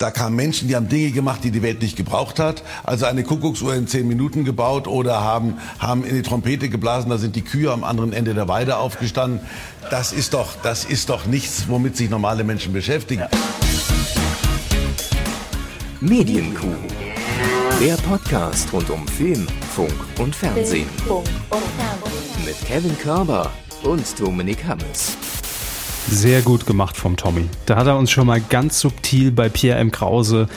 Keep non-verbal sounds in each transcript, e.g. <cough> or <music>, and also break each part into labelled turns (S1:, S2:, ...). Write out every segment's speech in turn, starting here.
S1: Da kamen Menschen, die haben Dinge gemacht, die die Welt nicht gebraucht hat. Also eine Kuckucksuhr in zehn Minuten gebaut oder haben, haben in die Trompete geblasen. Da sind die Kühe am anderen Ende der Weide aufgestanden. Das ist doch, das ist doch nichts, womit sich normale Menschen beschäftigen.
S2: Medienkuh. Der Podcast rund um Film, Funk und Fernsehen. Mit Kevin Körber und Dominik Hammes.
S3: Sehr gut gemacht vom Tommy. Da hat er uns schon mal ganz subtil bei Pierre M. Krause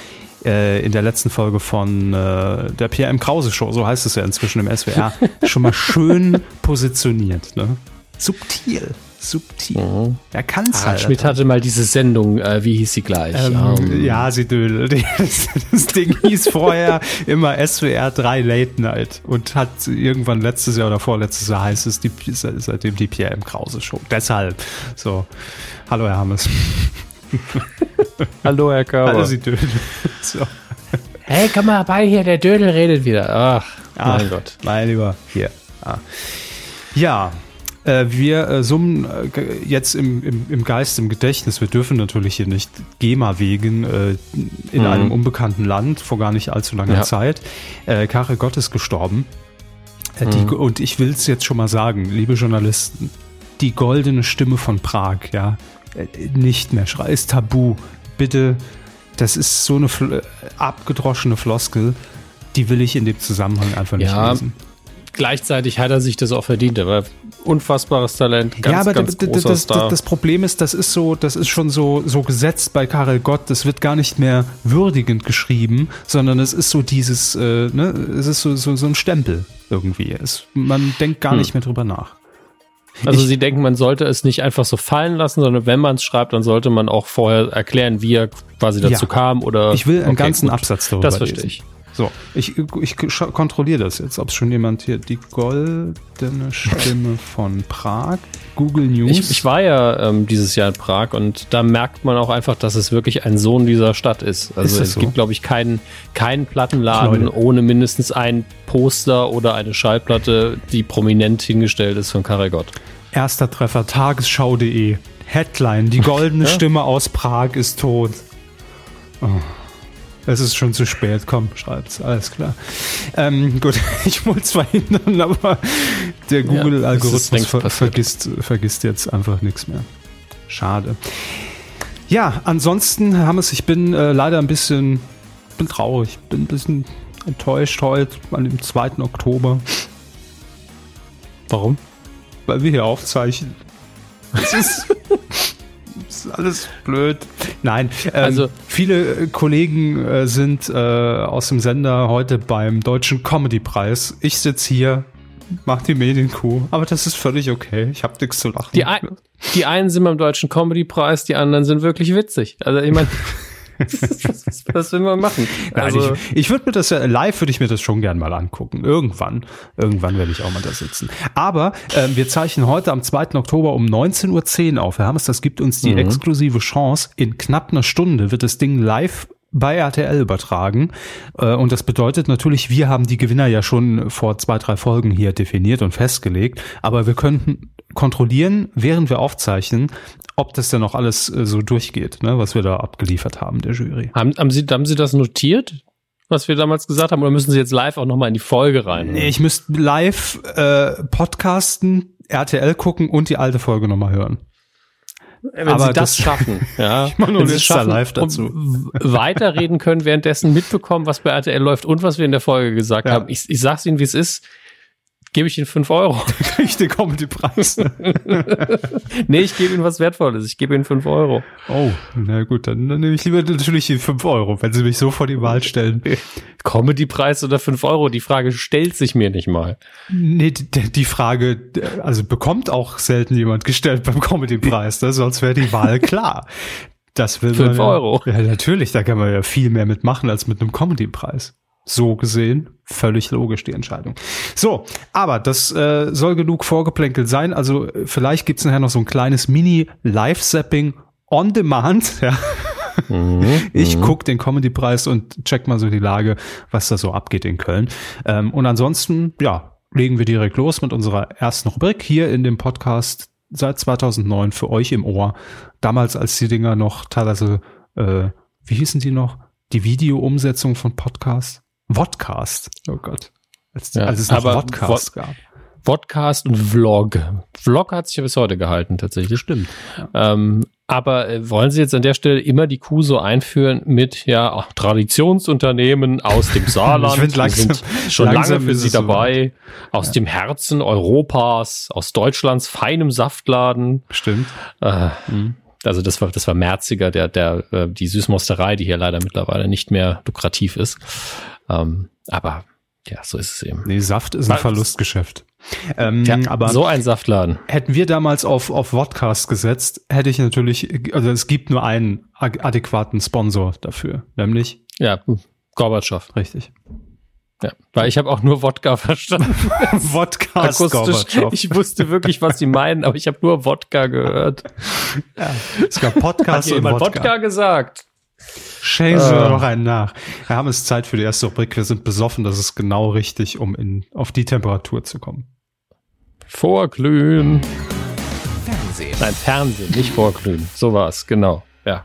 S3: äh, in der letzten Folge von äh, der Pierre M. Krause Show, so heißt es ja inzwischen im SWR, <laughs> schon mal schön positioniert. Ne? Subtil. Subtil. Mhm. Er kann es
S4: ah, halt. Schmidt hatte mal diese Sendung, äh, wie hieß sie gleich?
S3: Ähm, um. Ja, sie dödel. <laughs> Das, das Ding hieß vorher immer SWR 3 Late Night und hat irgendwann letztes Jahr oder vorletztes Jahr heißt es die, seitdem die Pierre M. Krause Show. Deshalb. So. Hallo, Herr Hammes. <laughs>
S4: Hallo, Herr Körber. Hallo, Sie Dödel. <laughs> So. Hey, komm mal bei hier, der Dödel redet wieder. Ach, Ach mein Gott.
S3: Mein Lieber, hier. Ah. Ja, äh, wir äh, summen äh, jetzt im, im, im Geist, im Gedächtnis. Wir dürfen natürlich hier nicht GEMA wegen äh, in mhm. einem unbekannten Land vor gar nicht allzu langer ja. Zeit. Äh, Karel Gott ist gestorben. Äh, die, mhm. Und ich will es jetzt schon mal sagen, liebe Journalisten, die goldene Stimme von Prag, ja, äh, nicht mehr schrei, ist tabu. Bitte, das ist so eine Fl abgedroschene Floskel, die will ich in dem Zusammenhang einfach nicht ja. lesen
S4: gleichzeitig hat er sich das auch verdient. Er war unfassbares Talent, ganz, ja, aber ganz großer
S3: das,
S4: Star.
S3: das Problem ist, das ist so, das ist schon so, so gesetzt bei Karel Gott. Das wird gar nicht mehr würdigend geschrieben, sondern es ist so dieses, äh, ne, es ist so, so, so ein Stempel irgendwie. Es, man denkt gar hm. nicht mehr drüber nach.
S4: Also ich, Sie denken, man sollte es nicht einfach so fallen lassen, sondern wenn man es schreibt, dann sollte man auch vorher erklären, wie er quasi dazu ja, kam oder.
S3: Ich will einen okay, ganzen gut. Absatz darüber
S4: Das verstehe ich.
S3: So, ich, ich kontrolliere das jetzt, ob es schon jemand hier, die goldene Stimme von Prag, Google News.
S4: Ich, ich war ja ähm, dieses Jahr in Prag und da merkt man auch einfach, dass es wirklich ein Sohn dieser Stadt ist. Also ist es so? gibt, glaube ich, keinen, keinen Plattenladen Leute. ohne mindestens ein Poster oder eine Schallplatte, die prominent hingestellt ist von Karagott.
S3: Erster Treffer, tagesschau.de. Headline, die goldene <laughs> ja? Stimme aus Prag ist tot. Oh. Es ist schon zu spät, komm, schreib's, alles klar. Ähm, gut, <laughs> ich wollte es verhindern, aber der Google-Algorithmus ja, ver vergisst, vergisst jetzt einfach nichts mehr. Schade. Ja, ansonsten, Hammes, ich bin äh, leider ein bisschen, bin traurig, bin ein bisschen enttäuscht heute an dem 2. Oktober.
S4: Warum?
S3: Weil wir hier aufzeichnen. Es ist, <laughs> alles blöd. Nein, ähm, also viele äh, Kollegen äh, sind äh, aus dem Sender heute beim Deutschen Comedy-Preis. Ich sitze hier, mach die Medienkuh, aber das ist völlig okay. Ich habe nichts zu lachen.
S4: Die, ein, die einen sind beim Deutschen Comedy-Preis, die anderen sind wirklich witzig. Also ich meine. <laughs> was, will man machen?
S3: Also, Nein, ich, ich würde mir das ja live würde ich mir das schon gern mal angucken. Irgendwann, irgendwann werde ich auch mal da sitzen. Aber äh, wir zeichnen heute am 2. Oktober um 19.10 Uhr auf. Herr Hammes, das gibt uns die mhm. exklusive Chance. In knapp einer Stunde wird das Ding live bei RTL übertragen. Äh, und das bedeutet natürlich, wir haben die Gewinner ja schon vor zwei, drei Folgen hier definiert und festgelegt. Aber wir könnten kontrollieren, während wir aufzeichnen, ob das denn noch alles äh, so durchgeht, ne, was wir da abgeliefert haben, der Jury.
S4: Haben, haben, Sie, haben Sie das notiert? was wir damals gesagt haben, oder müssen Sie jetzt live auch nochmal in die Folge rein?
S3: Nee, ich müsste live äh, podcasten, RTL gucken und die alte Folge nochmal hören.
S4: Wenn Aber Sie das, das schaffen, <laughs> ja, ich nur
S3: wenn schaffen, live dazu.
S4: weiterreden können, währenddessen mitbekommen, was bei RTL läuft und was wir in der Folge gesagt ja. haben. Ich, ich sag's Ihnen, wie es ist gebe ich Ihnen fünf Euro. <laughs>
S3: Kriege ich den Comedy-Preis? <laughs>
S4: nee, ich gebe Ihnen was Wertvolles. Ich gebe Ihnen fünf Euro.
S3: Oh, na gut, dann, dann nehme ich lieber natürlich die fünf Euro, wenn Sie mich so vor die Wahl stellen. <laughs>
S4: Comedy-Preis oder fünf Euro? Die Frage stellt sich mir nicht mal.
S3: Nee, die, die Frage, also bekommt auch selten jemand gestellt beim Comedy-Preis, ne? sonst wäre die Wahl klar. Das will
S4: Fünf man, Euro.
S3: Ja, natürlich, da kann man ja viel mehr mitmachen als mit einem Comedy-Preis. So gesehen, völlig logisch die Entscheidung. So, aber das äh, soll genug vorgeplänkelt sein. Also vielleicht gibt's nachher noch so ein kleines Mini-Live-Zapping on Demand. <laughs> Ja. Mhm, ich mhm. guck den Comedy-Preis und check mal so die Lage, was da so abgeht in Köln. Ähm, und ansonsten, ja, legen wir direkt los mit unserer ersten Rubrik hier in dem Podcast seit 2009 für euch im Ohr. Damals, als die Dinger noch teilweise äh, wie hießen die noch? Die Videoumsetzung von Podcast? Vodcast. Oh Gott.
S4: Als, ja, als es noch Vodcast gab. Podcast und Vlog. Vlog hat sich ja bis heute gehalten, tatsächlich.
S3: Stimmt.
S4: Ja. Ähm, aber äh, wollen Sie jetzt an der Stelle immer die Kuh so einführen mit ja ach, Traditionsunternehmen aus dem <laughs> Saarland? ich
S3: finde langsam,
S4: schon langsam lange für Sie dabei. So aus ja. dem Herzen Europas, aus Deutschlands feinem Saftladen.
S3: Stimmt.
S4: Äh, mhm. Also das war das war Merziger, der der äh, die Süßmosterei, die hier leider mittlerweile nicht mehr lukrativ ist. Ähm, aber ja, so ist es eben.
S3: Nee, Saft ist ein Verlustgeschäft.
S4: Ähm, ja, aber so ein Saftladen.
S3: Hätten wir damals auf, auf Vodcast gesetzt, hätte ich natürlich, also es gibt nur einen adäquaten Sponsor dafür, nämlich?
S4: Ja, Gorbatschow.
S3: Richtig.
S4: Ja, weil ich habe auch nur Wodka <laughs> verstanden.
S3: Wodka Gorbatschow.
S4: Ich wusste wirklich, was sie meinen, aber ich habe nur Wodka gehört.
S3: Ja, es gab Podcast
S4: Hat und Wodka. Wodka gesagt.
S3: Schälen Sie äh. noch einen nach. Wir haben es Zeit für die erste Rubrik. Wir sind besoffen. Das ist genau richtig, um in, auf die Temperatur zu kommen.
S4: Vorglühen. Fernsehen. Nein, Fernsehen, nicht vorglühen. So war es, genau. Ja.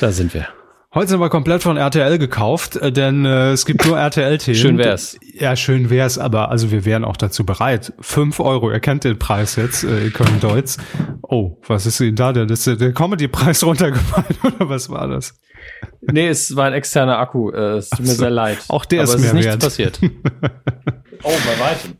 S4: Da sind wir.
S3: Heute sind wir komplett von RTL gekauft, äh, denn äh, es gibt nur RTL-Themen.
S4: schön wär's.
S3: Ja, schön wär's, aber also wir wären auch dazu bereit. Fünf Euro, ihr kennt den Preis jetzt, äh, ihr könnt Deutsch. Oh, was ist Ihnen da denn? Ist der Comedy-Preis <laughs> runtergefallen oder was war das?
S4: Nee, es war ein externer Akku. Äh, es tut mir sehr leid.
S3: Auch der aber ist mir
S4: ist nichts
S3: wert.
S4: passiert. oh, bei weitem.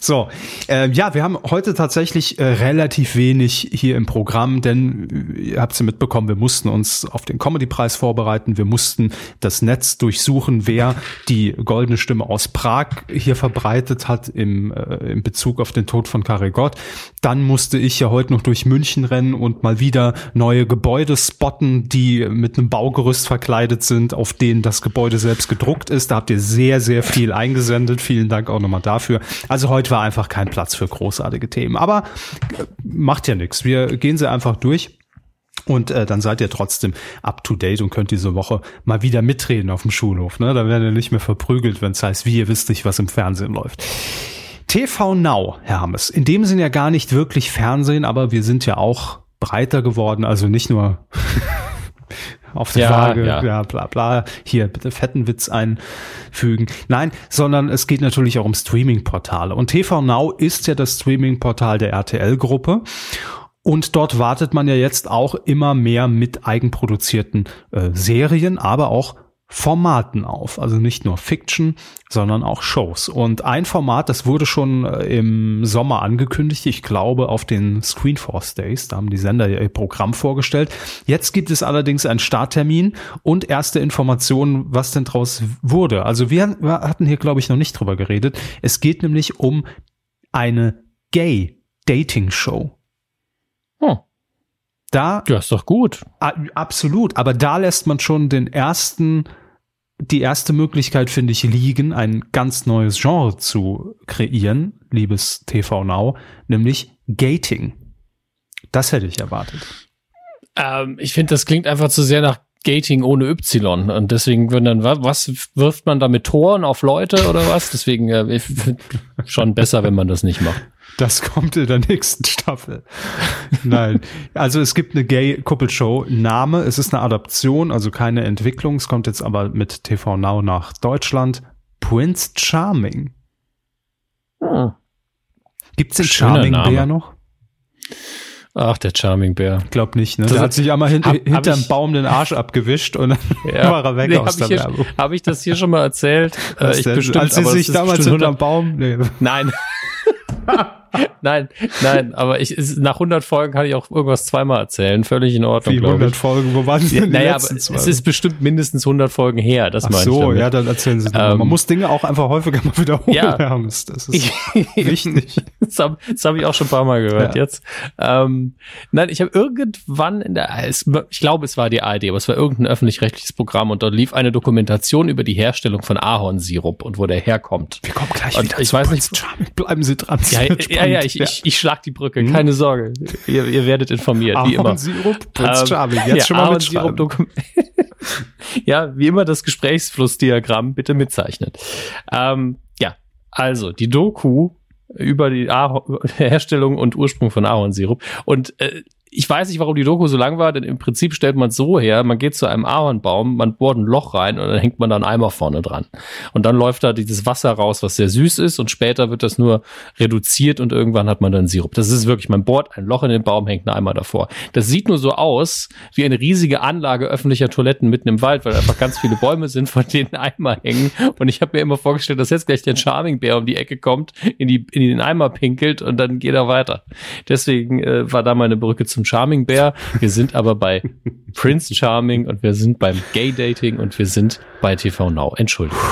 S3: So, äh, ja, wir haben heute tatsächlich äh, relativ wenig hier im Programm, denn äh, ihr habt es ja mitbekommen, wir mussten uns auf den Comedy-Preis vorbereiten, wir mussten das Netz durchsuchen, wer die goldene Stimme aus Prag hier verbreitet hat im, äh, im Bezug auf den Tod von Karel Gott. Dann musste ich ja heute noch durch München rennen und mal wieder neue Gebäude spotten, die mit einem Baugerüst verkleidet sind, auf denen das Gebäude selbst gedruckt ist. Da habt ihr sehr, sehr viel eingesendet. Vielen Dank auch nochmal dafür. Also heute war einfach kein Platz für großartige Themen. Aber äh, macht ja nichts. Wir gehen sie einfach durch. Und äh, dann seid ihr trotzdem up to date und könnt diese Woche mal wieder mitreden auf dem Schulhof. Ne? Da werden ihr nicht mehr verprügelt, wenn es heißt, wie ihr wisst nicht, was im Fernsehen läuft. TV Now, Herr Hammes. In dem sind ja gar nicht wirklich Fernsehen, aber wir sind ja auch breiter geworden. Also nicht nur <laughs> auf der ja, Waage, ja. ja, bla bla, hier bitte fetten Witz einfügen. Nein, sondern es geht natürlich auch um Streaming-Portale. Und TV Now ist ja das Streaming-Portal der RTL-Gruppe. Und dort wartet man ja jetzt auch immer mehr mit eigenproduzierten äh, Serien, aber auch Formaten auf. Also nicht nur Fiction, sondern auch Shows. Und ein Format, das wurde schon äh, im Sommer angekündigt, ich glaube auf den Screenforce Days, da haben die Sender ihr Programm vorgestellt. Jetzt gibt es allerdings einen Starttermin und erste Informationen, was denn draus wurde. Also wir hatten hier, glaube ich, noch nicht drüber geredet. Es geht nämlich um eine Gay-Dating-Show.
S4: Hm. Da. Ja, ist doch gut.
S3: Absolut. Aber da lässt man schon den ersten, die erste Möglichkeit, finde ich, liegen, ein ganz neues Genre zu kreieren, liebes TV Now, nämlich Gating. Das hätte ich erwartet.
S4: Ähm, ich finde, das klingt einfach zu sehr nach Gating ohne Y. Und deswegen würden dann, was wirft man da mit Toren auf Leute oder was? Deswegen äh, <laughs> schon besser, wenn man das nicht macht.
S3: Das kommt in der nächsten Staffel. Nein. Also es gibt eine Gay-Kuppelshow. Name, es ist eine Adaption, also keine Entwicklung. Es kommt jetzt aber mit TV Now nach Deutschland. Prince Charming. Hm. Gibt's den Charming Bär noch?
S4: Ach, der Charming Bär.
S3: Glaub nicht, ne? Das der hat sich einmal hin, hab, hinterm hab Baum den Arsch abgewischt und dann <laughs> ja. war er weg nee, aus der
S4: Werbung. Habe ich das hier schon mal erzählt?
S3: äh, ich bestimmt, Als sie sich damals hinterm Baum...
S4: Nee. Nein. <laughs> <laughs> nein, nein, aber ich, nach 100 Folgen kann ich auch irgendwas zweimal erzählen. Völlig in Ordnung.
S3: Wie 100 Folgen? Wo waren Sie
S4: denn Naja, aber es ist bestimmt mindestens 100 Folgen her. Das Ach meine so,
S3: ja, dann erzählen Sie ähm, Man muss Dinge auch einfach häufiger mal wiederholen. Ja, das ist <laughs> wichtig.
S4: das habe hab ich auch schon ein paar Mal gehört ja. jetzt. Ähm, nein, ich habe irgendwann in der, ich glaube, es war die ARD, aber es war irgendein öffentlich-rechtliches Programm und dort lief eine Dokumentation über die Herstellung von Ahornsirup und wo der herkommt.
S3: Wir kommen gleich
S4: und
S3: wieder
S4: ich weiß nicht,
S3: bleiben Sie dran.
S4: Ja, ja, ja, ich, ja. ich, ich schlag die Brücke, hm? keine Sorge. Ihr, ihr werdet informiert, wie immer.
S3: Sirup, Prinz ähm, Charming, jetzt ja, schon mal mitschreiben. <laughs>
S4: ja, wie immer das Gesprächsflussdiagramm bitte mitzeichnen. Ähm, ja, also die Doku über die Herstellung und Ursprung von Ahornsirup und äh, ich weiß nicht, warum die Doku so lang war, denn im Prinzip stellt man es so her, man geht zu einem Ahornbaum, man bohrt ein Loch rein und dann hängt man da einen Eimer vorne dran. Und dann läuft da dieses Wasser raus, was sehr süß ist und später wird das nur reduziert und irgendwann hat man dann Sirup. Das ist wirklich, man bohrt ein Loch in den Baum, hängt ein Eimer davor. Das sieht nur so aus wie eine riesige Anlage öffentlicher Toiletten mitten im Wald, weil einfach ganz viele Bäume sind, von denen Eimer hängen. Und ich habe mir immer vorgestellt, dass jetzt gleich der Charming Bär um die Ecke kommt, in, die, in den Eimer pinkelt und dann geht er weiter. Deswegen äh, war da meine Brücke zum Charming Bär. Wir sind aber bei Prince Charming und wir sind beim Gay Dating und wir sind bei TV Now. Entschuldigung. <laughs>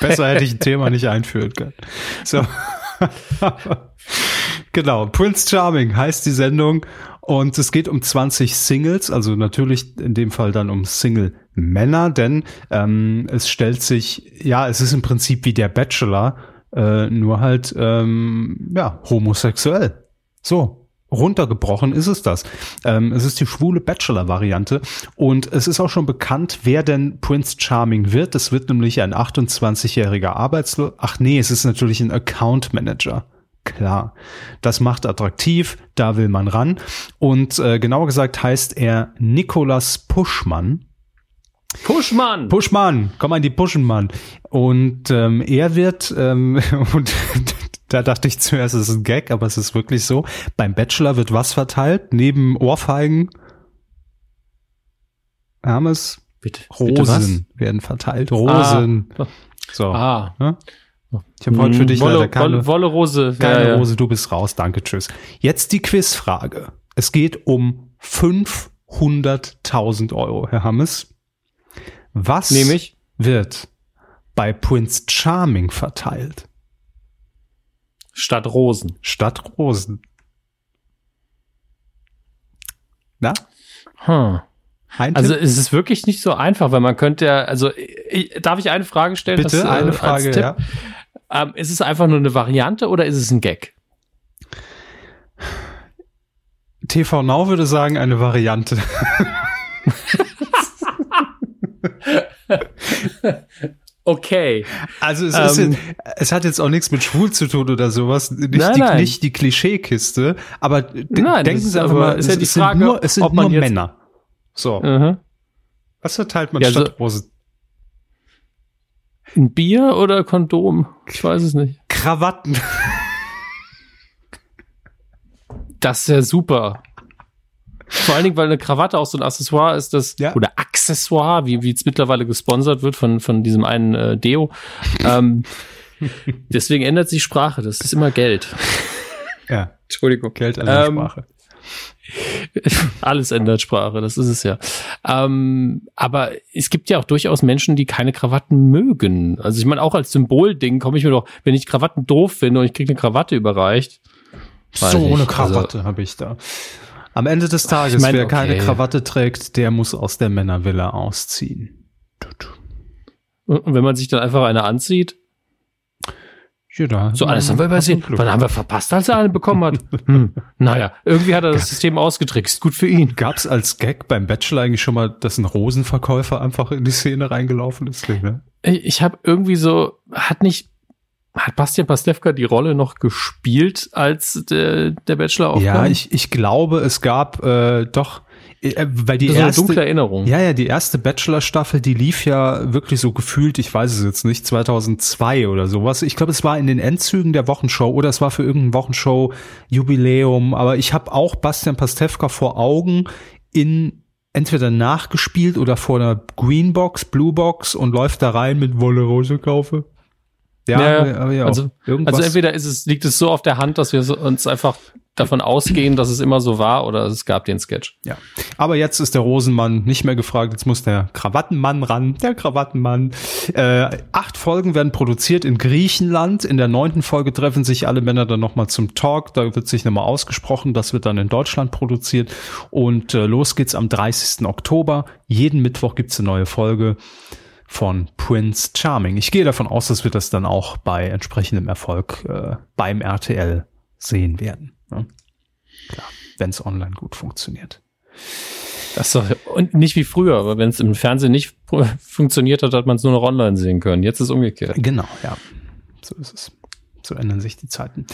S3: Besser hätte ich ein Thema nicht einführen können. So. <laughs> genau, Prince Charming heißt die Sendung und es geht um 20 Singles, also natürlich in dem Fall dann um Single Männer, denn ähm, es stellt sich, ja, es ist im Prinzip wie der Bachelor, äh, nur halt ähm, ja homosexuell. So, runtergebrochen ist es das. Ähm, es ist die schwule Bachelor-Variante und es ist auch schon bekannt, wer denn Prince Charming wird. Es wird nämlich ein 28-jähriger Arbeitslos. Ach nee, es ist natürlich ein Account Manager. Klar, das macht attraktiv, da will man ran. Und äh, genauer gesagt heißt er Nikolas Puschmann.
S4: Puschmann!
S3: Puschmann, komm an die Puschenmann. Und ähm, er wird, ähm, <laughs> und da dachte ich zuerst, es ist ein Gag, aber es ist wirklich so. Beim Bachelor wird was verteilt? Neben Ohrfeigen Hermes
S4: bitte,
S3: Rosen bitte werden verteilt. Rosen.
S4: Ah. So.
S3: Ah. Ja? Ich habe heute für dich
S4: Wolle,
S3: leider keine,
S4: Wolle, Wolle Rose.
S3: keine
S4: ja.
S3: Rose. Du bist raus. Danke, tschüss. Jetzt die Quizfrage. Es geht um 500.000 Euro, Herr Hammes. Was
S4: Nehme ich?
S3: wird bei Prince Charming verteilt?
S4: Statt Rosen.
S3: Statt Rosen. Na?
S4: Hm.
S3: Ein
S4: Also es ist wirklich nicht so einfach, weil man könnte ja, also ich, darf ich eine Frage stellen?
S3: Bitte,
S4: das, äh,
S3: eine Frage, ja.
S4: Ähm, ist es einfach nur eine Variante oder ist es ein Gag?
S3: TV Now würde sagen, eine Variante. <laughs> <laughs>
S4: Okay.
S3: Also es, ist,
S4: Ähm.
S3: jetzt- es hat jetzt auch nichts mit schwul zu tun oder sowas. Nicht,
S4: Nein,
S3: die,
S4: nein.
S3: nicht die Klischeekiste, aber
S4: Nein,
S3: denken
S4: ist
S3: Sie einfach
S4: aber-
S3: mal,
S4: ist
S3: es,
S4: ja die Frage,
S3: nur, es sind
S4: ob man
S3: nur
S4: jetzt-
S3: Männer. So,
S4: Mhm.
S3: was verteilt man
S4: Ja,
S3: statt
S4: so-
S3: Rosen?
S4: Ein Bier oder Kondom? Ich weiß es nicht.
S3: Krawatten.
S4: Das ist ja super. Vor allen Dingen, weil eine Krawatte auch so ein Accessoire ist, das
S3: Ja.
S4: oder Accessoire, wie wie es mittlerweile gesponsert wird von von diesem einen äh, Deo. ähm, <laughs> deswegen ändert sich Sprache. Das ist immer Geld.
S3: Ja,
S4: Entschuldigung.
S3: Geld an der
S4: Ähm,
S3: Sprache. <laughs>
S4: Alles ändert Sprache, das ist es ja. Ähm, aber es gibt ja auch durchaus Menschen, die keine Krawatten mögen. Also ich meine, auch als Symbolding komme ich mir doch, wenn ich Krawatten doof finde und ich kriege eine Krawatte überreicht.
S3: So
S4: ich.
S3: eine
S4: Also-
S3: Krawatte habe ich da. Am Ende des Tages,
S4: Ich mein,
S3: wer keine
S4: okay.
S3: Krawatte trägt, der muss aus der Männervilla ausziehen.
S4: Und wenn man sich dann einfach eine anzieht,
S3: Ja,
S4: so alles haben wir übersehen. Wann haben wir verpasst, als er eine bekommen hat? <laughs> Hm. Naja, irgendwie hat er das System ausgetrickst. Gut für ihn.
S3: Gab's als Gag beim Bachelor eigentlich schon mal, dass ein Rosenverkäufer einfach in die Szene reingelaufen ist? Ne?
S4: Ich, ich habe irgendwie so, hat nicht, hat Bastian Pastewka die Rolle noch gespielt, als der, der Bachelor aufkam?
S3: Ja, ich, ich glaube, es gab äh, doch, äh, weil die erste,
S4: dunkle Erinnerung.
S3: ja, ja, die erste Bachelor-Staffel, die lief ja wirklich so gefühlt, ich weiß es jetzt nicht, 2002 oder sowas. Ich glaube, es war in den Endzügen der Wochenshow oder es war für irgendein Wochenshow-Jubiläum. Aber ich habe auch Bastian Pastewka vor Augen in entweder nachgespielt oder vor einer Greenbox, Bluebox und läuft da rein mit Wolle Rose kaufe. Ja,
S4: Ja,
S3: ja,
S4: also, also entweder ist es, liegt es so auf der Hand, dass wir uns einfach davon ausgehen, dass es immer so war, oder es gab den Sketch.
S3: Ja. Aber jetzt ist der Rosenmann nicht mehr gefragt, jetzt muss der Krawattenmann ran, der Krawattenmann. Äh, acht Folgen werden produziert in Griechenland. In der neunten Folge treffen sich alle Männer dann nochmal zum Talk. Da wird sich nochmal ausgesprochen. Das wird dann in Deutschland produziert. Und äh, los geht's am 30. Oktober. Jeden Mittwoch gibt's eine neue Folge von Prince Charming. Ich gehe davon aus, dass wir das dann auch bei entsprechendem Erfolg äh, beim RTL sehen werden. Ne? Klar, wenn es online gut funktioniert.
S4: Das doch, und nicht wie früher, aber wenn es im Fernsehen nicht funktioniert hat, hat man es nur noch online sehen können. Jetzt ist es umgekehrt.
S3: Genau, ja. So ist es. So ändern sich die Zeiten.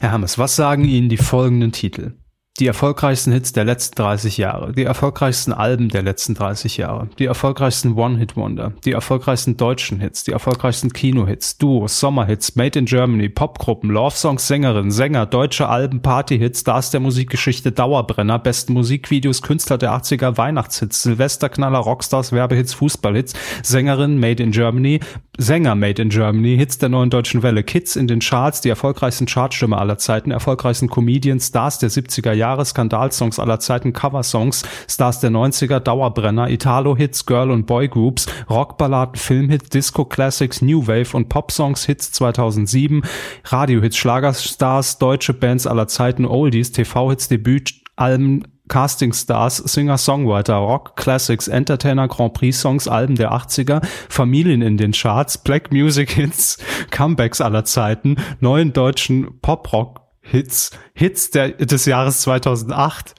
S3: Herr Hammes, was sagen Ihnen die folgenden Titel? Die erfolgreichsten Hits der letzten 30 Jahre, die erfolgreichsten Alben der letzten 30 Jahre, die erfolgreichsten One-Hit-Wonder, die erfolgreichsten deutschen Hits, die erfolgreichsten Kino-Hits, Duos, Sommerhits, Made in Germany, Popgruppen, Love-Songs, Sängerinnen, Sänger, deutsche Alben, Party-Hits, Stars der Musikgeschichte, Dauerbrenner, besten Musikvideos, Künstler der 80er, Weihnachtshits, Silvesterknaller, Rockstars, Werbehits, Fußballhits, Sängerinnen, Made in Germany, Sänger Made in Germany, Hits der neuen deutschen Welle, Kids in den Charts, die erfolgreichsten Chartstimme aller Zeiten, erfolgreichsten Comedians, Stars der 70er Jahre, Jahre, Skandalsongs aller Zeiten, Coversongs, Stars der 90er, Dauerbrenner, Italo-Hits, Girl- und Boygroups, Rockballaden, Filmhits, Disco-Classics, New Wave und Popsongs, Hits 2007, Radiohits, Schlagerstars, deutsche Bands aller Zeiten, Oldies, TV-Hits, Debütalben, Casting Stars, Singer, Songwriter, Rock, Classics, Entertainer, Grand Prix Songs, Alben der 80er, Familien in den Charts, Black Music Hits, Comebacks aller Zeiten, neuen deutschen Pop-Rock Hits, Hits der, des Jahres 2008,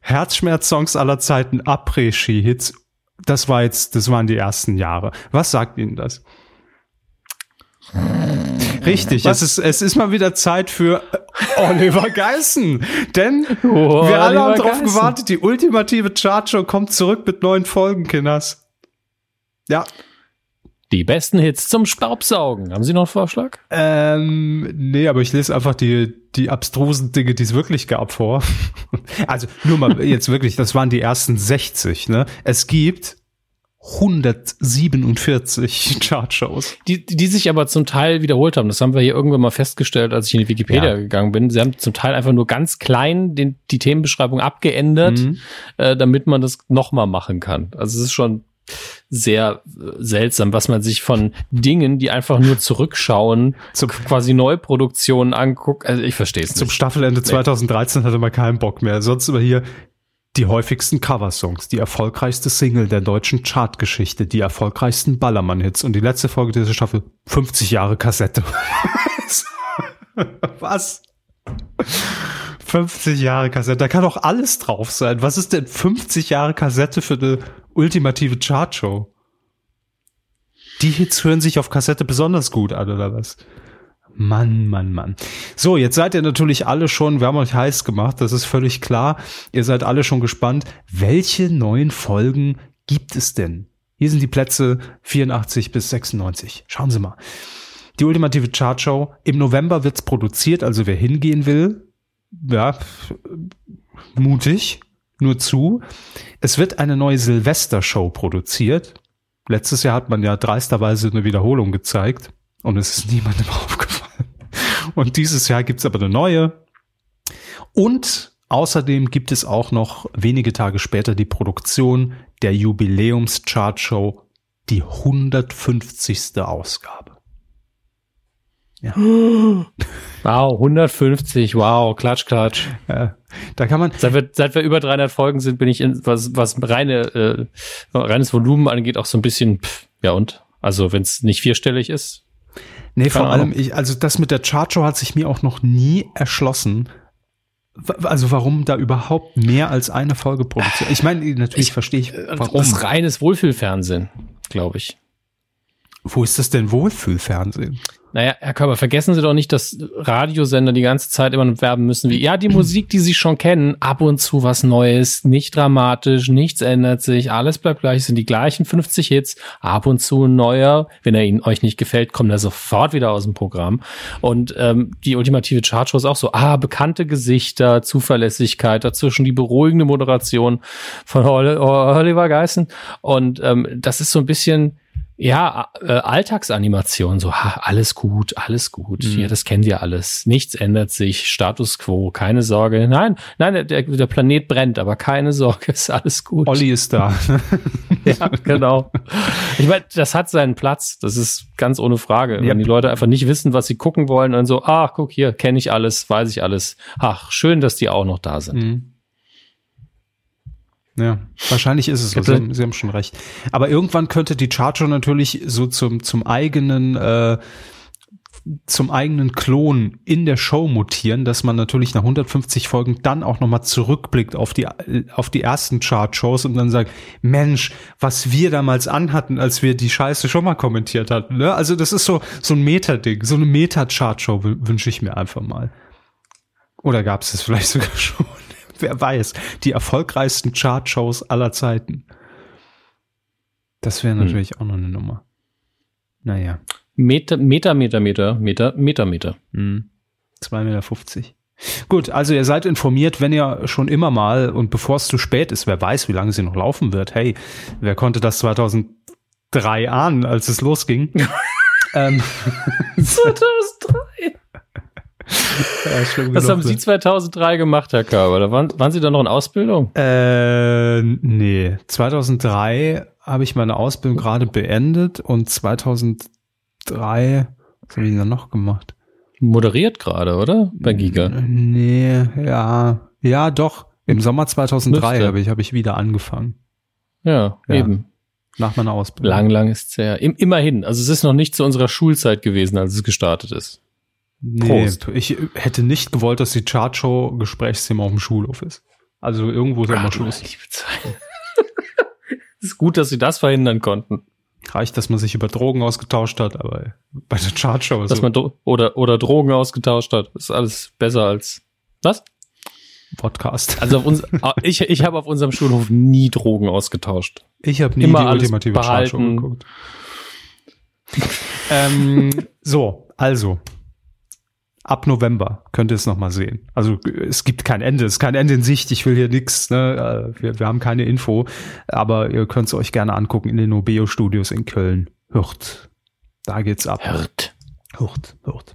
S3: Herzschmerz-Songs aller Zeiten, Après-Ski-Hits. Das war jetzt, das waren die ersten Jahre. Was sagt Ihnen das? Richtig, es ist, es ist mal wieder Zeit für Oliver Geissen. Denn oh, wir alle haben darauf gewartet, die ultimative Chartshow kommt zurück mit neuen Folgen, Kinders. Ja,
S4: die besten Hits zum Staubsaugen. Haben Sie noch einen Vorschlag?
S3: Ähm, nee, aber ich lese einfach die, die abstrusen Dinge, die es wirklich gab vor. <laughs> Also nur mal jetzt wirklich, das waren die ersten 60, ne? Es gibt 147 <laughs> Chartshows.
S4: Die, die sich aber zum Teil wiederholt haben. Das haben wir hier irgendwann mal festgestellt, als ich in die Wikipedia ja. gegangen bin. Sie haben zum Teil einfach nur ganz klein den, die Themenbeschreibung abgeändert, mhm. äh, damit man das nochmal machen kann. Also es ist schon sehr äh, seltsam, was man sich von Dingen, die einfach nur zurückschauen, <laughs> zum quasi Neuproduktionen anguckt. Also ich verstehe es nicht.
S3: Zum Staffelende 2013 hatte man keinen Bock mehr. Sonst aber hier die häufigsten Coversongs, die erfolgreichste Single der deutschen Chartgeschichte, die erfolgreichsten Ballermann-Hits und die letzte Folge dieser Staffel 50 Jahre Kassette. <laughs> Was? 50 Jahre Kassette, da kann doch alles drauf sein. Was ist denn 50 Jahre Kassette für eine ultimative Chartshow? Die Hits hören sich auf Kassette besonders gut an, oder was? Mann, Mann, Mann. So, jetzt seid ihr natürlich alle schon, wir haben euch heiß gemacht, das ist völlig klar. Ihr seid alle schon gespannt. Welche neuen Folgen gibt es denn? Hier sind die Plätze 84 bis 96. Schauen Sie mal. Die ultimative Chartshow. Im November wird's produziert, also wer hingehen will, ja, mutig, nur zu. Es wird eine neue Silvester-Show produziert. Letztes Jahr hat man ja dreisterweise eine Wiederholung gezeigt und es ist niemandem <laughs> aufgefallen. Und dieses Jahr gibt's aber eine neue. Und außerdem gibt es auch noch wenige Tage später die Produktion der Jubiläums-Chart-Show, die 150. Ausgabe.
S4: Ja. <gasps> Wow, 150, wow, klatsch, klatsch. Ja,
S3: da kann man.
S4: Seit wir, seit wir über 300 Folgen sind, bin ich in, was, was reine, äh, reines Volumen angeht, auch so ein bisschen, pff, ja und? Also, wenn es nicht vierstellig ist.
S3: Nee, vor allem, ich, also das mit der Chartshow hat sich mir auch noch nie erschlossen. Also warum da überhaupt mehr als eine Folge produziert? Ich meine, natürlich ich, verstehe ich,
S4: äh, warum. Das ist reines Wohlfühlfernsehen, glaube ich.
S3: Wo ist das denn Wohlfühlfernsehen?
S4: Naja, Herr Körber, vergessen Sie doch nicht, dass Radiosender die ganze Zeit immer werben müssen wie, ja, die Musik, die Sie schon kennen, ab und zu was Neues, nicht dramatisch, nichts ändert sich, alles bleibt gleich, sind die gleichen 50 Hits, ab und zu ein neuer, wenn er Ihnen euch nicht gefällt, kommt er sofort wieder aus dem Programm. Und ähm, die ultimative Chartshow ist auch so, ah, bekannte Gesichter, Zuverlässigkeit, dazwischen die beruhigende Moderation von Oliver Geissen. Und ähm, das ist so ein bisschen ja, äh, Alltagsanimation, so ha, alles gut, alles gut. Mhm. Ja, das kennen wir alles. Nichts ändert sich, Status quo, keine Sorge. Nein, nein, der, der Planet brennt, aber keine Sorge, <laughs> ist alles gut.
S3: Olli ist da. <laughs>
S4: ja, genau. Ich meine, das hat seinen Platz, das ist ganz ohne Frage. Wenn die Leute einfach nicht wissen, was sie gucken wollen und so, ach, guck hier, kenne ich alles, weiß ich alles. Ach, schön, dass die auch noch da sind. Mhm.
S3: Ja, wahrscheinlich ist es so. Sie haben, Sie haben schon recht. Aber irgendwann könnte die Charger natürlich so zum, zum eigenen, äh, zum eigenen Klon in der Show mutieren, dass man natürlich nach 150 Folgen dann auch nochmal zurückblickt auf die, auf die ersten Chart-Shows und dann sagt, Mensch, was wir damals anhatten, als wir die Scheiße schon mal kommentiert hatten. Ne? Also das ist so, so ein Meta-Ding, so eine Meta-Chart-Show wünsche ich mir einfach mal. Oder gab es das vielleicht sogar schon? <laughs> Wer weiß. Die erfolgreichsten Chartshows aller Zeiten. Das wäre hm. natürlich hm. auch noch eine Nummer. Naja.
S4: Meter, Meter, Meter, Meter, Meter, Meter, Meter.
S3: Hm. 2,50 Meter. Gut, also ihr seid informiert, wenn ihr schon immer mal und bevor es zu spät ist, wer weiß, wie lange sie noch laufen wird. Hey, wer konnte das 2003 ahnen, als es losging? <laughs>
S4: ähm, 2003. <laughs> ja, Was haben Sie 2003 gemacht, Herr Körber? Da waren, waren Sie da noch in Ausbildung?
S3: Äh, nee. 2003 habe ich meine Ausbildung gerade beendet und 2003, was habe ich denn noch gemacht?
S4: moderiert gerade, oder? Bei Giga.
S3: Nee, ja. Ja, doch. Im Sommer 2003 habe ich, hab ich wieder angefangen.
S4: Ja, ja, eben.
S3: Nach meiner Ausbildung.
S4: Lang, lang ist es her. Immerhin. Also es ist noch nicht zu unserer Schulzeit gewesen, als es gestartet ist.
S3: Prost. Nee, ich hätte nicht gewollt, dass die Chartshow Gesprächsthema auf dem Schulhof ist. Also irgendwo ist immer Schluss.
S4: Es ist gut, dass sie das verhindern konnten
S3: reicht, dass man sich über Drogen ausgetauscht hat, aber bei der Chartshow
S4: ist Dass so. man oder, oder Drogen ausgetauscht hat, ist alles besser als was?
S3: Podcast.
S4: Also auf uns, ah, <laughs> ich, ich habe auf unserem Schulhof nie Drogen ausgetauscht.
S3: Ich habe nie Immer die ultimative Chartshow geguckt. ähm, so, also ab November könnt ihr es nochmal sehen. Also es gibt kein Ende, es ist kein Ende in Sicht, ich will hier nichts, ne? Äh, wir, wir haben keine Info, aber ihr könnt es euch gerne angucken in den Nobeo Studios in Köln. Hört. Da geht's ab.
S4: Hört.
S3: Hurt, hurt.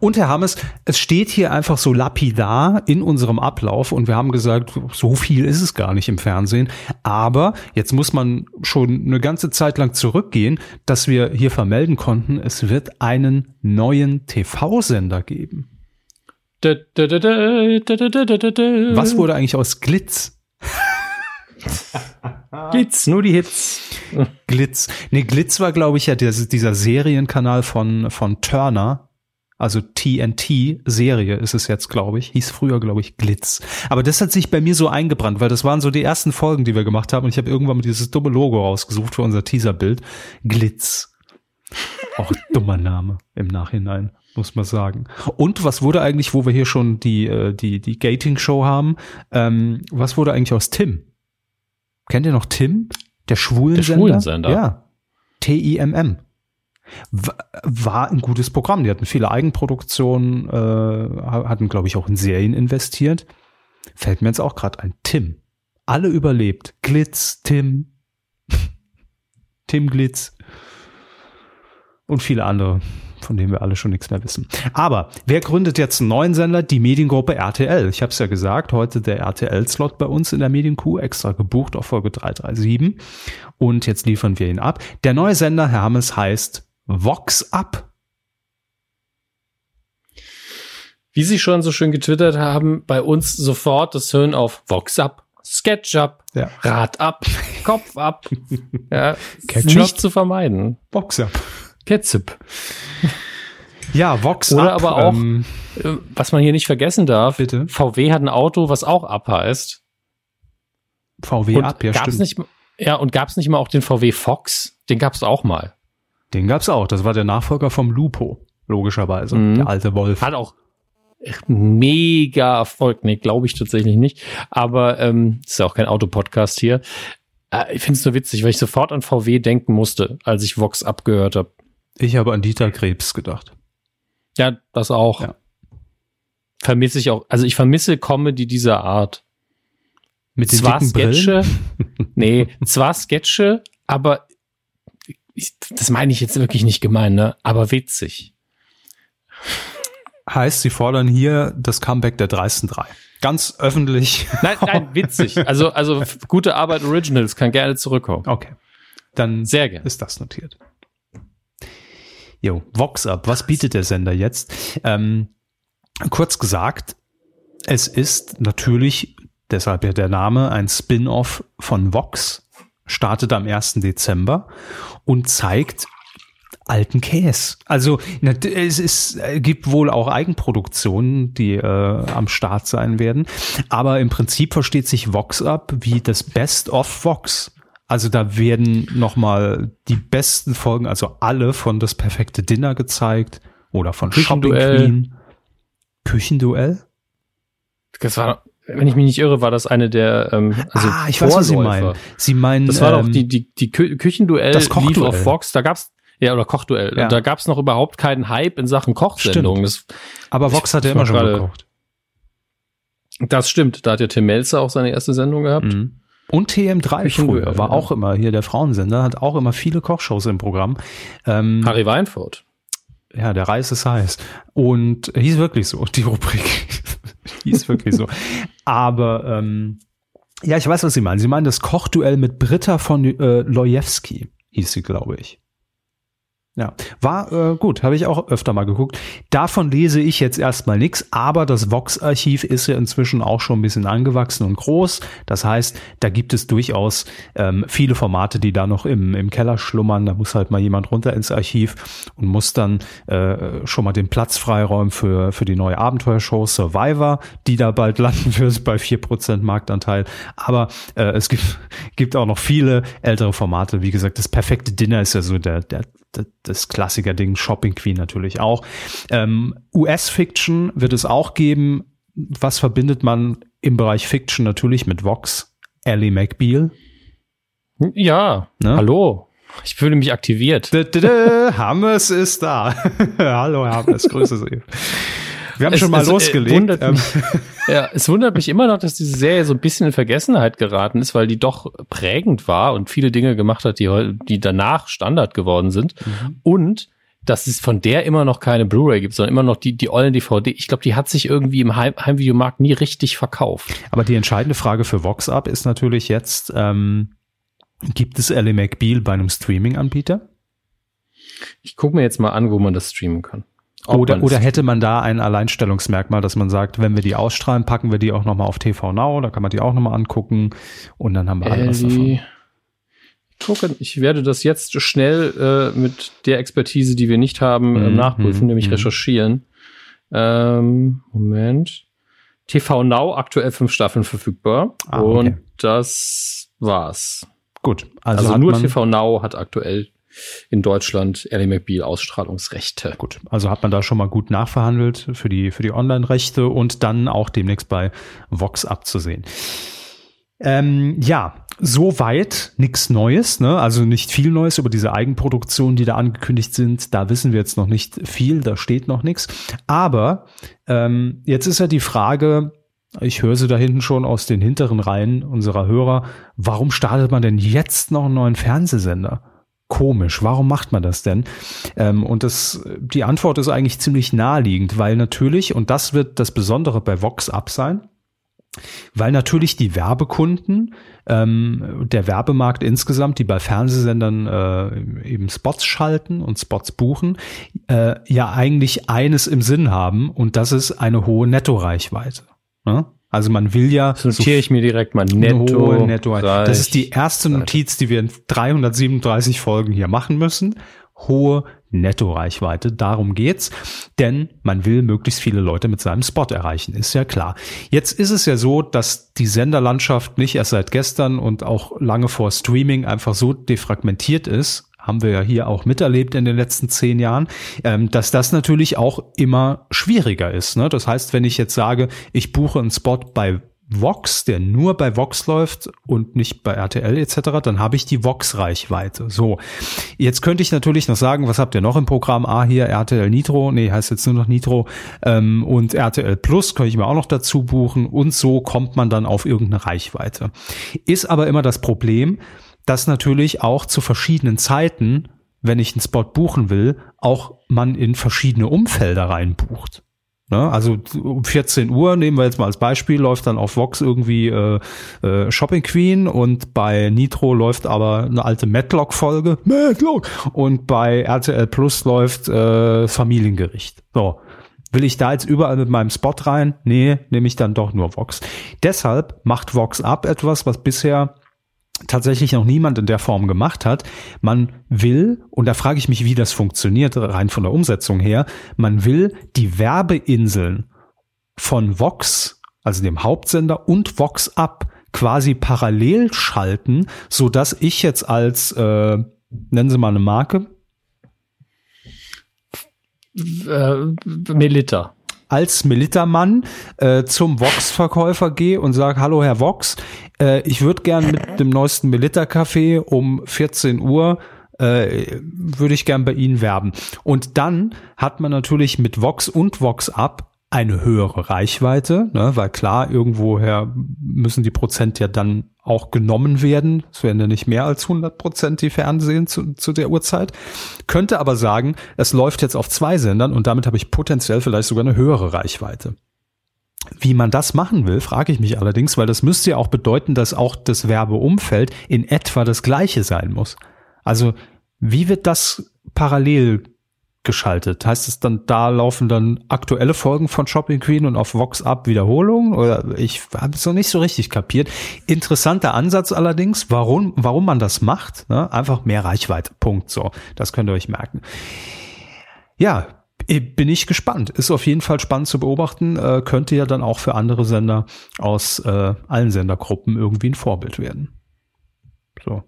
S3: Und Herr Hammes, es steht hier einfach so lapidar in unserem Ablauf und wir haben gesagt, so viel ist es gar nicht im Fernsehen. Aber jetzt muss man schon eine ganze Zeit lang zurückgehen, dass wir hier vermelden konnten, es wird einen neuen TV-Sender geben. Was wurde eigentlich aus Glitz? <laughs>
S4: Glitz, nur die Hits. <laughs>
S3: Glitz. Nee, Glitz war, glaube ich, ja dieser, Serienkanal von, von Turner. Also TNT-Serie ist es jetzt, glaube ich. Hieß früher, glaube ich, Glitz. Aber das hat sich bei mir so eingebrannt, weil das waren so die ersten Folgen, die wir gemacht haben. Und ich habe irgendwann mal dieses dumme Logo rausgesucht für unser Teaserbild. Glitz. Auch dummer Name im Nachhinein, muss man sagen. Und was wurde eigentlich, wo wir hier schon die, äh, die, die Gating-Show haben, ähm, was wurde eigentlich aus Tim? Kennt ihr noch Tim? Der Schwulensender? Der Schwulensender. Ja. T-I-M-M. War ein gutes Programm. Die hatten viele Eigenproduktionen, äh, hatten, glaube ich, auch in Serien investiert. Fällt mir jetzt auch gerade ein. Tim. Alle überlebt. Glitz, Tim. <laughs> Tim Glitz. Und viele andere von dem wir alle schon nichts mehr wissen. Aber wer gründet jetzt einen neuen Sender? Die Mediengruppe RTL. Ich habe es ja gesagt, heute der RTL-Slot bei uns in der Medienkuh, extra gebucht auf Folge 337. Und jetzt liefern wir ihn ab. Der neue Sender, Herr Hammes, heißt Vox Up.
S4: Wie Sie schon so schön getwittert haben, bei uns sofort das Hören auf Vox Up. Sketch up, ja. Rad ab, Kopf ab. <laughs> ja, Ketchup. nicht zu vermeiden.
S3: Box up.
S4: Ketchup.
S3: Ja, Vox
S4: Oder up, aber auch, ähm, äh, was man hier nicht vergessen darf, bitte? VW hat ein Auto, was auch Up heißt.
S3: VW und Up, ja
S4: gab's stimmt. Nicht, ja, und gab es nicht mal auch den VW Fox? Den gab es auch mal.
S3: Den gab es auch. Das war der Nachfolger vom Lupo, logischerweise. Mhm. Der alte Wolf.
S4: Hat auch mega Erfolg. Nee, glaube ich tatsächlich nicht. Aber ähm, ist ja auch kein Autopodcast hier. Äh, ich finde es nur witzig, weil ich sofort an VW denken musste, als ich Vox abgehört habe.
S3: Ich habe an Dieter Krebs gedacht.
S4: Ja, das auch. Ja. Vermisse ich auch. Also ich vermisse Comedy dieser Art.
S3: Mit zwar Sketche, <laughs>
S4: nee, zwar Sketche, aber ich, das meine ich jetzt wirklich nicht gemein, ne? Aber witzig.
S3: Heißt, sie fordern hier das Comeback der dreisten drei. Ganz öffentlich.
S4: Nein, nein, witzig. Also, also gute Arbeit Originals kann gerne zurückkommen.
S3: Okay. Dann
S4: Sehr gerne.
S3: ist das notiert. Jo, Vox Up, was bietet der Sender jetzt? Ähm, kurz gesagt, es ist natürlich, deshalb ja der Name, ein Spin-off von Vox, startet am 1. Dezember und zeigt alten Käse. Also es ist, gibt wohl auch Eigenproduktionen, die äh, am Start sein werden. Aber im Prinzip versteht sich Vox ab wie das Best of Vox. Also da werden nochmal die besten Folgen, also alle von Das perfekte Dinner gezeigt oder von Shopping Queen. Küchenduell?
S4: Das war, wenn ich mich nicht irre, war das eine der ähm,
S3: also Ah, ich Vorläufer. weiß, was Sie meinen. Sie meinen
S4: Das war ähm, doch die, die, die Kü Küchenduell das lief auf Vox, da gab's ja, oder Kochduell. Ja. Da gab's noch überhaupt keinen Hype in Sachen Kochsendungen.
S3: Aber Vox hat ja immer schon gekocht.
S4: Das stimmt, da hat ja Tim Melzer auch seine erste Sendung gehabt. Mhm.
S3: Und TM3 früher war ja. auch immer hier der Frauensender, hat auch immer viele Kochshows im Programm.
S4: Ähm, Harry Weinfurt.
S3: Ja, der Reis ist heiß. Und hieß wirklich so, die Rubrik. <laughs> hieß wirklich so. Aber ähm, ja, ich weiß, was Sie meinen. Sie meinen das Kochduell mit Britta von äh, Lojewski, hieß sie, glaube ich. Ja, war äh, gut, habe ich auch öfter mal geguckt. Davon lese ich jetzt erstmal nichts, aber das Vox-Archiv ist ja inzwischen auch schon ein bisschen angewachsen und groß. Das heißt, da gibt es durchaus ähm, viele Formate, die da noch im, im Keller schlummern. Da muss halt mal jemand runter ins Archiv und muss dann äh, schon mal den Platz freiräumen für, für die neue Abenteuershow Survivor, die da bald <laughs> landen wird bei vier Prozent Marktanteil. Aber äh, es gibt, gibt auch noch viele ältere Formate. Wie gesagt, das perfekte Dinner ist ja so der, der das Klassiker-Ding, Shopping Queen natürlich auch. Ähm, US-Fiction wird es auch geben. Was verbindet man im Bereich Fiction natürlich mit Vox? Ellie McBeal.
S4: Ja, ne? hallo. Ich fühle mich aktiviert.
S3: Hammes ist da. <laughs> hallo Hammes, grüße Sie. Wir haben es, schon mal es, äh, losgelegt. Wundert
S4: ähm. <laughs> ja, es wundert mich immer noch, dass diese Serie so ein bisschen in Vergessenheit geraten ist, weil die doch prägend war und viele Dinge gemacht hat, die, die danach Standard geworden sind. Mhm. Und dass es von der immer noch keine Blu-ray gibt, sondern immer noch die, die ollen DVD. Ich glaube, die hat sich irgendwie im Heim Heimvideomarkt nie richtig verkauft.
S3: Aber die entscheidende Frage für Vox Up ist natürlich jetzt, ähm, gibt es Ellie McBeal bei einem Streaming-Anbieter?
S4: Ich gucke mir jetzt mal an, wo man das streamen kann.
S3: Oder, oder hätte man da ein Alleinstellungsmerkmal, dass man sagt, wenn wir die ausstrahlen, packen wir die auch nochmal auf TV Now, da kann man die auch nochmal angucken und dann haben wir alles davon.
S4: Gucken. Ich werde das jetzt schnell äh, mit der Expertise, die wir nicht haben, äh, mhm. nachprüfen, mhm. nämlich mhm. recherchieren. Ähm, Moment. TV Now aktuell fünf Staffeln verfügbar. Ah, okay. Und das war's.
S3: Gut.
S4: Also, also nur TV Now hat aktuell in Deutschland Ellie McBeal Ausstrahlungsrechte.
S3: Gut, also hat man da schon mal gut nachverhandelt für die, für die Online-Rechte und dann auch demnächst bei Vox abzusehen. Ähm, ja, soweit nichts Neues, ne? also nicht viel Neues über diese Eigenproduktionen, die da angekündigt sind. Da wissen wir jetzt noch nicht viel, da steht noch nichts. Aber ähm, jetzt ist ja die Frage, ich höre sie da hinten schon aus den hinteren Reihen unserer Hörer, warum startet man denn jetzt noch einen neuen Fernsehsender? Komisch. Warum macht man das denn? Ähm, und das, die Antwort ist eigentlich ziemlich naheliegend, weil natürlich, und das wird das Besondere bei Vox Up sein, weil natürlich die Werbekunden, ähm, der Werbemarkt insgesamt, die bei Fernsehsendern äh, eben Spots schalten und Spots buchen, äh, ja eigentlich eines im Sinn haben und das ist eine hohe Nettoreichweite. Ne? Also man will ja.
S4: Das notiere so ich mir direkt mal netto. netto
S3: das ist die erste Notiz, die wir in 337 Folgen hier machen müssen. Hohe Nettoreichweite. Darum geht's. Denn man will möglichst viele Leute mit seinem Spot erreichen. Ist ja klar. Jetzt ist es ja so, dass die Senderlandschaft nicht erst seit gestern und auch lange vor Streaming einfach so defragmentiert ist, haben wir ja hier auch miterlebt in den letzten zehn Jahren, ähm, dass das natürlich auch immer schwieriger ist. Ne? Das heißt, wenn ich jetzt sage, ich buche einen Spot bei Vox, der nur bei Vox läuft und nicht bei RTL etc., dann habe ich die Vox-Reichweite. So, jetzt könnte ich natürlich noch sagen, was habt ihr noch im Programm? Ah, hier RTL Nitro, nee, heißt jetzt nur noch Nitro ähm, und RTL Plus könnte ich mir auch noch dazu buchen und so kommt man dann auf irgendeine Reichweite. Ist aber immer das Problem, dass natürlich auch zu verschiedenen Zeiten, wenn ich einen Spot buchen will, auch man in verschiedene Umfelder reinbucht. Ne? Also um 14 Uhr, nehmen wir jetzt mal als Beispiel, läuft dann auf Vox irgendwie äh, äh, Shopping Queen und bei Nitro läuft aber eine alte Matlock-Folge. Matlock! Und bei RTL Plus läuft äh, Familiengericht. So. Will ich da jetzt überall mit meinem Spot rein? Nee, nehme ich dann doch nur Vox. Deshalb macht Vox Up etwas, was bisher tatsächlich noch niemand in der Form gemacht hat. Man will, und da frage ich mich, wie das funktioniert, rein von der Umsetzung her, man will die Werbeinseln von Vox, also dem Hauptsender und Vox Up quasi parallel schalten, so dass ich jetzt als, äh, nennen Sie mal eine Marke.
S4: Äh, Melita.
S3: als Militermann äh, zum Vox-Verkäufer gehe und sage, hallo Herr Vox, äh, ich würde gern mit dem neuesten Militer-Café um 14 Uhr äh, würde ich gern bei Ihnen werben. Und dann hat man natürlich mit Vox und Vox Up eine höhere Reichweite, ne, weil klar, irgendwoher müssen die Prozent ja dann auch genommen werden. Es werden ja nicht mehr als 100 Prozent, die Fernsehen zu, zu der Uhrzeit. Könnte aber sagen, es läuft jetzt auf zwei Sendern und damit habe ich potenziell vielleicht sogar eine höhere Reichweite. Wie man das machen will, frage ich mich allerdings, weil das müsste ja auch bedeuten, dass auch das Werbeumfeld in etwa das gleiche sein muss. Also wie wird das parallel geschaltet? Heißt es dann, da laufen dann aktuelle Folgen von Shopping Queen und auf Vox Up Wiederholungen? Oder ich habe es noch nicht so richtig kapiert. Interessanter Ansatz allerdings, warum, warum man das macht. Ne? Einfach mehr Reichweite. Punkt. So, das könnt ihr euch merken. Ja, bin ich gespannt. Ist auf jeden Fall spannend zu beobachten. Äh, könnte ja dann auch für andere Sender aus äh, allen Sendergruppen irgendwie ein Vorbild werden. So.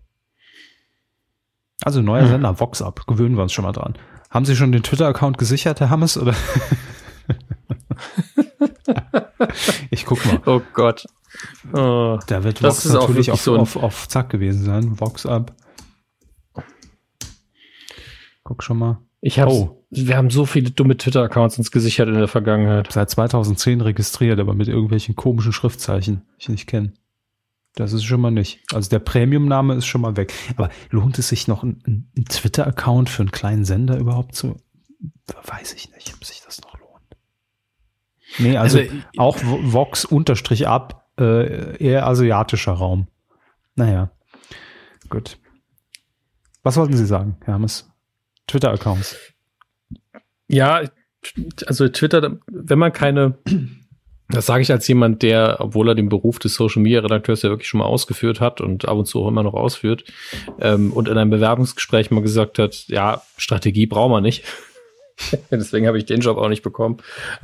S3: Also neuer hm. Sender, Vox Up. Gewöhnen wir uns schon mal dran. Haben Sie schon den Twitter-Account gesichert, Herr Hammes? Oder? <laughs> ich guck mal.
S4: Oh Gott.
S3: Oh, da wird Vox natürlich auf, so auf, auf Zack gewesen sein. Vox Up. Guck schon mal.
S4: Ich hab's, oh. Wir haben so viele dumme Twitter-Accounts uns gesichert in der Vergangenheit.
S3: Seit 2010 registriert, aber mit irgendwelchen komischen Schriftzeichen, die ich nicht kenne. Das ist schon mal nicht. Also der Premium-Name ist schon mal weg. Aber lohnt es sich noch, einen ein Twitter-Account für einen kleinen Sender überhaupt zu? Weiß ich nicht, ob sich das noch lohnt. Nee, also, also auch Vox unterstrich ab, äh, eher asiatischer Raum. Naja, gut. Was wollten Sie sagen, Hermes? Twitter-Accounts.
S4: Ja, also Twitter, wenn man keine das sage ich als jemand, der, obwohl er den Beruf des Social Media Redakteurs ja wirklich schon mal ausgeführt hat und ab und zu auch immer noch ausführt ähm, und in einem Bewerbungsgespräch mal gesagt hat, ja, Strategie braucht man nicht. <laughs> Deswegen habe ich den Job auch nicht bekommen.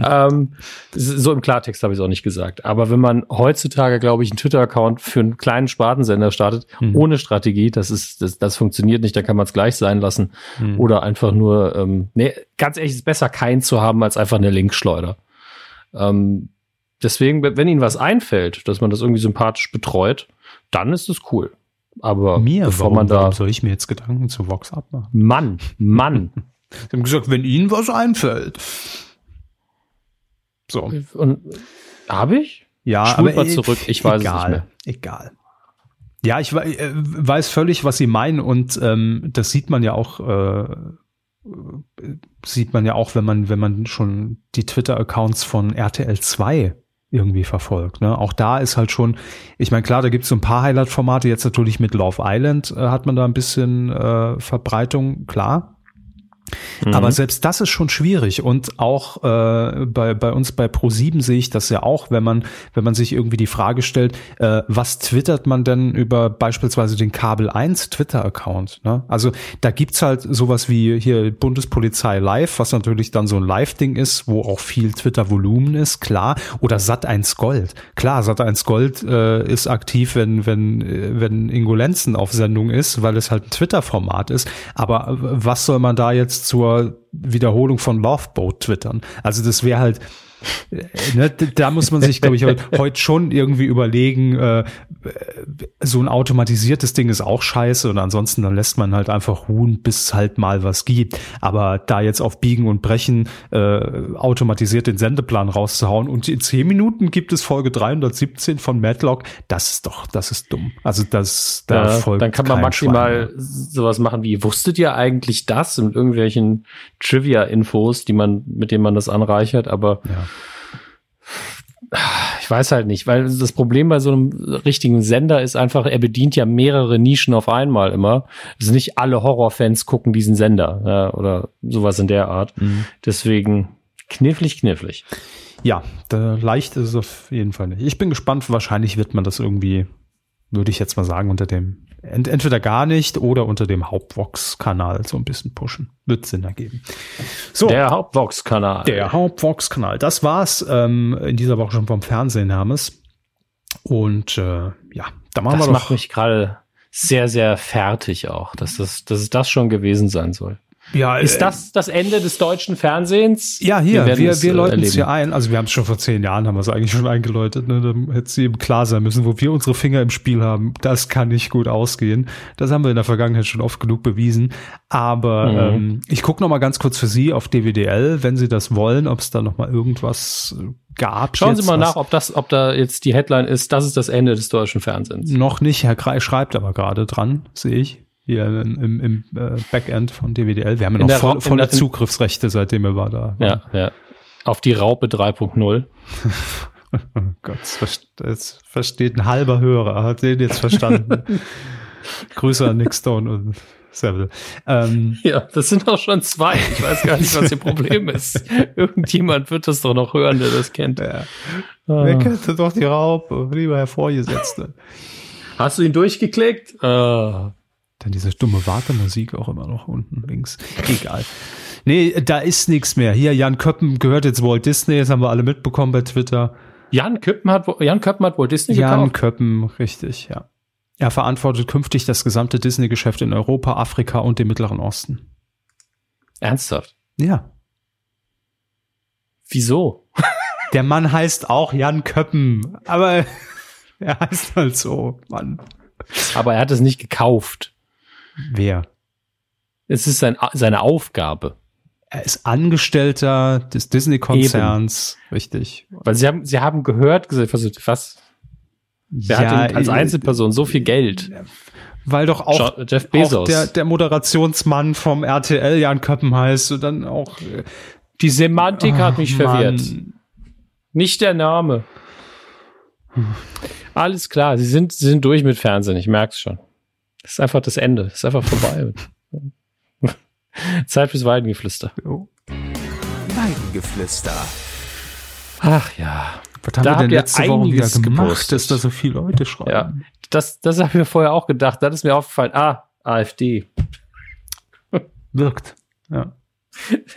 S4: ähm, so im Klartext habe ich es auch nicht gesagt. Aber wenn man heutzutage, glaube ich, einen Twitter-Account für einen kleinen Spartensender startet, mhm. ohne Strategie, das ist, das, das funktioniert nicht, da kann man es gleich sein lassen. Mhm. Oder einfach nur, ähm, nee, ganz ehrlich, ist besser, keinen zu haben, als einfach eine Linkschleuder. Ähm, Deswegen, wenn Ihnen was einfällt, dass man das irgendwie sympathisch betreut, dann ist es cool. Aber
S3: mir, bevor warum, man da. Warum soll ich mir jetzt Gedanken zu Vox abmachen?
S4: Mann, Mann. <laughs>
S3: Sie haben gesagt, wenn Ihnen was einfällt.
S4: So. Und habe ich?
S3: Ja,
S4: Spult aber mal zurück. Ich weiß
S3: egal,
S4: es nicht mehr.
S3: Egal. Ja, ich äh, weiß völlig, was Sie meinen und ähm, das sieht man ja auch. Äh, sieht man ja auch, wenn man wenn man schon die Twitter-Accounts von RTL 2 irgendwie verfolgt. Ne? Auch da ist halt schon, ich meine, klar, da gibt es so ein paar Highlight-Formate, jetzt natürlich mit Love Island äh, hat man da ein bisschen äh, Verbreitung, klar. Mhm. Aber selbst das ist schon schwierig und auch äh, bei, bei uns bei Pro7 sehe ich das ja auch, wenn man, wenn man sich irgendwie die Frage stellt, äh, was twittert man denn über beispielsweise den Kabel 1 Twitter-Account? Ne? Also da gibt's halt sowas wie hier Bundespolizei Live, was natürlich dann so ein Live-Ding ist, wo auch viel Twitter-Volumen ist, klar. Oder Sat1 Gold. Klar, Sat1 Gold äh, ist aktiv, wenn, wenn, äh, wenn Ingo Lenzen auf Sendung ist, weil es halt ein Twitter-Format ist. Aber was soll man da jetzt zur Wiederholung von Loveboat twittern. Also das wäre halt, ne, da muss man sich, glaube ich, heute <laughs> heut schon irgendwie überlegen, äh, so ein automatisiertes Ding ist auch scheiße und ansonsten dann lässt man halt einfach ruhen, bis es halt mal was gibt. Aber da jetzt auf Biegen und Brechen äh, automatisiert den Sendeplan rauszuhauen und in zehn Minuten gibt es Folge 317 von Madlock, das ist doch, das ist dumm. Also das,
S4: da ja, folgt Dann kann man maximal sowas machen wie, wusstet ihr eigentlich das? Und irgendwelchen Trivia-Infos, die man, mit denen man das anreichert, aber ja ich weiß halt nicht, weil das Problem bei so einem richtigen Sender ist einfach, er bedient ja mehrere Nischen auf einmal immer. Also nicht alle Horrorfans gucken diesen Sender ja, oder sowas in der Art. Mhm. Deswegen knifflig, knifflig.
S3: Ja, leicht ist es auf jeden Fall nicht. Ich bin gespannt, wahrscheinlich wird man das irgendwie, würde ich jetzt mal sagen, unter dem ent entweder gar nicht oder unter dem Hauptvox-Kanal so ein bisschen pushen. Wird Sinn ergeben.
S4: So. Der Hauptvox-Kanal.
S3: Der Hauptvox-Kanal. Das war's ähm, in dieser Woche schon vom Fernsehen, Hermes. Und äh, ja,
S4: da machen das wir doch. Das macht mich gerade sehr, sehr fertig auch, dass das, dass es das schon gewesen sein soll. Ja, ist äh, das das Ende des deutschen Fernsehens?
S3: Ja, hier, wir, wir, wir äh, läuten es hier ein. Also wir haben es schon vor zehn Jahren, haben wir es eigentlich schon eingeläutet. Ne? Da hätte es eben klar sein müssen, wo wir unsere Finger im Spiel haben. Das kann nicht gut ausgehen. Das haben wir in der Vergangenheit schon oft genug bewiesen. Aber mhm. ähm, ich gucke noch mal ganz kurz für Sie auf DWDL, wenn Sie das wollen, ob es da noch mal irgendwas gab.
S4: Schauen Sie mal nach, ob das, ob da jetzt die Headline ist, das ist das Ende des deutschen Fernsehens.
S3: Noch nicht. Herr Kreis schreibt aber gerade dran, sehe ich hier im, im äh, Backend von DWDL. Wir haben ja noch voll, volle der, Zugriffsrechte, seitdem er war da.
S4: Ja, ja. Auf die Raupe 3.0. <laughs>
S3: oh Gott, das versteht ein halber Hörer, hat den jetzt verstanden. <laughs> Grüße an Nick Stone und Seville.
S4: Ähm, ja, das sind auch schon zwei. Ich weiß gar nicht, was ihr Problem <laughs> ist. Irgendjemand wird das doch noch hören, der das kennt. Ja.
S3: Ah. Wer kennt doch die Raupe, lieber Herr Vorgesetzte.
S4: Hast du ihn durchgeklickt?
S3: Ah. Dann diese dumme Wartemusik auch immer noch unten links. Egal. Nee, da ist nichts mehr. Hier, Jan Köppen gehört jetzt Walt Disney, das haben wir alle mitbekommen bei Twitter.
S4: Jan Köppen hat, Jan Köppen hat Walt Disney
S3: Jan gekauft? Köppen, richtig, ja. Er verantwortet künftig das gesamte Disney-Geschäft in Europa, Afrika und dem Mittleren Osten.
S4: Ernsthaft?
S3: Ja.
S4: Wieso?
S3: Der Mann heißt auch Jan Köppen, aber <laughs> er heißt halt so, Mann.
S4: Aber er hat es nicht gekauft.
S3: Wer?
S4: Es ist sein, seine Aufgabe.
S3: Er ist Angestellter des Disney-Konzerns, richtig.
S4: Weil sie haben, sie haben gehört, gesagt, was? Wer ja, hat als äh, Einzelperson so viel Geld?
S3: Weil doch auch, Jeff Bezos. Auch der, der Moderationsmann vom RTL Jan Köppen heißt und dann auch. Äh,
S4: Die Semantik hat mich Mann. verwirrt. Nicht der Name. Alles klar, sie sind, sie sind durch mit Fernsehen, ich merk's schon. Das ist einfach das Ende. Das ist einfach vorbei. <laughs> Zeit fürs Weidengeflüster.
S2: Weidengeflüster.
S4: Ach ja.
S3: Was haben da wir denn letzte Woche wieder gemacht, gepostet. dass da so viele Leute schreiben?
S4: Ja, das, das habe ich mir vorher auch gedacht. Das ist mir aufgefallen. Ah, AfD.
S3: Wirkt. Ja.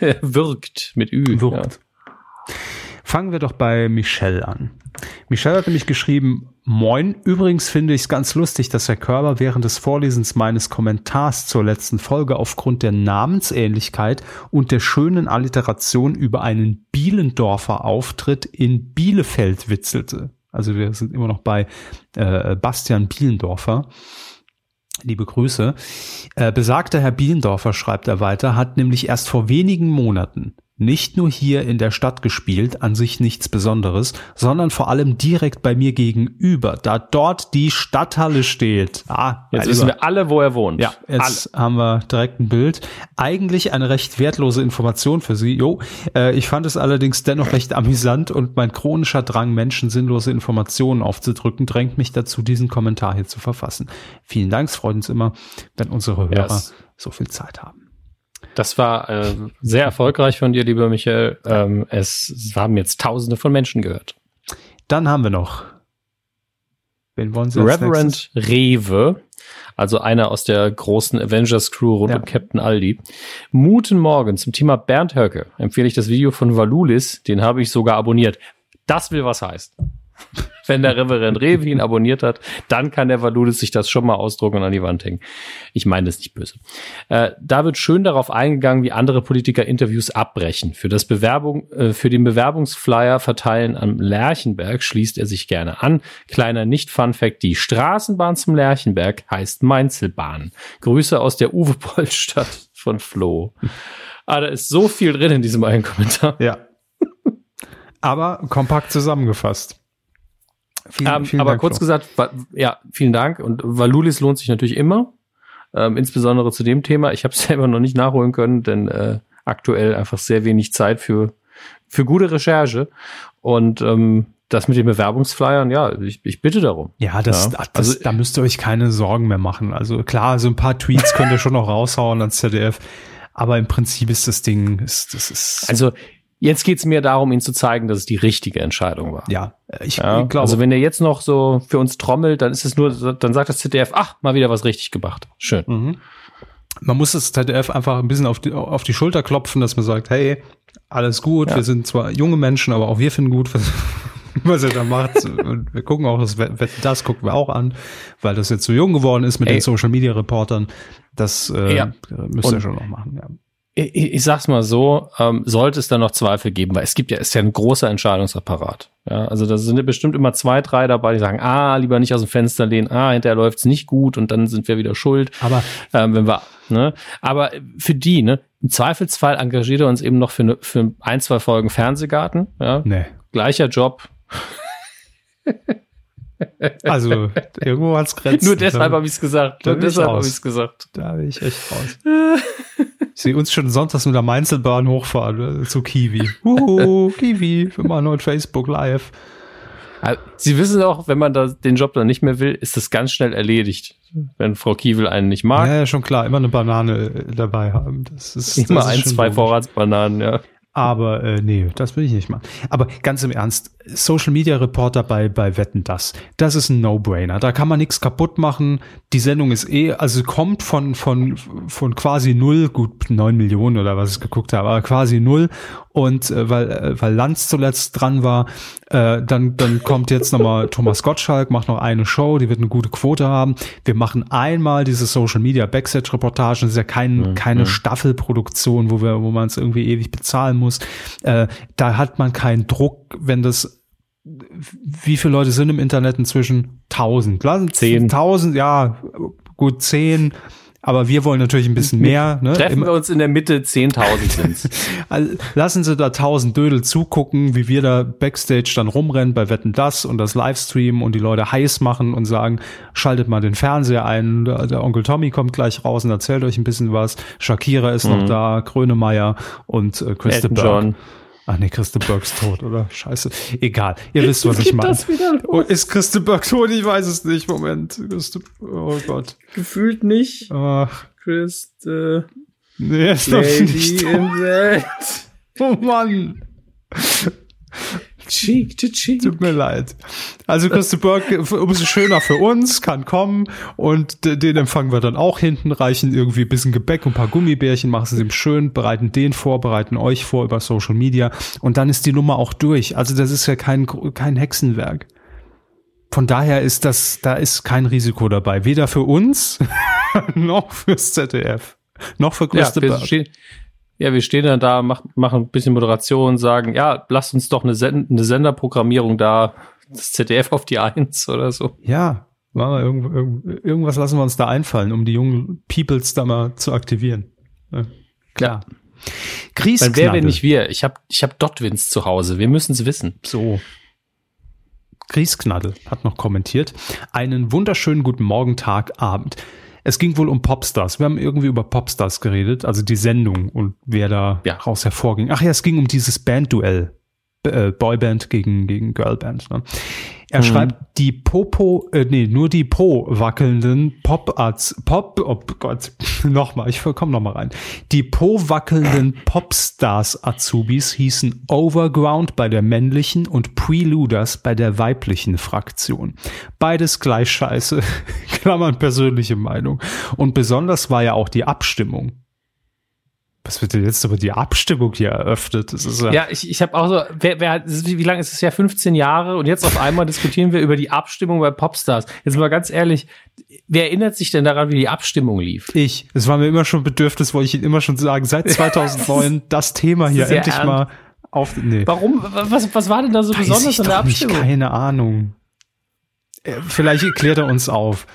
S3: <laughs>
S4: Wirkt mit Ü.
S3: Wirkt. Ja. Fangen wir doch bei Michelle an. Michelle hat nämlich geschrieben, Moin, übrigens finde ich es ganz lustig, dass Herr Körber während des Vorlesens meines Kommentars zur letzten Folge aufgrund der Namensähnlichkeit und der schönen Alliteration über einen Bielendorfer Auftritt in Bielefeld witzelte. Also wir sind immer noch bei äh, Bastian Bielendorfer. Liebe Grüße. Äh, besagter Herr Bielendorfer, schreibt er weiter, hat nämlich erst vor wenigen Monaten nicht nur hier in der Stadt gespielt, an sich nichts Besonderes, sondern vor allem direkt bei mir gegenüber, da dort die Stadthalle steht.
S4: Ah, jetzt wissen wir alle, wo er wohnt.
S3: Ja, jetzt alle. haben wir direkt ein Bild. Eigentlich eine recht wertlose Information für Sie. Jo, äh, ich fand es allerdings dennoch recht amüsant und mein chronischer Drang, Menschen sinnlose Informationen aufzudrücken, drängt mich dazu, diesen Kommentar hier zu verfassen. Vielen Dank, es freut uns immer, wenn unsere Hörer yes. so viel Zeit haben.
S4: Das war äh, sehr erfolgreich von dir, lieber Michael. Ähm, es, es haben jetzt Tausende von Menschen gehört.
S3: Dann haben wir noch.
S4: Wen wollen Sie Reverend nächstes? Rewe, also einer aus der großen Avengers Crew rund ja. um Captain Aldi. Muten Morgen zum Thema Bernd Höcke empfehle ich das Video von Valulis, den habe ich sogar abonniert. Das will was heißt. <laughs> Wenn der Reverend Rewe ihn abonniert hat, dann kann der Valulis sich das schon mal ausdrucken und an die Wand hängen. Ich meine das nicht böse. Äh, da wird schön darauf eingegangen, wie andere Politiker Interviews abbrechen. Für das Bewerbung, äh, für den Bewerbungsflyer verteilen am Lerchenberg schließt er sich gerne an. Kleiner Nicht-Fun-Fact, die Straßenbahn zum Lerchenberg heißt Mainzelbahn. Grüße aus der Uwe-Boll-Stadt von Flo. Ah, da ist so viel drin in diesem einen Kommentar.
S3: Ja. Aber kompakt zusammengefasst.
S4: Vielen, ähm, vielen aber Dank kurz Flo. gesagt, ja, vielen Dank. Und Valulis lohnt sich natürlich immer, ähm, insbesondere zu dem Thema. Ich habe es <laughs> selber noch nicht nachholen können, denn äh, aktuell einfach sehr wenig Zeit für für gute Recherche. Und ähm, das mit den Bewerbungsflyern, ja, ich, ich bitte darum.
S3: Ja, das, ja. das also, da müsst ihr euch keine Sorgen mehr machen. Also klar, so ein paar Tweets könnt ihr schon noch raushauen ans ZDF. Aber im Prinzip ist das Ding, ist, das ist.
S4: Also Jetzt geht's mir darum, ihn zu zeigen, dass es die richtige Entscheidung war.
S3: Ja,
S4: ich, ja, glaube. Also wenn er jetzt noch so für uns trommelt, dann ist es nur, dann sagt das ZDF, ach, mal wieder was richtig gemacht. Schön. Mhm.
S3: Man muss das ZDF einfach ein bisschen auf die, auf die Schulter klopfen, dass man sagt, hey, alles gut, ja. wir sind zwar junge Menschen, aber auch wir finden gut, <laughs> was, was er da macht. <laughs> Und wir gucken auch, das, das gucken wir auch an, weil das jetzt so jung geworden ist mit Ey. den Social Media Reportern. Das äh, ja. müsst ihr schon noch machen, ja.
S4: Ich, ich sag's mal so, ähm, sollte es da noch Zweifel geben, weil es gibt ja, ist ja ein großer Entscheidungsapparat. Ja, also da sind ja bestimmt immer zwei, drei dabei, die sagen, ah, lieber nicht aus dem Fenster lehnen, ah, hinterher läuft's nicht gut und dann sind wir wieder schuld.
S3: Aber
S4: ähm, wenn wir, ne, aber für die, ne, im Zweifelsfall engagiert er uns eben noch für, ne, für ein, zwei Folgen Fernsehgarten. Ja,
S3: nee.
S4: gleicher Job.
S3: Also, irgendwo hat's <laughs> Grenzen.
S4: Nur deshalb habe ich's gesagt. Nur deshalb habe ich's gesagt.
S3: Da bin ich echt raus. <laughs> ich sehe uns schon sonntags mit der Mainzelbahn hochfahren äh, zu Kiwi. Uhu, Kiwi, wir machen heute Facebook Live.
S4: Sie wissen auch, wenn man da den Job dann nicht mehr will, ist das ganz schnell erledigt. Wenn Frau Kiewel einen nicht mag.
S3: Ja, ja schon klar, immer eine Banane äh, dabei haben. Das ist
S4: immer
S3: das
S4: ist ein, zwei Vorratsbananen, ja.
S3: Aber äh, nee, das will ich nicht machen. Aber ganz im Ernst, Social Media Reporter bei, bei Wetten das, das ist ein No-Brainer. Da kann man nichts kaputt machen. Die Sendung ist eh, also kommt von, von, von quasi null, gut neun Millionen oder was ich geguckt habe, aber quasi null. Und äh, weil, äh, weil Lanz zuletzt dran war, äh, dann, dann kommt jetzt nochmal Thomas Gottschalk, macht noch eine Show, die wird eine gute Quote haben. Wir machen einmal diese Social Media Backstage-Reportagen, das ist ja kein, mhm. keine Staffelproduktion, wo wir, wo man es irgendwie ewig bezahlen muss. Äh, da hat man keinen Druck, wenn das wie viele Leute sind im Internet inzwischen? Tausend. Lassen zehn. Tausend, ja, gut zehn. Aber wir wollen natürlich ein bisschen <laughs> mehr.
S4: Ne? Treffen wir uns in der Mitte, 10.000 sind's. <laughs>
S3: Lassen Sie da 1.000 Dödel zugucken, wie wir da Backstage dann rumrennen bei Wetten Das und das Livestream und die Leute heiß machen und sagen, schaltet mal den Fernseher ein, der Onkel Tommy kommt gleich raus und erzählt euch ein bisschen was. Shakira ist mhm. noch da, Krönemeyer und äh, Christa John. Ach nee, Christe Burks tot, oder? Scheiße. Egal. Ihr wisst, was ich meine. Oh, ist Christe Burks tot? Ich weiß es nicht. Moment. Christe, oh Gott.
S4: Gefühlt nicht.
S3: Ach.
S4: Christe.
S3: Nee, ist Lady doch nicht in Oh Mann.
S4: Cheek to cheek.
S3: Tut mir leid. Also Christa Burke, umso schöner für uns, kann kommen und den empfangen wir dann auch hinten, reichen irgendwie ein bisschen Gebäck und ein paar Gummibärchen, machen es ihm schön, bereiten den vor, bereiten euch vor über Social Media und dann ist die Nummer auch durch. Also das ist ja kein, kein Hexenwerk. Von daher ist das, da ist kein Risiko dabei. Weder für uns, <laughs> noch fürs ZDF, noch für Christa ja, Burke.
S4: Ja, wir stehen dann da, machen, machen ein bisschen Moderation, sagen, ja, lasst uns doch eine, Send eine Senderprogrammierung da, das ZDF auf die Eins oder so.
S3: Ja, machen wir irgend, irgend, irgendwas lassen wir uns da einfallen, um die jungen Peoples da mal zu aktivieren. Ja, klar.
S4: Kriegsknappe. Wer, wenn nicht wir? Ich habe ich hab Dotwins zu Hause. Wir müssen es wissen.
S3: So. Griesknaddel hat noch kommentiert. Einen wunderschönen guten Morgen, Tag, Abend. Es ging wohl um Popstars. Wir haben irgendwie über Popstars geredet, also die Sendung und wer da ja. raus hervorging. Ach ja, es ging um dieses Bandduell. Äh, Boyband gegen, gegen Girlband. Ne? Er mhm. schreibt, die Popo, äh, nee, nur die Po wackelnden Pop-Arts, Pop, oh Gott, <laughs> nochmal, ich komm nochmal rein. Die Po wackelnden Popstars Azubis hießen Overground bei der männlichen und Preluders bei der weiblichen Fraktion. Beides gleich scheiße, <laughs> Klammern persönliche Meinung. Und besonders war ja auch die Abstimmung. Was wird denn jetzt über die Abstimmung hier eröffnet?
S4: Ja, ja ich, ich habe auch so, wer, wer, wie, wie lange ist es ja? 15 Jahre und jetzt auf einmal diskutieren wir über die Abstimmung bei Popstars. Jetzt mal ganz ehrlich, wer erinnert sich denn daran, wie die Abstimmung lief?
S3: Ich. Es war mir immer schon Bedürfnis, wollte ich Ihnen immer schon sagen, seit <laughs> 2009 das Thema hier endlich ernst. mal auf.
S4: Nee. Warum? Was, was war denn da so Weiß besonders an der Abstimmung?
S3: Nicht, keine Ahnung. Äh, vielleicht erklärt er uns auf.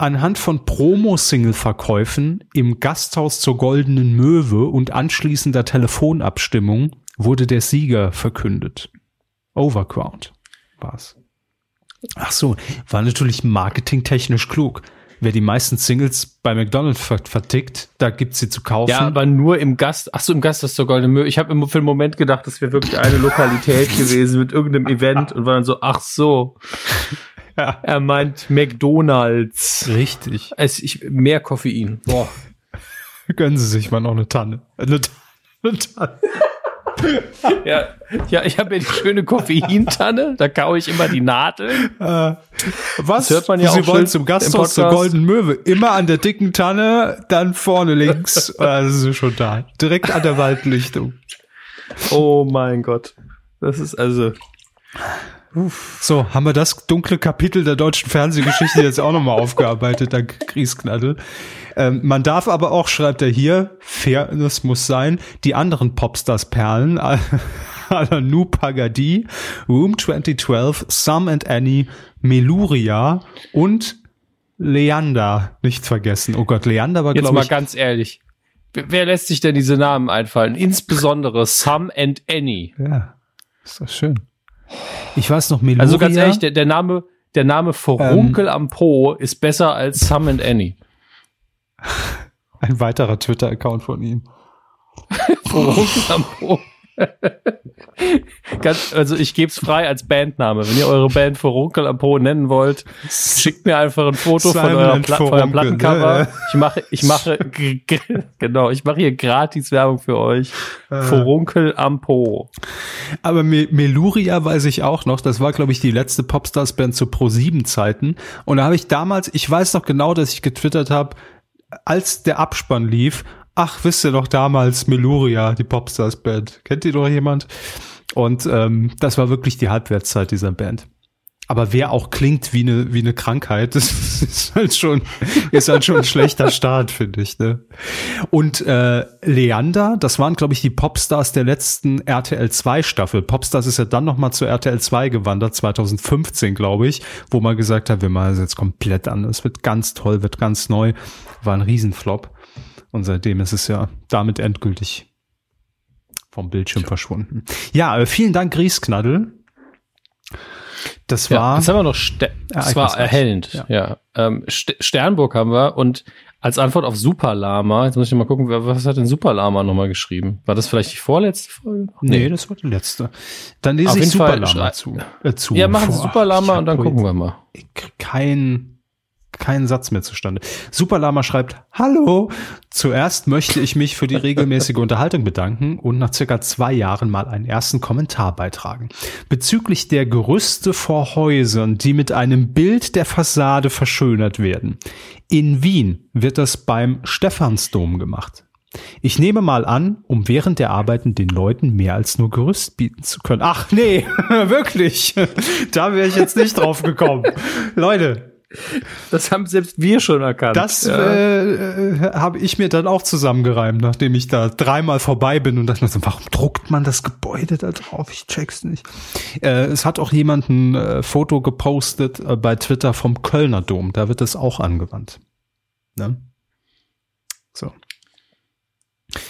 S3: Anhand von Promo-Single-Verkäufen im Gasthaus zur Goldenen Möwe und anschließender Telefonabstimmung wurde der Sieger verkündet. Overground war's. Ach so, war natürlich marketingtechnisch klug. Wer die meisten Singles bei McDonald's vertickt, da gibt's sie zu kaufen. Ja,
S4: aber nur im Gast. Ach so, im Gasthaus zur Goldenen Möwe. Ich habe für einen Moment gedacht, das wäre wirklich eine Lokalität <laughs> gewesen mit irgendeinem Event und war dann so, ach so. Ja. <laughs> Er meint McDonalds.
S3: Richtig.
S4: Es, ich, mehr Koffein. Boah. <laughs>
S3: Gönnen Sie sich mal noch eine Tanne. Eine,
S4: eine Tanne. <laughs> ja, ja, ich habe ja die schöne Koffeintanne, da kaue ich immer die Nadeln.
S3: Äh, was? Das hört man ja Sie auch wollen zum Gasthaus zur Golden Möwe. Immer an der dicken Tanne, dann vorne links. das ist schon da. Direkt an der Waldlichtung.
S4: Oh mein Gott. Das ist also.
S3: Uff. So, haben wir das dunkle Kapitel der deutschen Fernsehgeschichte jetzt auch nochmal aufgearbeitet, dank Griesknadel. Ähm, man darf aber auch, schreibt er hier, Fairness muss sein, die anderen Popstars-Perlen, Alanu Pagadi, Room 2012, Sam and Annie, Meluria und Leander nicht vergessen. Oh Gott, Leander war, glaube
S4: ich. Jetzt mal ganz ehrlich. Wer lässt sich denn diese Namen einfallen? Insbesondere Sam and Annie.
S3: Ja, ist das schön. Ich weiß noch, Meluria.
S4: Also ganz ehrlich, der, der Name, der Name Vorunkel ähm, am Po ist besser als Sam and Annie. <laughs>
S3: Ein weiterer Twitter-Account von ihm. <laughs>
S4: Vorunkel am Po. <laughs> Ganz, also ich gebe es frei als Bandname. Wenn ihr eure Band Vorunkel am Po nennen wollt, schickt mir einfach ein Foto Simon von, eurer Pla eurem Plattencover. Ich mache, ich mache, <laughs> genau, ich mache hier gratis Werbung für euch. Vorunkel am Po.
S3: Aber Meluria weiß ich auch noch. Das war, glaube ich, die letzte Popstars-Band zu Pro-7-Zeiten. Und da habe ich damals, ich weiß noch genau, dass ich getwittert habe, als der Abspann lief, ach, wisst ihr noch damals Meluria, die Popstars-Band. Kennt ihr noch jemand? Und ähm, das war wirklich die Halbwertszeit dieser Band. Aber wer auch klingt wie eine wie eine Krankheit, <laughs> das ist halt schon ist halt schon ein schlechter <laughs> Start, finde ich. Ne? Und äh, Leander, das waren glaube ich die Popstars der letzten RTL 2 Staffel. Popstars ist ja dann noch mal zu RTL 2 gewandert 2015, glaube ich, wo man gesagt hat, wir machen es jetzt komplett anders, Es wird ganz toll, wird ganz neu. War ein Riesenflop. Und seitdem ist es ja damit endgültig vom Bildschirm ja. verschwunden. Ja, äh, vielen Dank, Griesknaddel. Das war. Ja,
S4: jetzt haben wir noch, Ster das war erhellend. Ja. ja. Ähm, St Sternburg haben wir und als Antwort auf Superlama, jetzt muss ich mal gucken, was hat denn Superlama nochmal geschrieben? War das vielleicht die vorletzte Folge?
S3: Nee, nee das war die letzte. Dann lese auf ich Superlama zu,
S4: äh, zu. Ja, machen Sie Superlama und dann gucken wir mal.
S3: Kein keinen Satz mehr zustande. Superlama schreibt, Hallo, zuerst möchte ich mich für die regelmäßige <laughs> Unterhaltung bedanken und nach circa zwei Jahren mal einen ersten Kommentar beitragen. Bezüglich der Gerüste vor Häusern, die mit einem Bild der Fassade verschönert werden. In Wien wird das beim Stephansdom gemacht. Ich nehme mal an, um während der Arbeiten den Leuten mehr als nur Gerüst bieten zu können. Ach nee, <laughs> wirklich. <laughs> Da wäre ich jetzt nicht drauf gekommen. Leute,
S4: das haben selbst wir schon erkannt.
S3: Das ja. äh, äh, habe ich mir dann auch zusammengereimt, nachdem ich da dreimal vorbei bin und dachte mir so, warum druckt man das Gebäude da drauf? Ich check's nicht. Äh, es hat auch jemand ein äh, Foto gepostet äh, bei Twitter vom Kölner Dom. Da wird das auch angewandt. Ne? So.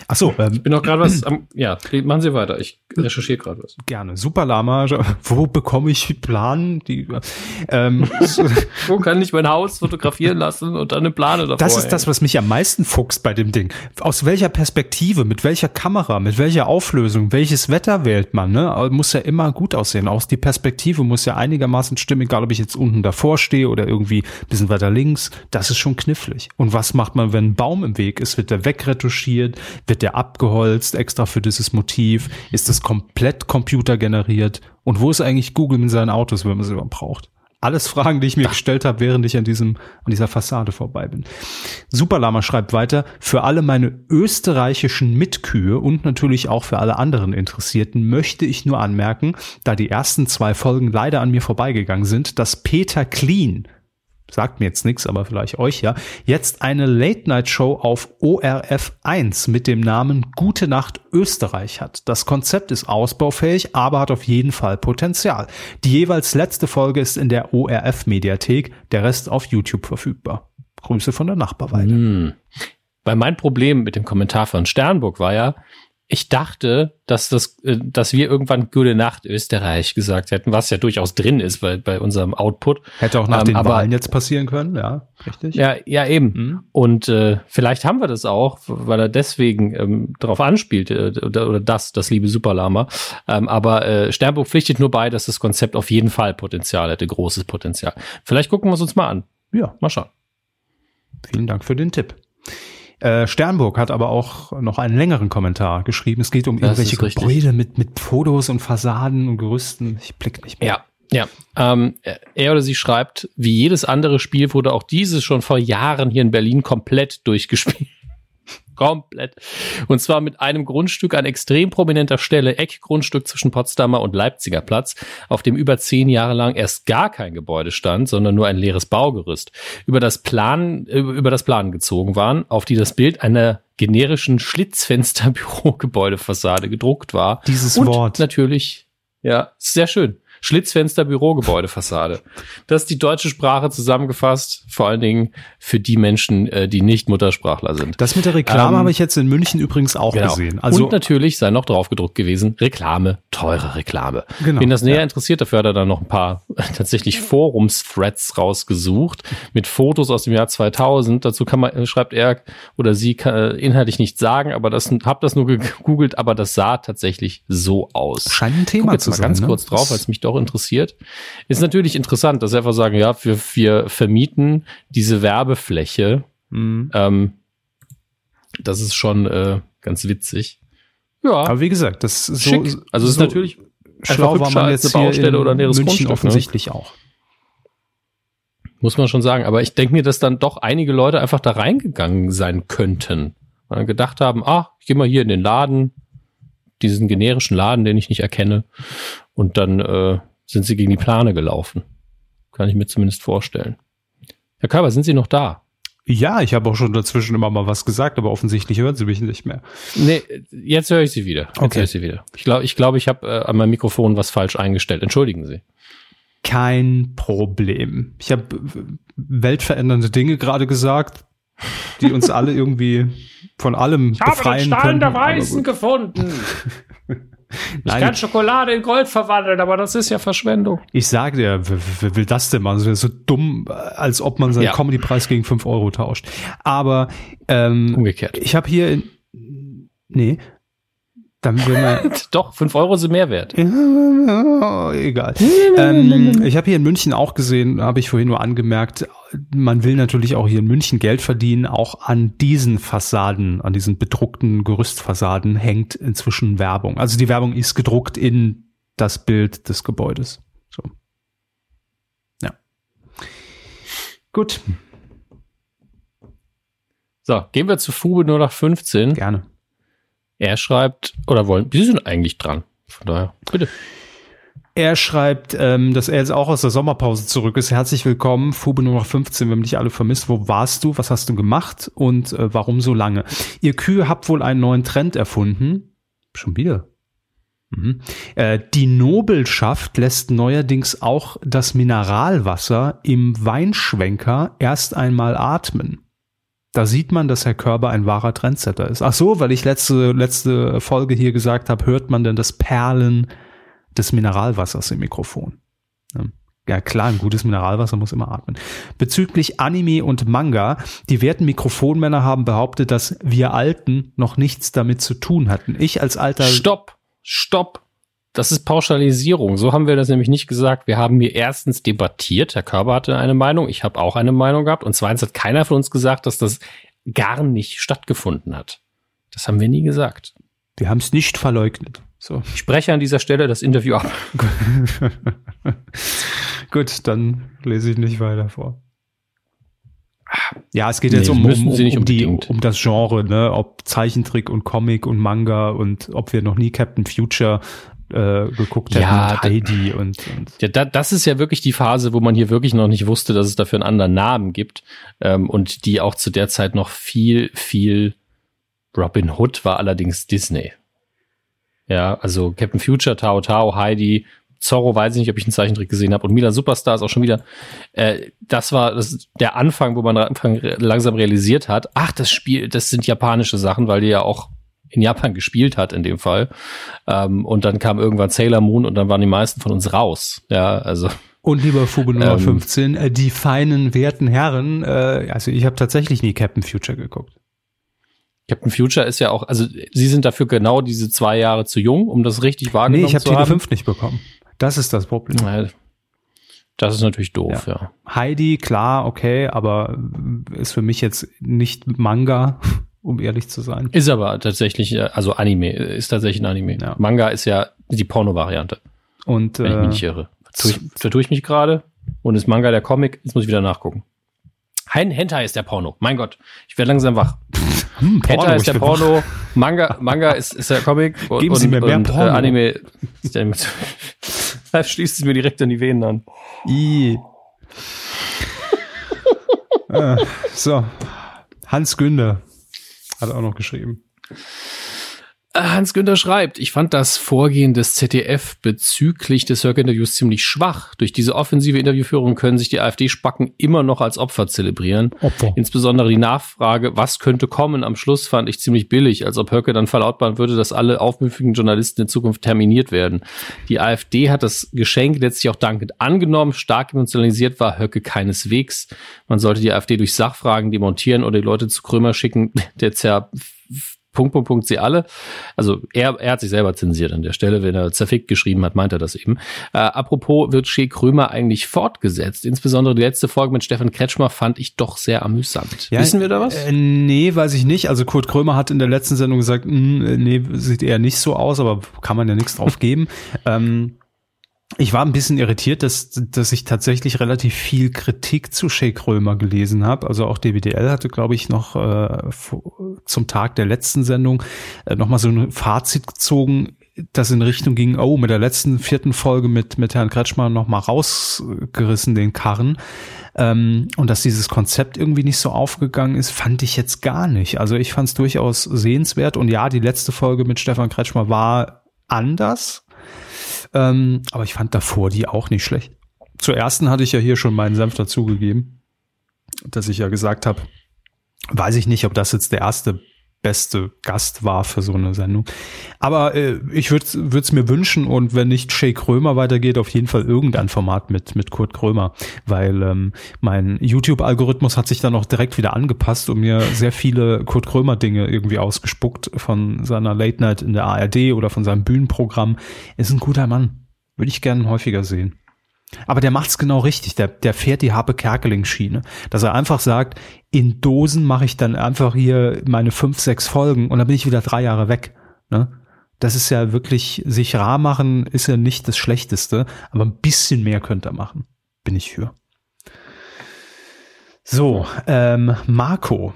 S4: Ach so, ähm, ich bin noch gerade was <clears throat> am, ja, machen Sie weiter. Ich recherchiere gerade was.
S3: Gerne. Super Lama, wo bekomme ich Plan? Die,
S4: ähm, <laughs> wo kann ich mein Haus fotografieren lassen und dann eine Plane davor?
S3: Das ist das, was mich am meisten fuchst bei dem Ding. Aus welcher Perspektive, mit welcher Kamera, mit welcher Auflösung, welches Wetter wählt man, ne? Muss ja immer gut aussehen. Aus die Perspektive muss ja einigermaßen stimmen, egal ob ich jetzt unten davor stehe oder irgendwie ein bisschen weiter links. Das ist schon knifflig. Und was macht man, wenn ein Baum im Weg ist? Wird der wegretuschiert? Wird der abgeholzt extra für dieses Motiv? Ist das komplett computergeneriert? Und wo ist eigentlich Google mit seinen Autos, wenn man sie überhaupt braucht? Alles Fragen, die ich mir gestellt habe, während ich an diesem, an dieser Fassade vorbei bin. Superlama schreibt weiter, für alle meine österreichischen Mitkühe und natürlich auch für alle anderen Interessierten möchte ich nur anmerken, da die ersten zwei Folgen leider an mir vorbeigegangen sind, dass Peter Clean sagt mir jetzt nichts, aber vielleicht euch ja, jetzt eine Late-Night-Show auf ORF 1 mit dem Namen Gute Nacht Österreich hat. Das Konzept ist ausbaufähig, aber hat auf jeden Fall Potenzial. Die jeweils letzte Folge ist in der ORF-Mediathek, der Rest auf YouTube verfügbar. Grüße von der Nachbarweide. Hm.
S4: Weil mein Problem mit dem Kommentar von Sternburg war ja, ich dachte, dass das, äh, dass wir irgendwann Gute Nacht Österreich gesagt hätten, was ja durchaus drin ist bei, bei unserem Output.
S3: Hätte auch nach ähm, den aber, Wahlen jetzt passieren können, ja,
S4: richtig. Ja, ja eben. Mhm. Und äh, vielleicht haben wir das auch, weil er deswegen ähm, darauf anspielt äh, oder, oder das, das liebe Superlama. Ähm, aber äh, Sternburg pflichtet nur bei, dass das Konzept auf jeden Fall Potenzial hätte, großes Potenzial. Vielleicht gucken wir es uns mal an. Ja, mal schauen.
S3: Vielen Dank für den Tipp. Äh, Sternburg hat aber auch noch einen längeren Kommentar geschrieben. Es geht um das irgendwelche Gebäude mit, mit Fotos und Fassaden und Gerüsten. Ich blick nicht mehr.
S4: Ja. Ja, ähm, er oder sie schreibt, wie jedes andere Spiel wurde auch dieses schon vor Jahren hier in Berlin komplett durchgespielt. Komplett. Und zwar mit einem Grundstück an extrem prominenter Stelle, Eckgrundstück zwischen Potsdamer und Leipziger Platz, auf dem über zehn Jahre lang erst gar kein Gebäude stand, sondern nur ein leeres Baugerüst, über das Plan, über das Plan gezogen waren, auf die das Bild einer generischen Schlitzfenster-Bürogebäudefassade gedruckt war.
S3: Dieses
S4: und
S3: Wort.
S4: Natürlich, ja, sehr schön. Schlitzfenster Bürogebäudefassade. Das ist die deutsche Sprache zusammengefasst, vor allen Dingen für die Menschen, äh, die nicht Muttersprachler sind.
S3: Das mit der Reklame ähm, habe ich jetzt in München übrigens auch genau. gesehen.
S4: Also Und natürlich sei noch draufgedruckt gewesen, Reklame, teure Reklame. Genau, Wen das näher ja. interessiert, dafür hat er dann noch ein paar <laughs> tatsächlich Forums-Threads rausgesucht mit Fotos aus dem Jahr 2000. Dazu kann man, schreibt er oder sie kann, äh, inhaltlich nicht sagen, aber das, hab das nur gegoogelt, aber das sah tatsächlich so aus.
S3: Scheint ein Thema
S4: zu sein. ganz ne? kurz drauf, es mich doch interessiert. Ist natürlich interessant, dass sie einfach sagen, ja, wir, wir vermieten diese Werbefläche. Mhm. Ähm, das ist schon äh, ganz witzig.
S3: Ja. Aber wie gesagt, das ist so.
S4: Schick. Also es
S3: so
S4: ist natürlich
S3: schlau war man jetzt
S4: eine Baustelle oder ein
S3: München Grundstück,
S4: ne?
S3: offensichtlich ne? auch.
S4: Muss man schon sagen. Aber ich denke mir, dass dann doch einige Leute einfach da reingegangen sein könnten. Weil gedacht haben, ah, ich gehe mal hier in den Laden, diesen generischen Laden, den ich nicht erkenne. Und dann äh, sind sie gegen die Plane gelaufen. Kann ich mir zumindest vorstellen. Herr Körber, sind Sie noch da?
S3: Ja, ich habe auch schon dazwischen immer mal was gesagt, aber offensichtlich hören Sie mich nicht mehr.
S4: Nee, jetzt höre ich Sie wieder. Jetzt
S3: okay.
S4: höre ich Sie wieder. Ich glaube, ich, glaub, ich habe äh, an meinem Mikrofon was falsch eingestellt. Entschuldigen Sie.
S3: Kein Problem. Ich habe weltverändernde Dinge gerade gesagt, die uns alle irgendwie von allem
S4: ich
S3: befreien
S4: habe
S3: den Stein
S4: der Weißen gefunden. <laughs> Ich kann Schokolade in Gold verwandeln, aber das ist ja Verschwendung.
S3: Ich sage dir, wer, wer will das denn machen? Das wäre so dumm, als ob man seinen ja. Comedy-Preis gegen 5 Euro tauscht. Aber ähm,
S4: umgekehrt.
S3: Ich habe hier in, nee, dann will man <laughs>
S4: Doch, 5 Euro sind mehr wert.
S3: egal. ähm, ich habe hier in München auch gesehen, habe ich vorhin nur angemerkt, man will natürlich auch hier in München Geld verdienen. Auch an diesen Fassaden, an diesen bedruckten Gerüstfassaden hängt inzwischen Werbung. Also die Werbung ist gedruckt in das Bild des Gebäudes. So. Ja. Gut.
S4: So, gehen wir zu Fube nur nach 15.
S3: Gerne.
S4: Er schreibt, oder wollen, Sie sind eigentlich dran. Von daher, bitte.
S3: Er schreibt, ähm, dass er jetzt auch aus der Sommerpause zurück ist. Herzlich willkommen, Fube Nummer 15, wir haben dich alle vermisst. Wo warst du? Was hast du gemacht? Und äh, warum so lange? Ihr Kühe habt wohl einen neuen Trend erfunden. Schon wieder. Mhm. Äh, die Nobelschaft lässt neuerdings auch das Mineralwasser im Weinschwenker erst einmal atmen. Da sieht man, dass Herr Körber ein wahrer Trendsetter ist. Ach so, weil ich letzte, letzte Folge hier gesagt habe, hört man denn das Perlen des Mineralwassers im Mikrofon? Ja klar, ein gutes Mineralwasser muss immer atmen. Bezüglich Anime und Manga, die werten Mikrofonmänner haben behauptet, dass wir Alten noch nichts damit zu tun hatten. Ich als alter...
S4: Stopp, stopp. Das ist Pauschalisierung. So haben wir das nämlich nicht gesagt. Wir haben hier erstens debattiert. Herr Körber hatte eine Meinung. Ich habe auch eine Meinung gehabt. Und zweitens hat keiner von uns gesagt, dass das gar nicht stattgefunden hat. Das haben wir nie gesagt.
S3: Wir haben es nicht verleugnet.
S4: So. Ich spreche an dieser Stelle das Interview ab. <laughs>
S3: Gut, dann lese ich nicht weiter vor. Ja, es geht
S4: nee,
S3: jetzt um, um, um,
S4: um,
S3: die, um das Genre, ne? ob Zeichentrick und Comic und Manga und ob wir noch nie Captain Future äh, geguckt
S4: ja,
S3: hätten, Heidi und, und
S4: ja, da, das ist ja wirklich die Phase, wo man hier wirklich noch nicht wusste, dass es dafür einen anderen Namen gibt ähm, und die auch zu der Zeit noch viel, viel Robin Hood war allerdings Disney. Ja, also Captain Future, Tao Tao, Heidi, Zorro weiß ich nicht, ob ich einen Zeichentrick gesehen habe und Mila Superstar ist auch schon wieder. Äh, das war das der Anfang, wo man Anfang langsam realisiert hat, ach, das Spiel, das sind japanische Sachen, weil die ja auch in Japan gespielt hat in dem Fall. Ähm, und dann kam irgendwann Sailor Moon und dann waren die meisten von uns raus. Ja, also.
S3: Und lieber Fubu Nummer ähm, 15, äh, die feinen, werten Herren, äh, also ich habe tatsächlich nie Captain Future geguckt.
S4: Captain Future ist ja auch, also sie sind dafür genau diese zwei Jahre zu jung, um das richtig wahrgenommen
S3: nee, ich hab
S4: zu haben.
S3: Nee, ich habe Tele 5 nicht bekommen. Das ist das Problem.
S4: Das ist natürlich doof, ja. ja.
S3: Heidi, klar, okay, aber ist für mich jetzt nicht Manga <laughs> um ehrlich zu sein.
S4: Ist aber tatsächlich, äh, also Anime, ist tatsächlich ein Anime. Ja. Manga ist ja die Porno-Variante.
S3: Und
S4: wenn ich mich nicht irre. Vertue ich, vertue ich mich gerade? Und ist Manga der Comic? Jetzt muss ich wieder nachgucken. Hein, Hentai ist der Porno. Mein Gott, ich werde langsam wach. Hm, Hentai ist der Porno. Wach. Manga, Manga ist, ist der Comic.
S3: Geben und, Sie mir mehr und, Porno. Äh,
S4: Anime. da <laughs> schließt es mir direkt an die Venen an.
S3: I. äh, <laughs> so. Hans Günther hat auch noch geschrieben.
S4: Hans-Günther schreibt, ich fand das Vorgehen des ZDF bezüglich des Höcke-Interviews ziemlich schwach. Durch diese offensive Interviewführung können sich die AfD-Spacken immer noch als Opfer zelebrieren. Opfer. Insbesondere die Nachfrage, was könnte kommen, am Schluss fand ich ziemlich billig, als ob Höcke dann verlautbaren würde, dass alle aufmüffigen Journalisten in Zukunft terminiert werden. Die AfD hat das Geschenk letztlich auch dankend angenommen. Stark emotionalisiert war Höcke keineswegs. Man sollte die AfD durch Sachfragen demontieren oder die Leute zu Krömer schicken, der zer Punkt, Punkt, Punkt, sie alle. Also er, er hat sich selber zensiert an der Stelle, wenn er zerfickt geschrieben hat, meint er das eben. Äh, apropos, wird Shea Krömer eigentlich fortgesetzt? Insbesondere die letzte Folge mit Stefan Kretschmer fand ich doch sehr amüsant.
S3: Ja, Wissen wir da was? Äh, nee, weiß ich nicht. Also Kurt Krömer hat in der letzten Sendung gesagt, mh, hm, nee, sieht eher nicht so aus, aber kann man ja nichts drauf geben. <laughs> ähm, ich war ein bisschen irritiert, dass, dass ich tatsächlich relativ viel Kritik zu Shake Römer gelesen habe. Also auch DWDL hatte, glaube ich, noch äh, zum Tag der letzten Sendung äh, nochmal so ein Fazit gezogen, das in Richtung ging, oh, mit der letzten vierten Folge mit, mit Herrn Kretschmann nochmal rausgerissen, den Karren. Ähm, und dass dieses Konzept irgendwie nicht so aufgegangen ist, fand ich jetzt gar nicht. Also ich fand es durchaus sehenswert. Und ja, die letzte Folge mit Stefan Kretschmer war anders ähm, aber ich fand davor die auch nicht schlecht. Zur ersten hatte ich ja hier schon meinen Senf dazugegeben, dass ich ja gesagt habe, weiß ich nicht, ob das jetzt der erste beste Gast war für so eine Sendung. Aber äh, ich würde es mir wünschen und wenn nicht Shay Krömer weitergeht, auf jeden Fall irgendein Format mit, mit Kurt Krömer, weil ähm, mein YouTube-Algorithmus hat sich dann auch direkt wieder angepasst und mir sehr viele Kurt Krömer-Dinge irgendwie ausgespuckt von seiner Late Night in der ARD oder von seinem Bühnenprogramm. Ist ein guter Mann. Würde ich gerne häufiger sehen. Aber der macht's genau richtig. Der, der fährt die Habe Kerkeling Schiene, dass er einfach sagt, in Dosen mache ich dann einfach hier meine fünf, sechs Folgen und dann bin ich wieder drei Jahre weg. Ne? Das ist ja wirklich sich rar machen, ist ja nicht das Schlechteste, aber ein bisschen mehr könnte er machen. Bin ich für. So, ähm, Marco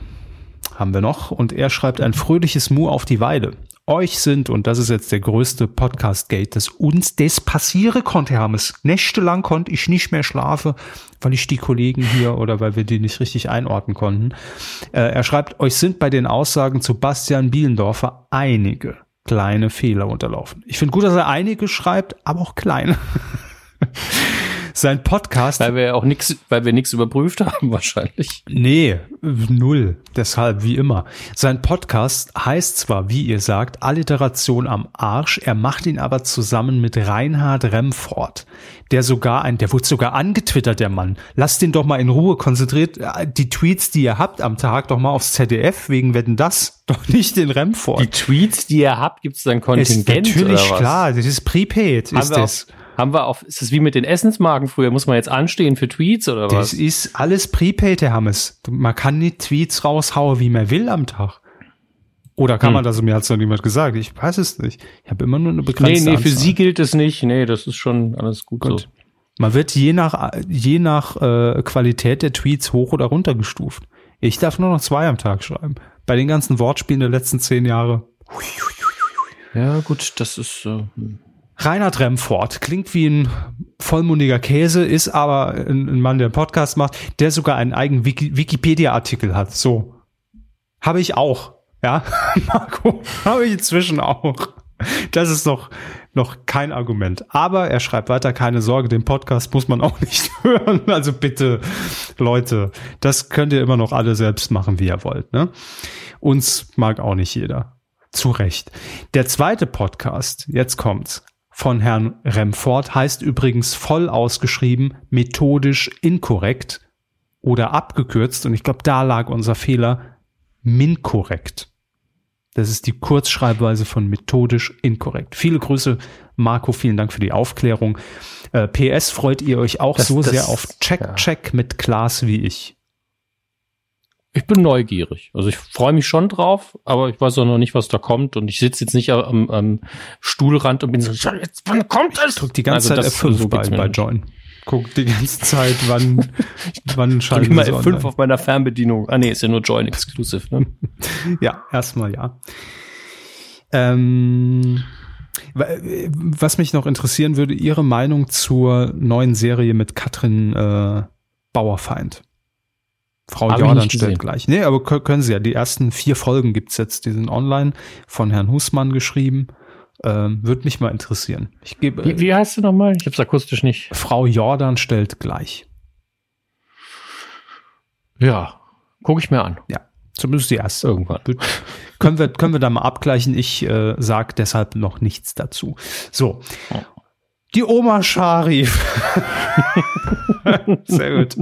S3: haben wir noch und er schreibt ein fröhliches Mu auf die Weide euch sind, und das ist jetzt der größte Podcast-Gate, dass uns das passieren konnte, Hermes. Nächtelang konnte ich nicht mehr schlafen, weil ich die Kollegen hier oder weil wir die nicht richtig einordnen konnten. Äh, er schreibt, euch sind bei den Aussagen zu Bastian Bielendorfer einige kleine Fehler unterlaufen. Ich finde gut, dass er einige schreibt, aber auch kleine. <laughs> sein Podcast.
S4: Weil wir auch nichts, weil wir nichts überprüft haben, <laughs> wahrscheinlich.
S3: Nee, null. Deshalb, wie immer. Sein Podcast heißt zwar, wie ihr sagt, Alliteration am Arsch, er macht ihn aber zusammen mit Reinhard Remford. Der sogar ein, der wurde sogar angetwittert, der Mann. Lasst ihn doch mal in Ruhe, konzentriert äh, die Tweets, die ihr habt am Tag, doch mal aufs ZDF, wegen Wetten das, <laughs> doch nicht den Remford.
S4: Die Tweets, die ihr habt, gibt's dann Kontingent
S3: ist natürlich klar, das ist Prepaid, ist das.
S4: Haben wir auf, ist das wie mit den Essensmarken früher? Muss man jetzt anstehen für Tweets oder was?
S3: Das ist alles Prepaid, Herr Hammes. Man kann nicht Tweets raushauen, wie man will am Tag. Oder kann hm. man das? Mir hat es noch niemand gesagt. Ich weiß es nicht. Ich habe immer nur eine begrenzte
S4: Nee, nee, Anzahl. für Sie gilt es nicht. Nee, das ist schon alles gut, gut. so.
S3: Man wird je nach, je nach äh, Qualität der Tweets hoch oder runter gestuft. Ich darf nur noch zwei am Tag schreiben. Bei den ganzen Wortspielen der letzten zehn Jahre.
S4: Ja, gut, das ist. Äh,
S3: Reinhard Remford klingt wie ein vollmundiger Käse, ist aber ein, Mann, der einen Podcast macht, der sogar einen eigenen Wiki Wikipedia-Artikel hat. So. Habe ich auch. Ja, <laughs> Marco, habe ich inzwischen auch. Das ist doch noch kein Argument. Aber er schreibt weiter, keine Sorge, den Podcast muss man auch <laughs> nicht hören. Also bitte, Leute, das könnt ihr immer noch alle selbst machen, wie ihr wollt. Ne? Uns mag auch nicht jeder. Zu Recht. Der zweite Podcast, jetzt kommt's, von Herrn Remford heißt übrigens voll ausgeschrieben methodisch inkorrekt oder abgekürzt, und ich glaube, da lag unser Fehler, minkorrekt. Das ist die Kurzschreibweise von methodisch inkorrekt. Viele Grüße, Marco, vielen Dank für die Aufklärung. Äh, PS, freut ihr euch auch das, so das, sehr auf Check-Check ja. mit Klaas wie ich?
S4: Ich bin neugierig. Also ich freue mich schon drauf, aber ich weiß auch noch nicht, was da kommt. Und ich sitze jetzt nicht am, am Stuhlrand und bin so, jetzt, wann kommt es?
S3: Ich drück die ganze also Zeit F5 so bei, bei Join. gucke die ganze Zeit, wann, <laughs> wann
S4: schalten ich mal F5 auf meiner Fernbedienung. Ah nee, ist ja nur Join Exclusive, ne? <laughs>
S3: ja, erstmal ja. Ähm, was mich noch interessieren würde, Ihre Meinung zur neuen Serie mit Katrin äh, Bauerfeind. Frau Hab Jordan stellt gleich. Nee, aber können Sie ja. Die ersten vier Folgen gibt's jetzt, die sind online, von Herrn Husmann geschrieben. Ähm, Würde mich mal interessieren. Ich gebe,
S4: wie, wie heißt du nochmal? Ich hab's akustisch nicht.
S3: Frau Jordan stellt gleich.
S4: Ja, gucke ich mir an.
S3: Ja, zumindest die erste. Irgendwann. können, wir, können wir da mal abgleichen. Ich äh, sage deshalb noch nichts dazu. So. Die Oma Sharif. <laughs> Sehr gut.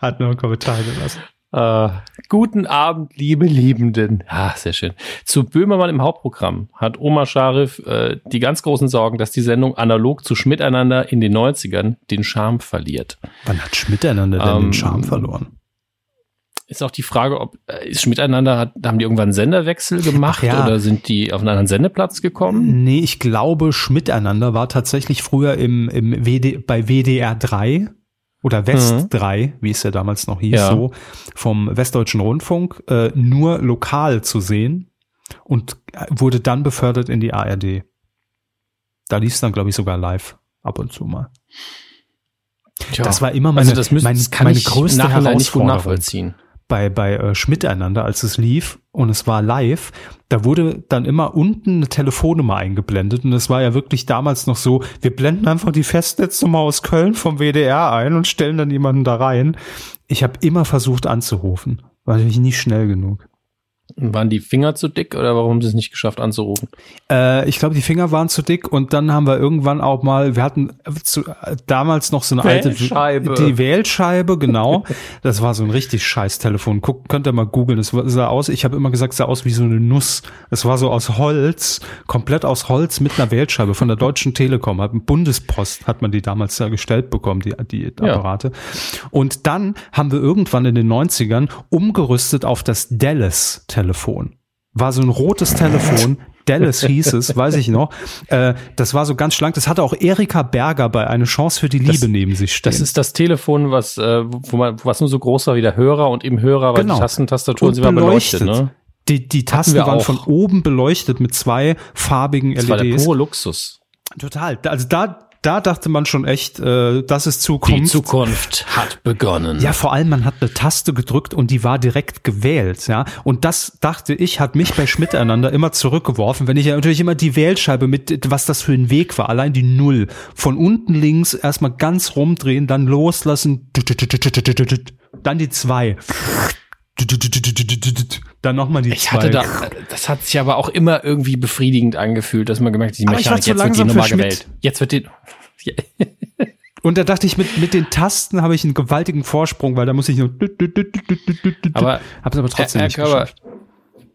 S3: Hat noch einen Kommentar gelassen.
S4: Äh, guten Abend, liebe Liebenden. Ah, sehr schön. Zu Böhmermann im Hauptprogramm hat Oma Scharif äh, die ganz großen Sorgen, dass die Sendung analog zu Schmiteinander in den 90ern den Charme verliert.
S3: Wann hat Schmiteinander denn ähm, den Charme verloren?
S4: Ist auch die Frage, ob äh, ist Schmiteinander, hat, haben die irgendwann einen Senderwechsel gemacht ja. oder sind die auf einen anderen Sendeplatz gekommen?
S3: Nee, ich glaube, Schmiteinander war tatsächlich früher im, im WD, bei WDR 3 oder West mhm. 3, wie es ja damals noch hieß, ja. so vom Westdeutschen Rundfunk, äh, nur lokal zu sehen und äh, wurde dann befördert in die ARD. Da lief dann, glaube ich, sogar live ab und zu mal. Tja, das war immer meine, also das müssen, meine, das meine größte Herausforderung. Nicht gut nachvollziehen bei, bei äh, Schmiteinander, als es lief und es war live, da wurde dann immer unten eine Telefonnummer eingeblendet und es war ja wirklich damals noch so, wir blenden einfach die Festnetznummer aus Köln vom WDR ein und stellen dann jemanden da rein. Ich habe immer versucht anzurufen, war natürlich nicht schnell genug.
S4: Waren die Finger zu dick oder warum haben sie es nicht geschafft anzurufen?
S3: Äh, ich glaube, die Finger waren zu dick und dann haben wir irgendwann auch mal, wir hatten zu, damals noch so eine Wählscheibe. alte die Wählscheibe, genau. <laughs> das war so ein richtig scheiß Telefon. Guckt, könnt ihr mal googeln. Das sah aus, ich habe immer gesagt, es sah aus wie so eine Nuss. Es war so aus Holz, komplett aus Holz mit einer Wählscheibe von der Deutschen Telekom. Hat Bundespost hat man die damals ja gestellt bekommen, die, die Apparate. Ja. Und dann haben wir irgendwann in den 90ern umgerüstet auf das Dallas Telefon. War so ein rotes Telefon, Dallas hieß es, weiß ich noch. Äh, das war so ganz schlank. Das hatte auch Erika Berger bei Eine Chance für die Liebe das, neben sich stehen.
S4: Das ist das Telefon, was, äh, wo man, was nur so groß war wie der Hörer und im Hörer war genau. die Tastentastatur und sie war beleuchtet. Ne?
S3: Die, die Tasten waren von oben beleuchtet mit zwei farbigen das LEDs. Das war der
S4: pure Luxus.
S3: Total. Also da, da dachte man schon echt, äh, das ist Zukunft. Die
S4: Zukunft hat begonnen.
S3: Ja, vor allem man hat eine Taste gedrückt und die war direkt gewählt, ja. Und das dachte ich, hat mich bei Schmiteinander immer zurückgeworfen, wenn ich ja natürlich immer die Wählscheibe mit, was das für ein Weg war, allein die Null. Von unten links erstmal ganz rumdrehen, dann loslassen, dann die zwei dann nochmal die
S4: ich zwei. Hatte da, das hat sich aber auch immer irgendwie befriedigend angefühlt, dass man gemerkt hat, die Mechanik, jetzt wird die Nummer gewählt. Jetzt wird die. <laughs>
S3: Und da dachte ich, mit, mit den Tasten habe ich einen gewaltigen Vorsprung, weil da muss ich nur.
S4: Aber
S3: hab's aber trotzdem Herr, nicht Körber, geschafft.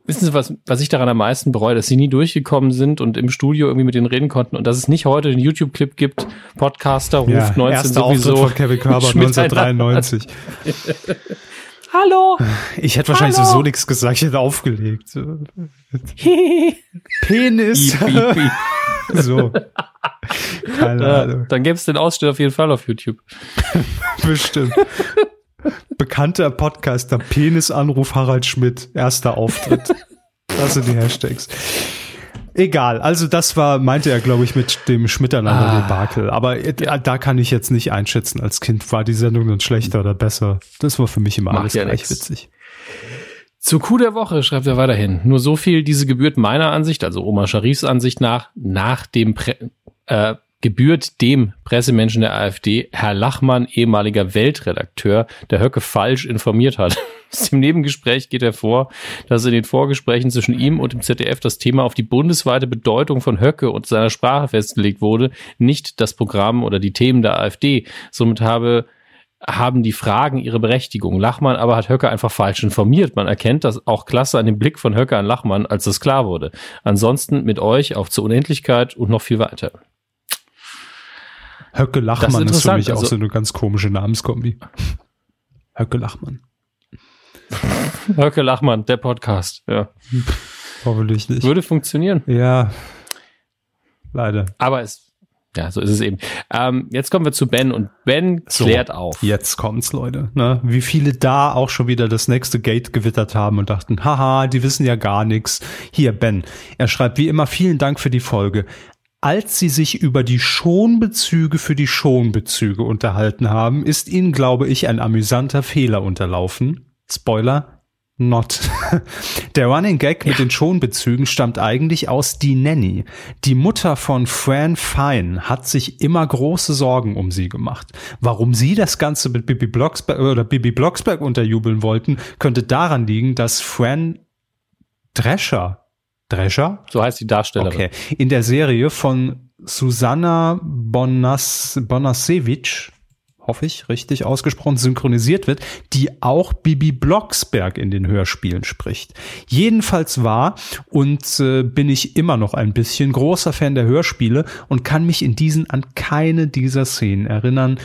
S4: Wissen Sie, was, was ich daran am meisten bereue, dass Sie nie durchgekommen sind und im Studio irgendwie mit denen reden konnten und dass es nicht heute den YouTube-Clip gibt, Podcaster ruft ja, 19 sowieso.
S3: von Kevin Körber <laughs> 1993.
S4: Hallo.
S3: Ich hätte wahrscheinlich Hallo. sowieso nichts gesagt, ich hätte aufgelegt. <laughs> Penis. so. <laughs>
S4: Keine ja, Ahnung. Dann gäbe es den Ausschnitt auf jeden Fall auf YouTube. <laughs>
S3: Bestimmt. Bekannter Podcaster, Penisanruf Harald Schmidt, erster Auftritt. Das sind die Hashtags. Egal, also das war, meinte er, glaube ich, mit dem Schmiteinander-Debakel. Ah. Aber da kann ich jetzt nicht einschätzen, als Kind war die Sendung dann schlechter oder besser. Das war für mich immer Macht alles ja gleich nix. witzig.
S4: Zu Coup der Woche schreibt er weiterhin. Nur so viel, diese gebührt meiner Ansicht, also Oma Sharifs Ansicht nach, nach dem Prä äh, gebührt dem Pressemenschen der AfD, Herr Lachmann, ehemaliger Weltredakteur, der Höcke falsch informiert hat. <laughs> Aus dem Nebengespräch geht hervor, dass in den Vorgesprächen zwischen ihm und dem ZDF das Thema auf die bundesweite Bedeutung von Höcke und seiner Sprache festgelegt wurde, nicht das Programm oder die Themen der AfD. Somit habe haben die Fragen ihre Berechtigung. Lachmann aber hat Höcke einfach falsch informiert. Man erkennt das auch klasse an dem Blick von Höcke an Lachmann, als das klar wurde. Ansonsten mit euch auf zur Unendlichkeit und noch viel weiter.
S3: Höcke Lachmann ist, ist, für mich also, auch so eine ganz komische Namenskombi. Höcke Lachmann. <laughs>
S4: Höcke Lachmann, der Podcast, ja.
S3: Hoffentlich nicht.
S4: Würde funktionieren.
S3: Ja. Leider.
S4: Aber es Ja, so ist es eben. Ähm, jetzt kommen wir zu Ben und Ben klärt so, auf.
S3: Jetzt kommt's, Leute. Ne? Wie viele da auch schon wieder das nächste Gate gewittert haben und dachten, haha, die wissen ja gar nichts. Hier, Ben. Er schreibt wie immer vielen Dank für die Folge. Als sie sich über die Schonbezüge für die Schonbezüge unterhalten haben, ist ihnen, glaube ich, ein amüsanter Fehler unterlaufen. Spoiler, Not. <laughs> Der Running Gag mit den Schonbezügen stammt eigentlich aus Die Nanny. Die Mutter von Fran Fine hat sich immer große Sorgen um sie gemacht. Warum sie das Ganze mit Bibi Blocksberg oder Bibi Blocksberg unterjubeln wollten, könnte daran liegen, dass Fran Drescher, Drescher?
S4: So heißt die Darstellerin.
S3: Okay. In der Serie von Susanna Bonas, Bonasewicz hoffe ich, richtig ausgesprochen, synchronisiert wird, die auch Bibi Blocksberg in den Hörspielen spricht. Jedenfalls war und äh, bin ich immer noch ein bisschen großer Fan der Hörspiele und kann mich in diesen an keine dieser Szenen erinnern.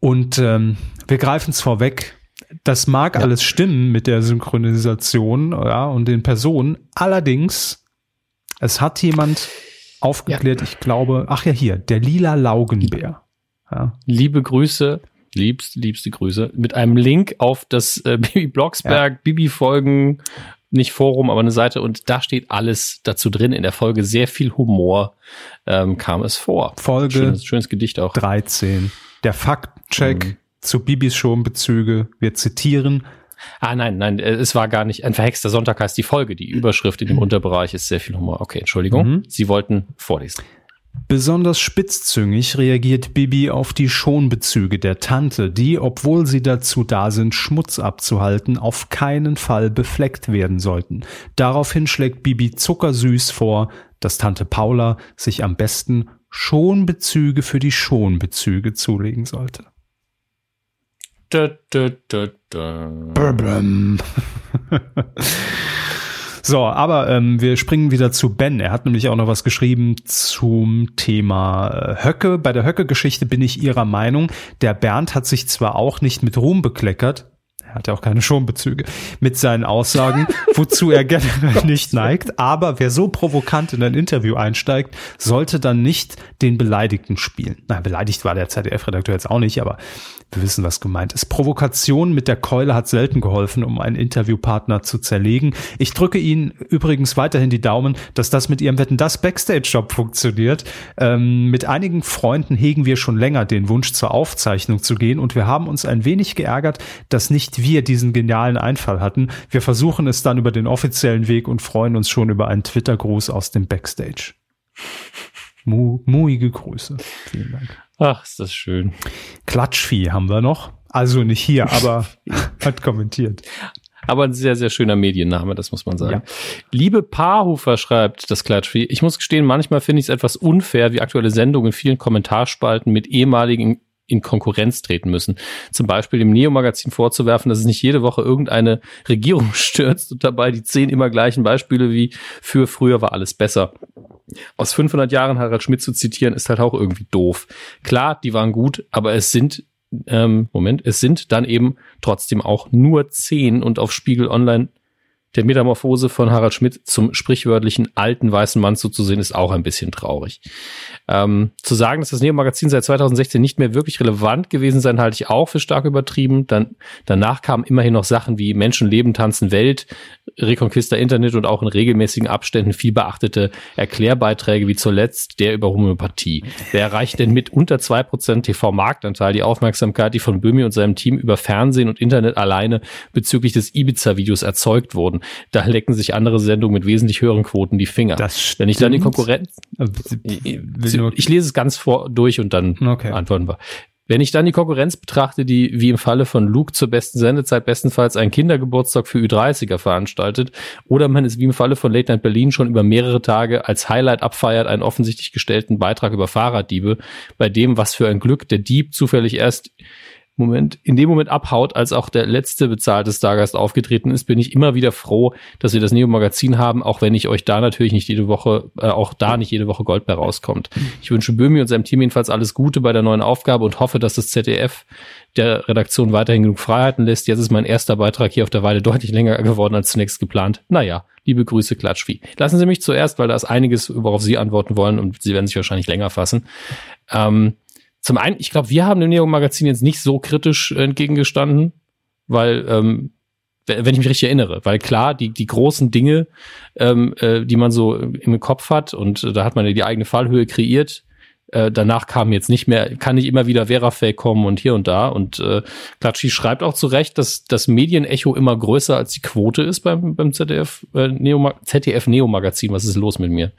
S3: Und ähm, wir greifen es vorweg. Das mag ja. alles stimmen mit der Synchronisation ja, und den Personen. Allerdings, es hat jemand aufgeklärt, ja. ich glaube, ach ja, hier, der lila Laugenbär.
S4: Ja. Liebe Grüße, liebste, liebste Grüße, mit einem Link auf das äh, <laughs> Bibi Blocksberg, ja. Bibi-Folgen, nicht Forum, aber eine Seite und da steht alles dazu drin. In der Folge sehr viel Humor ähm, kam es vor.
S3: Folge
S4: schönes, schönes Gedicht auch.
S3: 13. Der Faktcheck mhm. Zu Bibis Schonbezüge. Wir zitieren.
S4: Ah, nein, nein, äh, es war gar nicht. Ein verhexter Sonntag heißt die Folge. Die Überschrift in dem Unterbereich ist sehr viel Humor. Okay, Entschuldigung. Mhm. Sie wollten vorlesen.
S3: Besonders spitzzüngig reagiert Bibi auf die Schonbezüge der Tante, die, obwohl sie dazu da sind, Schmutz abzuhalten, auf keinen Fall befleckt werden sollten. Daraufhin schlägt Bibi zuckersüß vor, dass Tante Paula sich am besten Schonbezüge für die Schonbezüge zulegen sollte. <laughs> So, aber ähm, wir springen wieder zu Ben. Er hat nämlich auch noch was geschrieben zum Thema äh, Höcke. Bei der Höcke-Geschichte bin ich ihrer Meinung. Der Bernd hat sich zwar auch nicht mit Ruhm bekleckert, er hat ja auch keine Schonbezüge mit seinen Aussagen, <laughs> wozu er generell nicht neigt. Aber wer so provokant in ein Interview einsteigt, sollte dann nicht den Beleidigten spielen. Na, beleidigt war der ZDF-Redakteur jetzt auch nicht, aber wir wissen, was gemeint ist. Provokation mit der Keule hat selten geholfen, um einen Interviewpartner zu zerlegen. Ich drücke Ihnen übrigens weiterhin die Daumen, dass das mit Ihrem Wetten das Backstage-Job funktioniert. Ähm, mit einigen Freunden hegen wir schon länger den Wunsch zur Aufzeichnung zu gehen und wir haben uns ein wenig geärgert, dass nicht wir diesen genialen Einfall hatten. Wir versuchen es dann über den offiziellen Weg und freuen uns schon über einen Twitter-Gruß aus dem Backstage. Mu muige Grüße. Vielen Dank.
S4: Ach, ist das schön.
S3: Klatschvieh haben wir noch. Also nicht hier, aber <laughs> hat kommentiert.
S4: Aber ein sehr, sehr schöner Medienname, das muss man sagen. Ja. Liebe Paarhufer schreibt das Klatschvieh. Ich muss gestehen, manchmal finde ich es etwas unfair, wie aktuelle Sendungen in vielen Kommentarspalten mit ehemaligen in Konkurrenz treten müssen. Zum Beispiel dem Neo-Magazin vorzuwerfen, dass es nicht jede Woche irgendeine Regierung <laughs> stürzt und dabei die zehn immer gleichen Beispiele wie für früher war alles besser aus 500 Jahren Harald Schmidt zu zitieren, ist halt auch irgendwie doof. Klar, die waren gut, aber es sind, ähm, Moment, es sind dann eben trotzdem auch nur zehn und auf Spiegel Online der Metamorphose von Harald Schmidt zum sprichwörtlichen alten weißen Mann zuzusehen, ist auch ein bisschen traurig. Ähm, zu sagen, dass das Neo-Magazin seit 2016 nicht mehr wirklich relevant gewesen sein, halte ich auch für stark übertrieben. Dann, danach kamen immerhin noch Sachen wie Menschen leben, tanzen, Welt, Reconquista Internet und auch in regelmäßigen Abständen viel beachtete Erklärbeiträge wie zuletzt der über Homöopathie. Wer erreicht denn mit unter zwei Prozent TV-Marktanteil die Aufmerksamkeit, die von Böhmi und seinem Team über Fernsehen und Internet alleine bezüglich des Ibiza-Videos erzeugt wurden? Da lecken sich andere Sendungen mit wesentlich höheren Quoten die Finger.
S3: Das
S4: Wenn ich dann die Konkurrenz, äh, ich lese es ganz vor durch und dann okay. antworten wir. Wenn ich dann die Konkurrenz betrachte, die wie im Falle von Luke zur besten Sendezeit bestenfalls einen Kindergeburtstag für Ü30er veranstaltet, oder man es wie im Falle von Late Night Berlin schon über mehrere Tage als Highlight abfeiert, einen offensichtlich gestellten Beitrag über Fahrraddiebe, bei dem, was für ein Glück der Dieb zufällig erst Moment, in dem Moment abhaut, als auch der letzte bezahlte Stargast aufgetreten ist, bin ich immer wieder froh, dass wir das Neo-Magazin haben, auch wenn ich euch da natürlich nicht jede Woche, äh, auch da nicht jede Woche Gold bei rauskommt. Ich wünsche Böhmi und seinem Team jedenfalls alles Gute bei der neuen Aufgabe und hoffe, dass das ZDF der Redaktion weiterhin genug Freiheiten lässt. Jetzt ist mein erster Beitrag hier auf der Weide deutlich länger geworden als zunächst geplant. Naja, liebe Grüße, Klatschvieh. Lassen Sie mich zuerst, weil da ist einiges, worauf Sie antworten wollen und Sie werden sich wahrscheinlich länger fassen. Ähm, zum einen, ich glaube, wir haben dem Neo-Magazin jetzt nicht so kritisch entgegengestanden, weil, ähm, wenn ich mich richtig erinnere, weil klar, die, die großen Dinge, ähm, äh, die man so im Kopf hat, und äh, da hat man ja die eigene Fallhöhe kreiert, äh, danach kam jetzt nicht mehr, kann nicht immer wieder Verafake kommen und hier und da. Und äh, Klatschi schreibt auch zu Recht, dass das Medienecho immer größer als die Quote ist beim, beim ZDF, äh, Neo, ZDF Neo Magazin. Was ist los mit mir?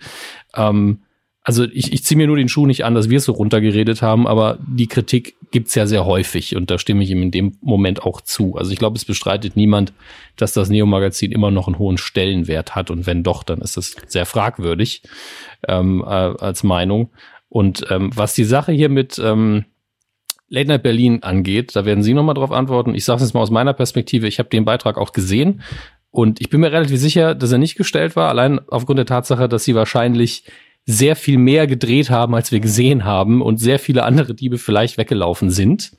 S4: Ähm, also ich, ich ziehe mir nur den Schuh nicht an, dass wir es so runtergeredet haben, aber die Kritik gibt's ja sehr häufig und da stimme ich ihm in dem Moment auch zu. Also ich glaube, es bestreitet niemand, dass das Neo-Magazin immer noch einen hohen Stellenwert hat und wenn doch, dann ist das sehr fragwürdig ähm, äh, als Meinung. Und ähm, was die Sache hier mit ähm, Late Night Berlin angeht, da werden Sie nochmal drauf antworten. Ich sage es jetzt mal aus meiner Perspektive, ich habe den Beitrag auch gesehen und ich bin mir relativ sicher, dass er nicht gestellt war, allein aufgrund der Tatsache, dass sie wahrscheinlich sehr viel mehr gedreht haben, als wir gesehen haben und sehr viele andere Diebe vielleicht weggelaufen sind.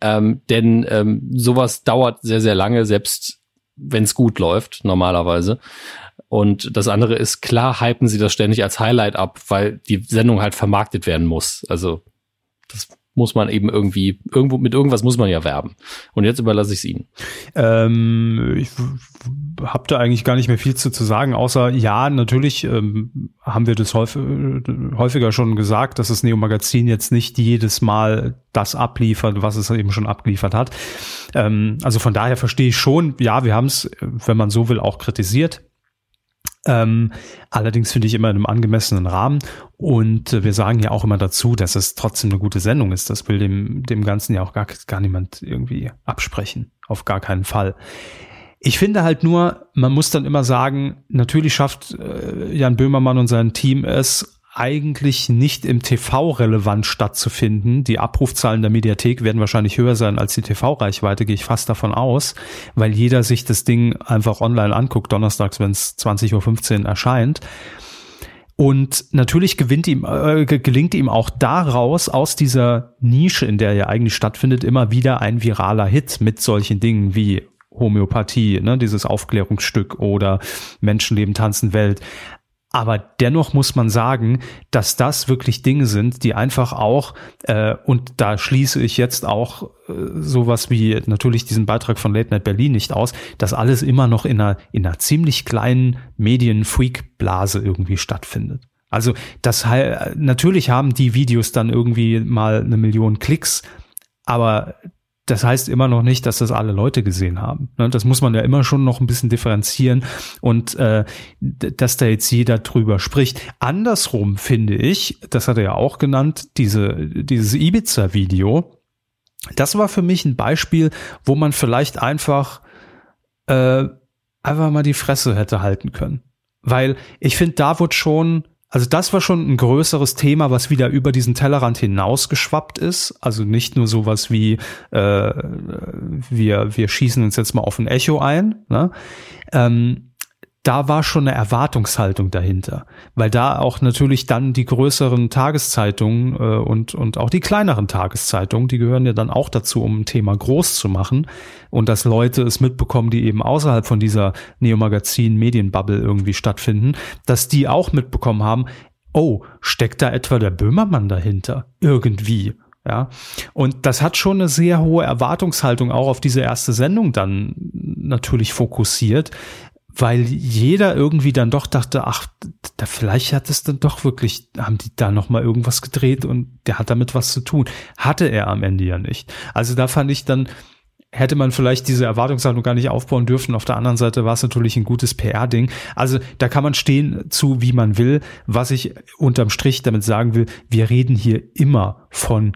S4: Ähm, denn ähm, sowas dauert sehr, sehr lange, selbst wenn es gut läuft, normalerweise. Und das andere ist, klar hypen sie das ständig als Highlight ab, weil die Sendung halt vermarktet werden muss. Also das muss man eben irgendwie, irgendwo, mit irgendwas muss man ja werben. Und jetzt überlasse ich es Ihnen.
S3: Ähm, ich habe da eigentlich gar nicht mehr viel zu, zu sagen, außer ja, natürlich ähm, haben wir das häufig, häufiger schon gesagt, dass das Neo-Magazin jetzt nicht jedes Mal das abliefert, was es eben schon abgeliefert hat. Ähm, also von daher verstehe ich schon, ja, wir haben es, wenn man so will, auch kritisiert. Ähm, allerdings finde ich immer in einem angemessenen Rahmen. Und äh, wir sagen ja auch immer dazu, dass es trotzdem eine gute Sendung ist. Das will dem, dem Ganzen ja auch gar, gar niemand irgendwie absprechen. Auf gar keinen Fall. Ich finde halt nur, man muss dann immer sagen, natürlich schafft äh, Jan Böhmermann und sein Team es, eigentlich nicht im TV relevant stattzufinden. Die Abrufzahlen der Mediathek werden wahrscheinlich höher sein als die TV-Reichweite, gehe ich fast davon aus, weil jeder sich das Ding einfach online anguckt, donnerstags, wenn es 20.15 Uhr erscheint. Und natürlich gewinnt ihm, äh, gelingt ihm auch daraus, aus dieser Nische, in der er eigentlich stattfindet, immer wieder ein viraler Hit mit solchen Dingen wie Homöopathie, ne, dieses Aufklärungsstück oder Menschenleben tanzen Welt. Aber dennoch muss man sagen, dass das wirklich Dinge sind, die einfach auch, äh, und da schließe ich jetzt auch äh, sowas wie natürlich diesen Beitrag von Late Night Berlin nicht aus, dass alles immer noch in einer, in einer ziemlich kleinen Medienfreak-Blase irgendwie stattfindet. Also das natürlich haben die Videos dann irgendwie mal eine Million Klicks, aber das heißt immer noch nicht, dass das alle Leute gesehen haben. Ne? Das muss man ja immer schon noch ein bisschen differenzieren und äh, dass da jetzt jeder drüber spricht. Andersrum finde ich, das hat er ja auch genannt, diese, dieses Ibiza-Video, das war für mich ein Beispiel, wo man vielleicht einfach äh, einfach mal die Fresse hätte halten können. Weil ich finde, da wird schon also das war schon ein größeres Thema, was wieder über diesen Tellerrand hinausgeschwappt ist. Also nicht nur sowas wie äh, wir wir schießen uns jetzt mal auf ein Echo ein. Ne? Ähm, da war schon eine Erwartungshaltung dahinter, weil da auch natürlich dann die größeren Tageszeitungen äh, und und auch die kleineren Tageszeitungen, die gehören ja dann auch dazu, um ein Thema groß zu machen. Und dass Leute es mitbekommen, die eben außerhalb von dieser Neo-Magazin Medienbubble irgendwie stattfinden, dass die auch mitbekommen haben, oh, steckt da etwa der Böhmermann dahinter? Irgendwie? Ja, und das hat schon eine sehr hohe Erwartungshaltung auch auf diese erste Sendung dann natürlich fokussiert, weil jeder irgendwie dann doch dachte, ach, da vielleicht hat es dann doch wirklich, haben die da noch mal irgendwas gedreht und der hat damit was zu tun. Hatte er am Ende ja nicht. Also da fand ich dann, hätte man vielleicht diese Erwartungshaltung gar nicht aufbauen dürfen. Auf der anderen Seite war es natürlich ein gutes PR-Ding. Also da kann man stehen zu, wie man will. Was ich unterm Strich damit sagen will, wir reden hier immer von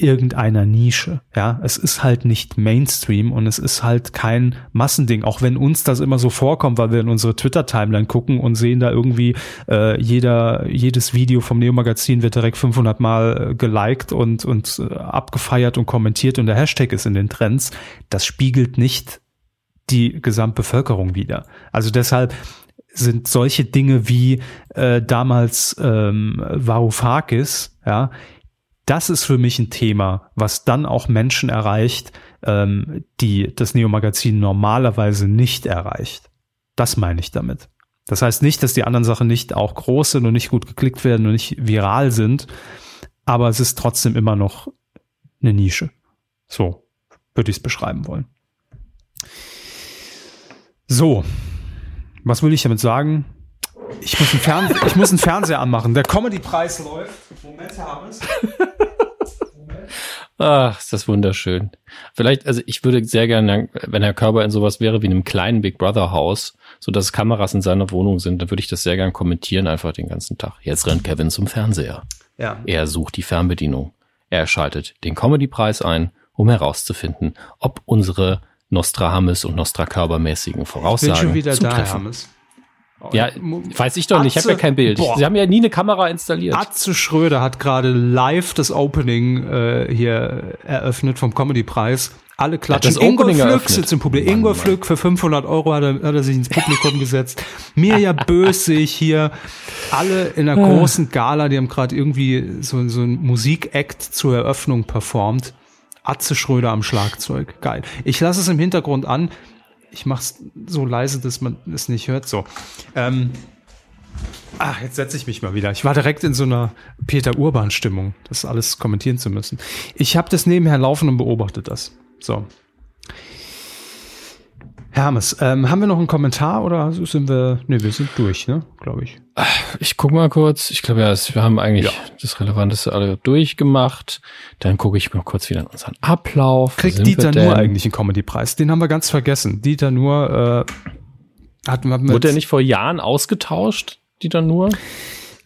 S3: irgendeiner Nische. Ja, es ist halt nicht Mainstream und es ist halt kein Massending, auch wenn uns das immer so vorkommt, weil wir in unsere Twitter-Timeline gucken und sehen da irgendwie äh, jeder, jedes Video vom Neo-Magazin wird direkt 500 Mal äh, geliked und, und äh, abgefeiert und kommentiert und der Hashtag ist in den Trends. Das spiegelt nicht die Gesamtbevölkerung wider. Also deshalb sind solche Dinge wie äh, damals ähm, Varoufakis, ja, das ist für mich ein Thema, was dann auch Menschen erreicht, ähm, die das Neo-Magazin normalerweise nicht erreicht. Das meine ich damit. Das heißt nicht, dass die anderen Sachen nicht auch groß sind und nicht gut geklickt werden und nicht viral sind, aber es ist trotzdem immer noch eine Nische. So würde ich es beschreiben wollen. So, was will ich damit sagen? Ich muss, einen Fern ich muss einen Fernseher anmachen. Der Comedy-Preis läuft. Moment, Herr Hammes. <laughs>
S4: Ach, ist das wunderschön. Vielleicht, also ich würde sehr gerne, wenn Herr Körber in sowas wäre wie einem kleinen Big Brother Haus, so dass Kameras in seiner Wohnung sind, dann würde ich das sehr gerne kommentieren, einfach den ganzen Tag. Jetzt rennt Kevin zum Fernseher. Ja. Er sucht die Fernbedienung. Er schaltet den Comedy-Preis ein, um herauszufinden, ob unsere Nostradamus und Nostra-Körber-mäßigen Voraussagen ich bin schon wieder zutreffen. da, Hermes. Ja, weiß ich doch nicht. Ich habe ja kein Bild. Boah. Sie haben ja nie eine Kamera installiert.
S3: Atze Schröder hat gerade live das Opening äh, hier eröffnet vom Comedy-Preis. Alle klatschen. Das Ingo Flück sitzt im Publikum. Ingo Flück für 500 Euro hat er, hat er sich ins Publikum <laughs> gesetzt. Mirja Bös sehe ich hier. Alle in einer großen Gala, die haben gerade irgendwie so, so ein Musikakt zur Eröffnung performt. Atze Schröder am Schlagzeug. Geil. Ich lasse es im Hintergrund an ich mach's so leise, dass man es nicht hört. So. Ähm, ah, jetzt setze ich mich mal wieder. Ich war direkt in so einer Peter Urban-Stimmung, das alles kommentieren zu müssen. Ich habe das nebenher laufen und beobachte das. So. Hermes, ähm, haben wir noch einen Kommentar oder sind wir, ne, wir sind durch, ne, glaube ich.
S4: Ich guck mal kurz. Ich glaube ja, wir haben eigentlich ja. das Relevanteste alle durchgemacht. Dann gucke ich mal kurz wieder in unseren Ablauf.
S3: Kriegt Dieter Nur eigentlich einen Comedy-Preis? Den haben wir ganz vergessen. Dieter Nur
S4: äh, hat man Wurde er nicht vor Jahren ausgetauscht, Dieter Nur?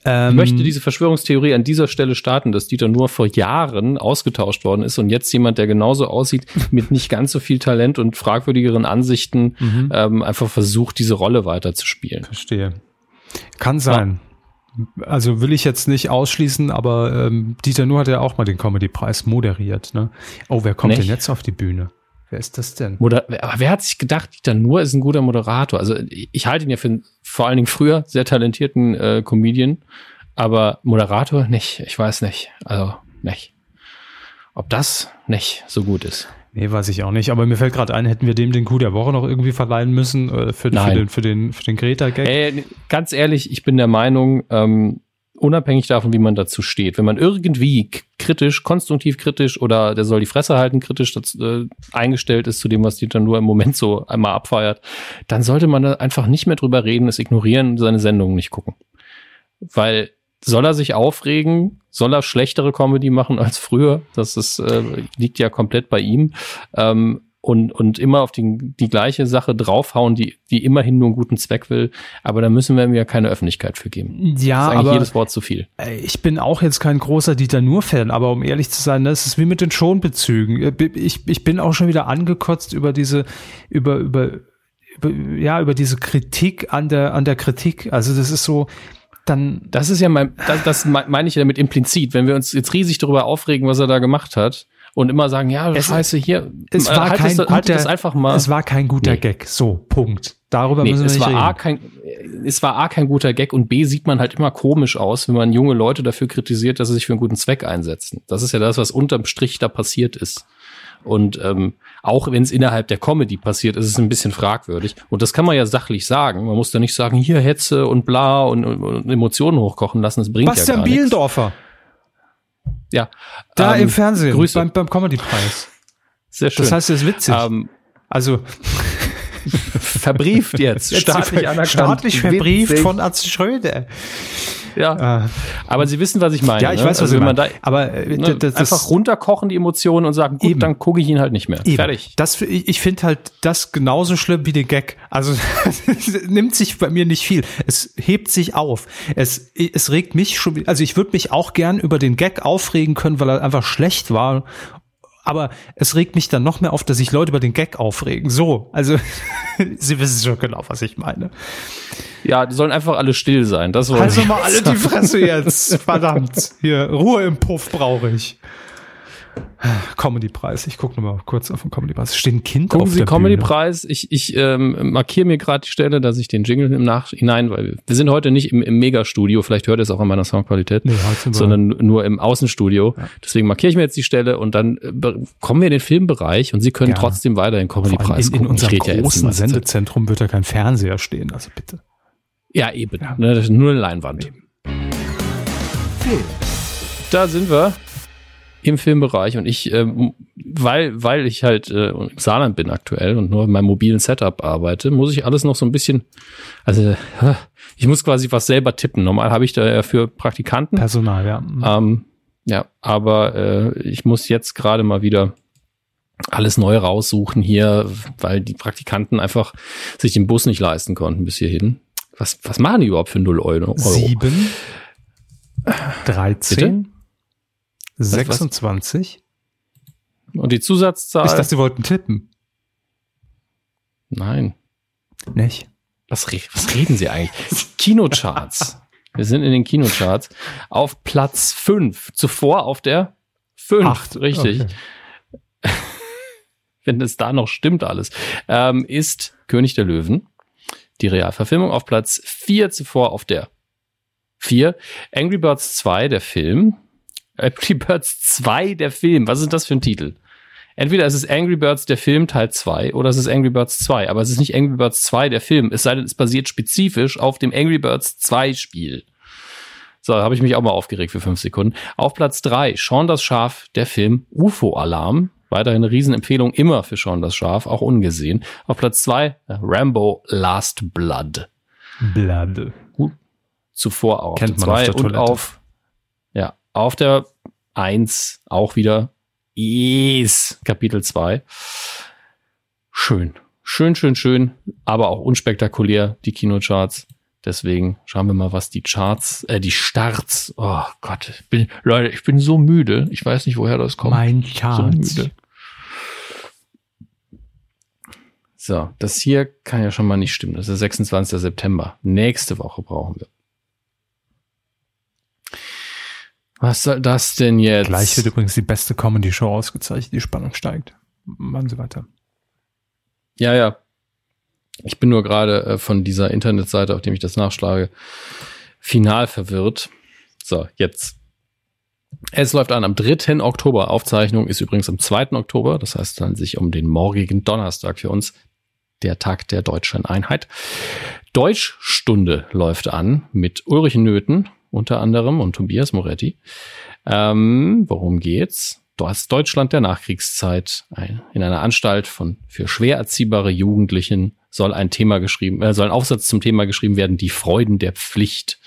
S4: Ähm, ich möchte diese Verschwörungstheorie an dieser Stelle starten, dass Dieter nur vor Jahren ausgetauscht worden ist und jetzt jemand, der genauso aussieht, mit nicht ganz so viel Talent und fragwürdigeren Ansichten, mhm. ähm, einfach versucht, diese Rolle weiterzuspielen.
S3: Verstehe. Kann sein. Ja. Also will ich jetzt nicht ausschließen, aber ähm, Dieter Nuhr hat ja auch mal den Comedy-Preis moderiert. Ne? Oh, wer kommt nicht? denn jetzt auf die Bühne? Wer ist das denn?
S4: Moder aber wer hat sich gedacht, Dieter Nuhr ist ein guter Moderator? Also ich halte ihn ja für einen vor allen Dingen früher sehr talentierten äh, Comedian, aber Moderator nicht. Ich weiß nicht. Also nicht. Ob das nicht so gut ist.
S3: Nee, weiß ich auch nicht. Aber mir fällt gerade ein, hätten wir dem den Coup der Woche noch irgendwie verleihen müssen äh, für, für, den für den für den Greta-Gag?
S4: Ey, ganz ehrlich, ich bin der Meinung, ähm, unabhängig davon, wie man dazu steht, wenn man irgendwie kritisch, konstruktiv kritisch oder der soll die Fresse halten, kritisch dazu, äh, eingestellt ist zu dem, was Dieter nur im Moment so einmal abfeiert, dann sollte man da einfach nicht mehr drüber reden, es ignorieren, seine Sendungen nicht gucken. Weil soll er sich aufregen? Soll er schlechtere Comedy machen als früher? Das ist, äh, liegt ja komplett bei ihm. Ähm, und, und immer auf die, die gleiche Sache draufhauen, die, die immerhin nur einen guten Zweck will. Aber da müssen wir ihm ja keine Öffentlichkeit für geben.
S3: Ja, das ist aber
S4: jedes Wort zu viel.
S3: Ich bin auch jetzt kein großer Dieter Nur-Fan, aber um ehrlich zu sein, das ist wie mit den Schonbezügen. Äh, ich, ich bin auch schon wieder angekotzt über diese, über, über, über, ja, über diese Kritik an der, an der Kritik. Also das ist so, dann.
S4: Das ist ja mein, das, das meine ich ja damit implizit. Wenn wir uns jetzt riesig darüber aufregen, was er da gemacht hat und immer sagen, ja, es, scheiße, hier,
S3: es war halt kein das, guter, das einfach mal. Es war kein guter nee. Gag. So, Punkt. Darüber nee, müssen wir
S4: es
S3: nicht
S4: war
S3: reden.
S4: A kein, es war A kein guter Gag und B sieht man halt immer komisch aus, wenn man junge Leute dafür kritisiert, dass sie sich für einen guten Zweck einsetzen. Das ist ja das, was unterm Strich da passiert ist. Und ähm, auch wenn es innerhalb der Comedy passiert, ist es ein bisschen fragwürdig. Und das kann man ja sachlich sagen. Man muss da nicht sagen, hier Hetze und bla und, und Emotionen hochkochen lassen. Das bringt Bastian ja gar
S3: Bielendorfer. Ja. Da ähm, im Fernsehen,
S4: Grüße.
S3: beim, beim Comedy-Preis.
S4: Sehr schön.
S3: Das heißt, es ist witzig. Ähm,
S4: also <laughs> verbrieft jetzt.
S3: staatlich anerkannt. Staatlich verbrieft witzig. von Arzt Schröder.
S4: Ja. Äh, aber Sie wissen, was ich meine.
S3: Ja, ich ne? weiß, was also, Sie meinen. Da, aber
S4: äh, ne, das, einfach runterkochen die Emotionen und sagen, gut, eben. dann gucke ich ihn halt nicht mehr.
S3: Eben. Fertig. Das, ich finde halt das genauso schlimm wie den Gag. Also es <laughs> nimmt sich bei mir nicht viel. Es hebt sich auf. Es, es regt mich schon, also ich würde mich auch gern über den Gag aufregen können, weil er einfach schlecht war aber es regt mich dann noch mehr auf, dass sich Leute über den Gag aufregen. So, also <laughs> Sie wissen schon genau, was ich meine.
S4: Ja, die sollen einfach alle still sein. Das
S3: also mal alle die Fresse jetzt. <laughs> Verdammt. Hier, Ruhe im Puff brauche ich. Comedy-Preis. Ich gucke nochmal kurz auf den Comedy-Preis. Es steht ein Kind
S4: Gucken auf Sie Comedy-Preis. Ich, ich ähm, markiere mir gerade die Stelle, dass ich den Jingle im Nachhinein, weil wir sind heute nicht im, im Megastudio, vielleicht hört ihr es auch an meiner Soundqualität, nee, sondern nur im Außenstudio. Ja. Deswegen markiere ich mir jetzt die Stelle und dann äh, kommen wir in den Filmbereich und Sie können Gerne. trotzdem weiter den Comedy-Preis
S3: in, in, in unserem großen ja Sendezentrum wird da kein Fernseher stehen, also bitte.
S4: Ja, eben. Ja. Ne, das ist nur eine Leinwand. Eben. Da sind wir im Filmbereich und ich, ähm, weil, weil ich halt äh, im Saarland bin aktuell und nur in meinem mobilen Setup arbeite, muss ich alles noch so ein bisschen, also ich muss quasi was selber tippen. Normal habe ich da ja für Praktikanten.
S3: Personal, ja.
S4: Ähm, ja, aber äh, ich muss jetzt gerade mal wieder alles neu raussuchen hier, weil die Praktikanten einfach sich den Bus nicht leisten konnten bis hierhin. Was, was machen die überhaupt für 0 Euro?
S3: Sieben, 13, Bitte? 26.
S4: Und die Zusatzzahl?
S3: Ich dachte, sie wollten tippen.
S4: Nein.
S3: Nicht?
S4: Was, was reden Sie eigentlich? Kinocharts. <laughs> Wir sind in den Kinocharts. Auf Platz 5. Zuvor auf der 5. Acht. Richtig. Okay. <laughs> Wenn es da noch stimmt alles. Ähm, ist König der Löwen. Die Realverfilmung auf Platz 4. Zuvor auf der 4. Angry Birds 2, der Film. Angry Birds 2, der Film. Was ist das für ein Titel? Entweder ist es Angry Birds, der Film Teil 2, oder es ist Angry Birds 2. Aber es ist nicht Angry Birds 2, der Film. Es sei denn, es basiert spezifisch auf dem Angry Birds 2 Spiel. So, da habe ich mich auch mal aufgeregt für fünf Sekunden. Auf Platz 3, Sean das Schaf, der Film UFO-Alarm. Weiterhin eine Riesenempfehlung immer für Sean das Schaf, auch ungesehen. Auf Platz 2, Rambo Last Blood.
S3: Blood.
S4: Zuvor auch.
S3: Kennt man zwei auf
S4: und auf auf der 1 auch wieder Yes, Kapitel 2. Schön. Schön, schön, schön, aber auch unspektakulär, die Kinocharts. Deswegen schauen wir mal, was die Charts, äh, die Starts. Oh Gott, ich bin, Leute, ich bin so müde. Ich weiß nicht, woher das kommt.
S3: Mein Charts. So müde.
S4: So, das hier kann ja schon mal nicht stimmen. Das ist der 26. September. Nächste Woche brauchen wir. Was soll das denn jetzt?
S3: Gleich wird übrigens die beste Comedy-Show ausgezeichnet, die Spannung steigt. Machen Sie weiter.
S4: Ja, ja. Ich bin nur gerade äh, von dieser Internetseite, auf dem ich das nachschlage, final verwirrt. So, jetzt. Es läuft an am 3. Oktober. Aufzeichnung ist übrigens am 2. Oktober. Das heißt dann sich um den morgigen Donnerstag für uns. Der Tag der deutschen Einheit. Deutschstunde läuft an mit Ulrich Nöthen unter anderem und Tobias Moretti. Ähm, worum geht's? Das Deutschland der Nachkriegszeit. In einer Anstalt von für schwer erziehbare Jugendlichen soll ein Thema geschrieben, äh, soll ein Aufsatz zum Thema geschrieben werden, die Freuden der Pflicht.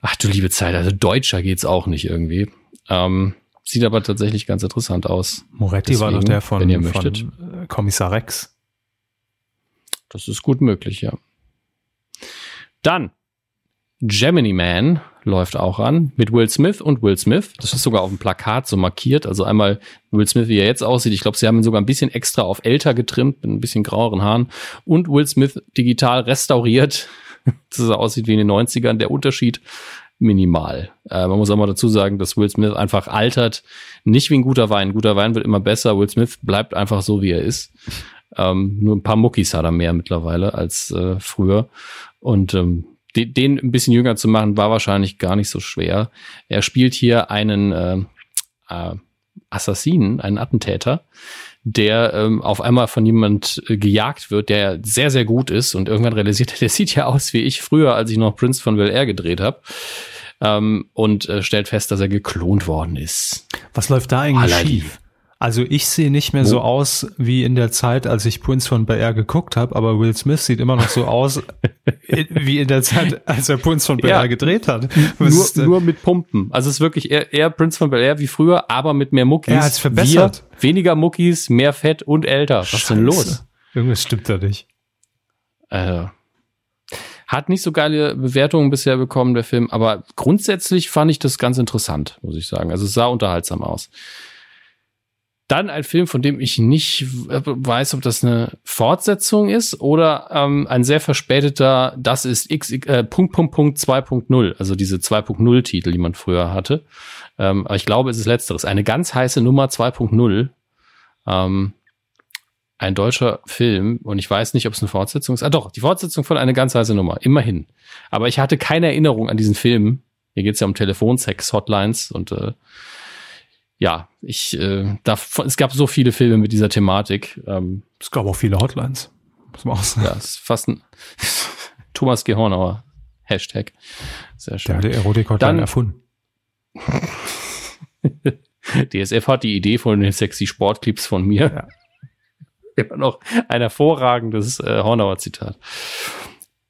S4: Ach du liebe Zeit, also deutscher geht's auch nicht irgendwie. Ähm, sieht aber tatsächlich ganz interessant aus.
S3: Moretti Deswegen, war doch der von, wenn ihr möchtet. von äh, Kommissar Rex.
S4: Das ist gut möglich, ja. Dann Gemini Man läuft auch an mit Will Smith und Will Smith. Das ist sogar auf dem Plakat so markiert. Also einmal Will Smith, wie er jetzt aussieht. Ich glaube, sie haben ihn sogar ein bisschen extra auf älter getrimmt, mit ein bisschen graueren Haaren. Und Will Smith digital restauriert, <laughs> dass er aussieht wie in den 90ern. Der Unterschied minimal. Äh, man muss auch mal dazu sagen, dass Will Smith einfach altert. Nicht wie ein guter Wein. Ein guter Wein wird immer besser. Will Smith bleibt einfach so, wie er ist. Ähm, nur ein paar Muckis hat er mehr mittlerweile als äh, früher. Und ähm, den ein bisschen jünger zu machen, war wahrscheinlich gar nicht so schwer. Er spielt hier einen äh, äh, Assassinen, einen Attentäter, der ähm, auf einmal von jemand äh, gejagt wird, der sehr, sehr gut ist und irgendwann realisiert, <laughs> der sieht ja aus wie ich früher, als ich noch Prince von Bel Air gedreht habe. Ähm, und äh, stellt fest, dass er geklont worden ist.
S3: Was läuft da eigentlich Aladdin. schief? Also ich sehe nicht mehr Wo? so aus wie in der Zeit, als ich Prince von Bel geguckt habe, aber Will Smith sieht immer noch so aus <laughs> wie in der Zeit, als er Prince von Bel ja, gedreht hat.
S4: nur, nur mit Pumpen. Also es ist wirklich eher, eher Prince von Bel wie früher, aber mit mehr Muckis.
S3: Er hat verbessert.
S4: Wir, weniger Muckis, mehr Fett und älter. Was ist denn los?
S3: Irgendwas stimmt da nicht.
S4: Äh, hat nicht so geile Bewertungen bisher bekommen, der Film, aber grundsätzlich fand ich das ganz interessant, muss ich sagen. Also es sah unterhaltsam aus. Dann ein Film, von dem ich nicht weiß, ob das eine Fortsetzung ist oder ähm, ein sehr verspäteter, das ist X, äh, Punkt, Punkt, Punkt 2.0, also diese 2.0 Titel, die man früher hatte. Ähm, aber ich glaube, es ist letzteres. Eine ganz heiße Nummer 2.0. Ähm, ein deutscher Film und ich weiß nicht, ob es eine Fortsetzung ist. Ah doch, die Fortsetzung von eine ganz heiße Nummer, immerhin. Aber ich hatte keine Erinnerung an diesen Film. Hier geht es ja um Telefonsex-Hotlines und äh, ja, ich, äh, da, es gab so viele Filme mit dieser Thematik. Ähm,
S3: es gab auch viele Hotlines.
S4: Muss man auch sagen. Ja, es ist fast ein <laughs> Thomas Gehornauer Hashtag.
S3: Sehr schön. Der hat die Erotik-Hotline erfunden. <laughs>
S4: DSF hat die Idee von den sexy Sportclips von mir. Ja. <laughs> Immer noch ein hervorragendes äh, Hornauer Zitat.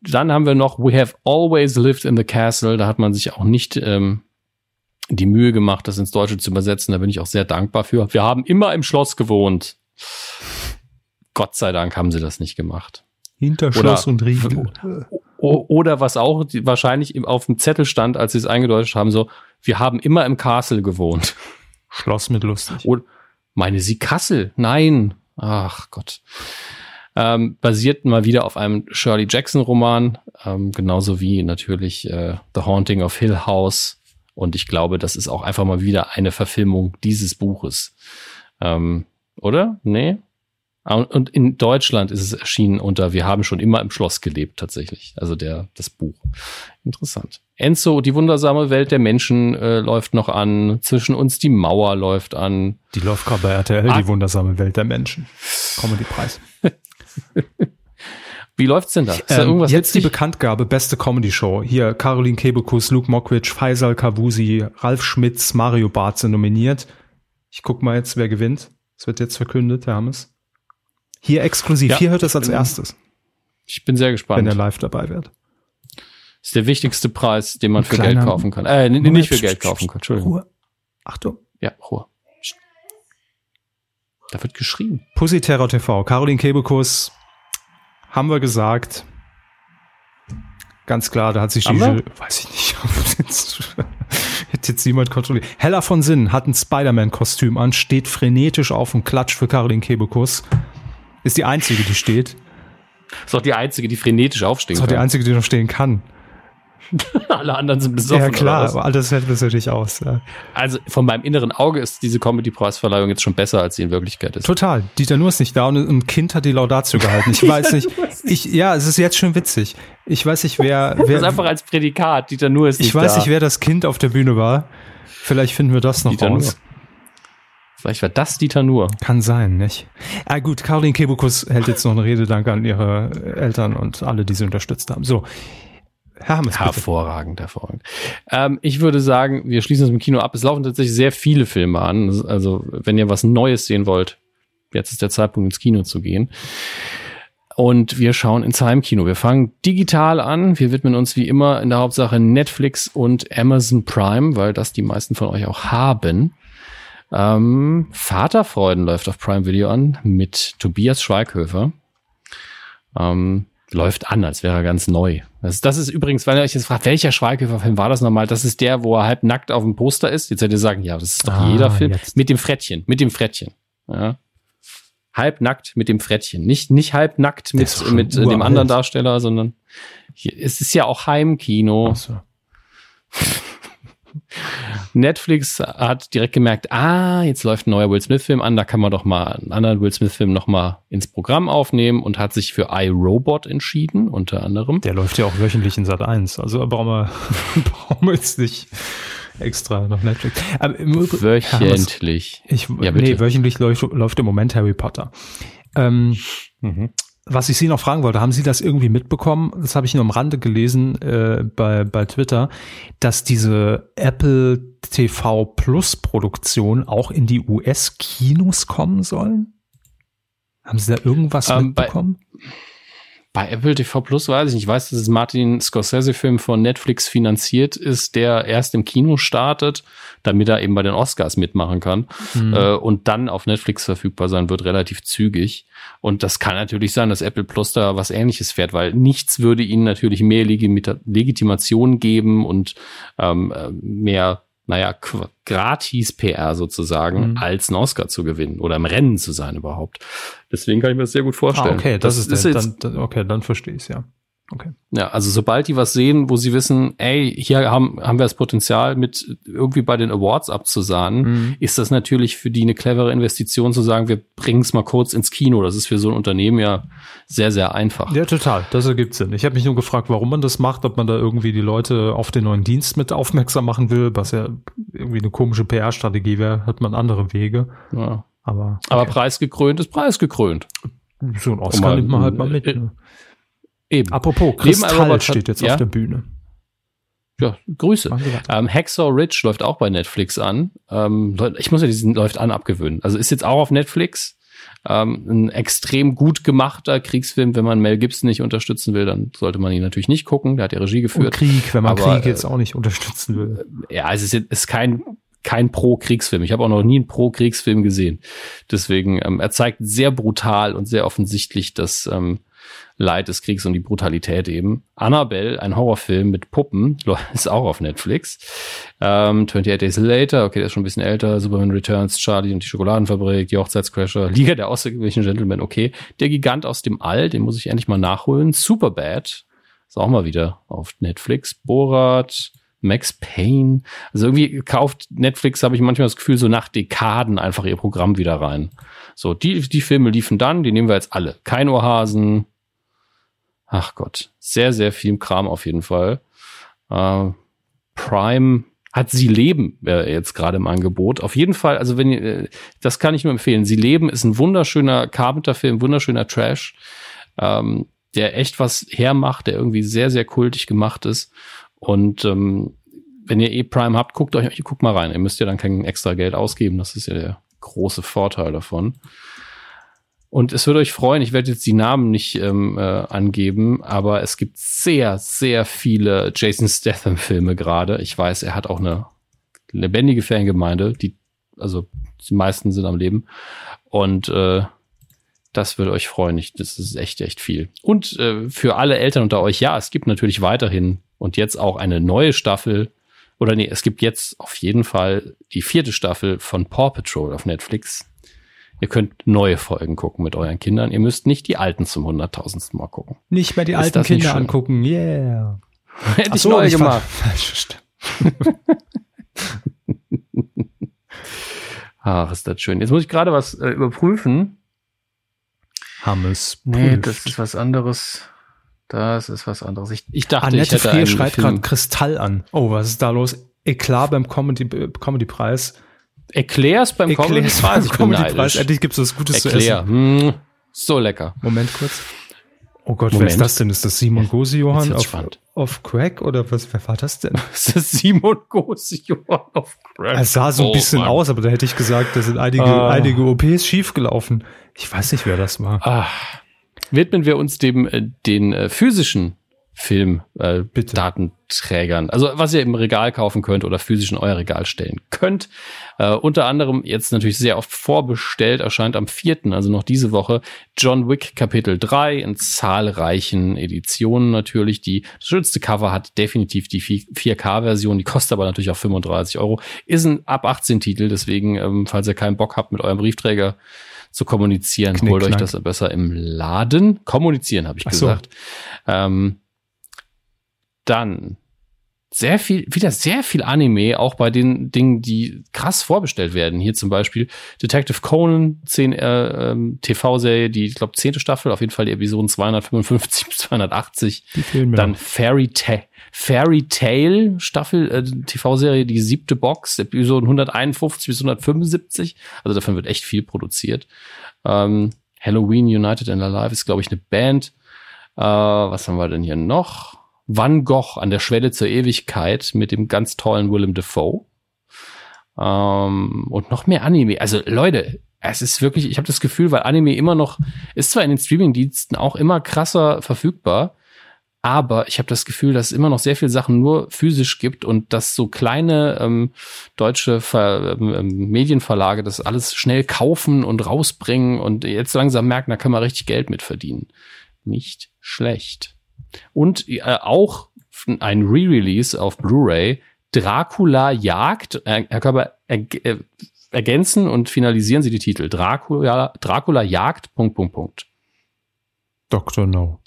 S4: Dann haben wir noch We have always lived in the castle. Da hat man sich auch nicht ähm, die Mühe gemacht, das ins Deutsche zu übersetzen. Da bin ich auch sehr dankbar für. Wir haben immer im Schloss gewohnt. Gott sei Dank haben sie das nicht gemacht.
S3: Hinter Schloss oder, und Riegel.
S4: Oder was auch wahrscheinlich auf dem Zettel stand, als sie es eingedeutscht haben, so, wir haben immer im Castle gewohnt.
S3: Schloss mit lustig.
S4: Oder, meine Sie Kassel? Nein. Ach Gott. Ähm, basiert mal wieder auf einem Shirley Jackson Roman, ähm, genauso wie natürlich äh, The Haunting of Hill House und ich glaube, das ist auch einfach mal wieder eine Verfilmung dieses Buches. Ähm, oder? Nee? Ah, und in Deutschland ist es erschienen unter Wir haben schon immer im Schloss gelebt, tatsächlich. Also der, das Buch. Interessant. Enzo, die wundersame Welt der Menschen äh, läuft noch an. Zwischen uns die Mauer läuft an.
S3: Die läuft gerade bei RTL, ah. die wundersame Welt der Menschen. Comedy-Preis. <laughs>
S4: Wie läuft's denn da?
S3: Ist da ähm, irgendwas jetzt witzig? die Bekanntgabe, beste Comedy-Show. Hier Caroline Kebekus, Luke Mockridge, Faisal Kavusi, Ralf Schmitz, Mario Barth sind nominiert. Ich guck mal jetzt, wer gewinnt. Es wird jetzt verkündet, Hermes. Hier exklusiv. Ja, Hier hört es als bin, erstes.
S4: Ich bin sehr gespannt.
S3: Wenn er live dabei wird.
S4: Ist der wichtigste Preis, den man für Geld kaufen kann. Äh, Moment, nicht für Geld kaufen kann. Entschuldigung. Ruhe.
S3: Achtung.
S4: Ja, Ruhe. Da wird geschrien.
S3: Pussy Terror TV. Caroline Kebekus, haben wir gesagt. Ganz klar, da hat sich die, weiß ich nicht, <laughs> hätte jetzt niemand kontrolliert. Hella von Sinn hat ein Spider-Man-Kostüm an, steht frenetisch auf und klatscht für Caroline Kebekus. Ist die einzige, die steht.
S4: Ist auch die einzige, die frenetisch aufstehen
S3: kann. Ist auch die einzige, die noch stehen kann. <laughs>
S4: Alle anderen sind besoffen.
S3: Ja, klar, aber alles hält natürlich aus. Ja.
S4: Also von meinem inneren Auge ist diese Comedy-Preisverleihung jetzt schon besser, als sie in Wirklichkeit ist.
S3: Total. Dieter Nuhr ist nicht da und ein Kind hat die Laudatio gehalten. Ich <laughs> weiß nicht. Ich, ja, es ist jetzt schon witzig. Ich weiß nicht, wer. <laughs> wer
S4: das ist einfach als Prädikat. Dieter Nuhr ist nicht
S3: Ich weiß da. nicht, wer das Kind auf der Bühne war. Vielleicht finden wir das noch Dieter raus. Nuhr.
S4: Vielleicht war das Dieter Nuhr.
S3: Kann sein, nicht? Ah, gut, Caroline Kebukus hält jetzt noch eine Rede. Danke an ihre Eltern und alle, die sie unterstützt haben. So,
S4: Hermes, hervorragend, hervorragend. Ähm, ich würde sagen, wir schließen uns im Kino ab. Es laufen tatsächlich sehr viele Filme an. Also, wenn ihr was Neues sehen wollt, jetzt ist der Zeitpunkt, ins Kino zu gehen. Und wir schauen ins Heimkino. Wir fangen digital an. Wir widmen uns wie immer in der Hauptsache Netflix und Amazon Prime, weil das die meisten von euch auch haben. Ähm, Vaterfreuden läuft auf Prime Video an mit Tobias Schweighöfer. Ähm, läuft an, als wäre er ganz neu. Das, das ist übrigens, wenn ihr euch jetzt fragt, welcher Schweighöfer-Film war das nochmal? Das ist der, wo er halb nackt auf dem Poster ist. Jetzt werdet ihr sagen, ja, das ist doch ah, jeder Film. Jetzt. Mit dem Frettchen, mit dem Frettchen. Ja. Halb nackt mit dem Frettchen. Nicht, nicht halb nackt mit, mit äh, dem anderen Darsteller, sondern hier, es ist ja auch Heimkino. Ach so. Netflix hat direkt gemerkt, ah, jetzt läuft ein neuer Will Smith-Film an, da kann man doch mal einen anderen Will Smith-Film noch mal ins Programm aufnehmen und hat sich für iRobot entschieden, unter anderem.
S3: Der läuft ja auch wöchentlich in Sat 1, also brauchen wir, <laughs> brauchen wir jetzt nicht extra noch Netflix.
S4: Aber wöchentlich.
S3: Ich, ja. Nee, wöchentlich läuft, läuft im Moment Harry Potter. Ähm, mhm. Was ich Sie noch fragen wollte, haben Sie das irgendwie mitbekommen? Das habe ich nur am Rande gelesen äh, bei, bei Twitter, dass diese Apple TV Plus Produktion auch in die US-Kinos kommen sollen? Haben Sie da irgendwas ähm, mitbekommen?
S4: Bei bei Apple TV Plus weiß ich nicht. Ich weiß, dass es Martin Scorsese-Film von Netflix finanziert ist, der erst im Kino startet, damit er eben bei den Oscars mitmachen kann mhm. äh, und dann auf Netflix verfügbar sein wird, relativ zügig. Und das kann natürlich sein, dass Apple Plus da was ähnliches fährt, weil nichts würde ihnen natürlich mehr Legitimation geben und ähm, äh, mehr naja, gratis PR sozusagen, mhm. als einen Oscar zu gewinnen oder im Rennen zu sein überhaupt. Deswegen kann ich mir das sehr gut vorstellen. Ah,
S3: okay, das, das ist, ist jetzt, dann, okay, dann verstehe ich es ja. Okay.
S4: Ja, also sobald die was sehen, wo sie wissen, ey, hier haben, haben wir das Potenzial, mit irgendwie bei den Awards abzusahnen, mhm. ist das natürlich für die eine clevere Investition zu sagen, wir bringen es mal kurz ins Kino. Das ist für so ein Unternehmen ja sehr, sehr einfach.
S3: Ja, total. Das ergibt Sinn. Ich habe mich nur gefragt, warum man das macht, ob man da irgendwie die Leute auf den neuen Dienst mit aufmerksam machen will, was ja irgendwie eine komische PR-Strategie wäre, hat man andere Wege. Ja. Aber,
S4: okay. Aber preisgekrönt ist preisgekrönt.
S3: So ein Oscar nimmt man halt mal mit. Ne? Eben. Apropos, Kristall steht jetzt ja? auf der Bühne.
S4: Ja, Grüße. Ähm, Hacksaw Ridge läuft auch bei Netflix an. Ähm, ich muss ja diesen läuft an abgewöhnen. Also ist jetzt auch auf Netflix. Ähm, ein extrem gut gemachter Kriegsfilm. Wenn man Mel Gibson nicht unterstützen will, dann sollte man ihn natürlich nicht gucken. Der hat ja Regie geführt. Und
S3: Krieg, wenn man Aber, Krieg jetzt auch nicht unterstützen will.
S4: Äh, ja, es ist, ist kein kein Pro-Kriegsfilm. Ich habe auch noch nie einen Pro-Kriegsfilm gesehen. Deswegen, ähm, er zeigt sehr brutal und sehr offensichtlich, dass ähm, Leid des Kriegs und die Brutalität eben. Annabelle, ein Horrorfilm mit Puppen, <laughs> ist auch auf Netflix. Ähm, 28 Days Later, okay, der ist schon ein bisschen älter. Superman Returns, Charlie und die Schokoladenfabrik, die Hochzeitscrasher, <laughs> Liga der außergewöhnlichen Gentlemen, okay. Der Gigant aus dem All, den muss ich endlich mal nachholen. Superbad, ist auch mal wieder auf Netflix. Borat, Max Payne. Also irgendwie kauft Netflix, habe ich manchmal das Gefühl, so nach Dekaden einfach ihr Programm wieder rein. So, die, die Filme liefen dann, die nehmen wir jetzt alle. Kein Ohrhasen, ach Gott, sehr, sehr viel Kram auf jeden Fall. Äh, Prime hat Sie Leben äh, jetzt gerade im Angebot. Auf jeden Fall, also wenn ihr, äh, das kann ich nur empfehlen. Sie Leben ist ein wunderschöner Carpenter-Film, wunderschöner Trash, ähm, der echt was hermacht, der irgendwie sehr, sehr kultig gemacht ist. Und ähm, wenn ihr eh Prime habt, guckt euch, guckt mal rein. Ihr müsst ja dann kein extra Geld ausgeben. Das ist ja der große Vorteil davon. Und es würde euch freuen, ich werde jetzt die Namen nicht ähm, äh, angeben, aber es gibt sehr, sehr viele Jason Statham-Filme gerade. Ich weiß, er hat auch eine lebendige Fangemeinde, die, also die meisten sind am Leben. Und äh, das würde euch freuen. Ich, das ist echt, echt viel. Und äh, für alle Eltern unter euch, ja, es gibt natürlich weiterhin und jetzt auch eine neue Staffel. Oder nee, es gibt jetzt auf jeden Fall die vierte Staffel von Paw Patrol auf Netflix. Ihr könnt neue Folgen gucken mit euren Kindern. Ihr müsst nicht die alten zum hunderttausendsten Mal gucken.
S3: Nicht mehr die Ist alten Kinder angucken. Yeah. <laughs>
S4: Hätte ich so, neu gemacht. <laughs> Falsch <laughs> Ach, ist das schön. Jetzt muss ich gerade was äh, überprüfen.
S3: Hammes.
S4: Nee, das ist was anderes. Das ist was anderes. Ich,
S3: ich dachte, Annette ich hätte Frier schreibt gerade Kristall an. Oh, was ist da los? Eklar beim Comedy, Comedy Preis.
S4: Erklär's beim Comedy-Preis.
S3: Comedy-Preis. Endlich gibt's was Gutes
S4: Erklär. zu essen. Hm, so lecker.
S3: Moment kurz. Oh Gott, Moment. wer ist das denn? Ist das Simon Gose Johann auf, auf Crack oder was? Wer war das denn? <laughs>
S4: ist das Simon Gose Johann auf
S3: Crack? Es sah so ein oh, bisschen Mann. aus, aber da hätte ich gesagt, da sind einige, ah. einige OPs schiefgelaufen. Ich weiß nicht, wer das war. Ah.
S4: Widmen wir uns dem, äh, den äh, physischen Film-Datenträgern. Äh, also was ihr im Regal kaufen könnt oder physisch in euer Regal stellen könnt. Äh, unter anderem jetzt natürlich sehr oft vorbestellt, erscheint am vierten, also noch diese Woche, John Wick Kapitel 3 in zahlreichen Editionen natürlich. Die schönste Cover hat definitiv die 4K-Version, die kostet aber natürlich auch 35 Euro. Ist ein ab 18 Titel, deswegen, ähm, falls ihr keinen Bock habt mit eurem Briefträger, zu kommunizieren. Knick, Holt euch das besser im Laden. Kommunizieren, habe ich Ach gesagt. So. Ähm, dann sehr viel, wieder sehr viel Anime, auch bei den Dingen, die krass vorbestellt werden. Hier zum Beispiel Detective Conan, 10 äh, ähm, TV-Serie, die, ich glaube, zehnte Staffel, auf jeden Fall die Episoden 255 bis 280. Dann Fairy Tale. Fairy Tale Staffel, äh, TV-Serie, die siebte Box, Episoden 151 bis 175. Also davon wird echt viel produziert. Ähm, Halloween United and Alive ist, glaube ich, eine Band. Äh, was haben wir denn hier noch? Van Gogh an der Schwelle zur Ewigkeit mit dem ganz tollen Willem Dafoe. Ähm, und noch mehr Anime. Also Leute, es ist wirklich, ich habe das Gefühl, weil Anime immer noch, ist zwar in den Streamingdiensten auch immer krasser verfügbar, aber ich habe das Gefühl, dass es immer noch sehr viele Sachen nur physisch gibt und dass so kleine ähm, deutsche Ver ähm, ähm Medienverlage das alles schnell kaufen und rausbringen und jetzt langsam merken, da kann man richtig Geld mit verdienen. Nicht schlecht. Und äh, auch ein Re-Release auf Blu-ray, Dracula Jagd, äh, Herr Körper, äh, ergänzen und finalisieren Sie die Titel. Dracula, Dracula Jagd, Punkt, Punkt, Punkt.
S3: Dr. No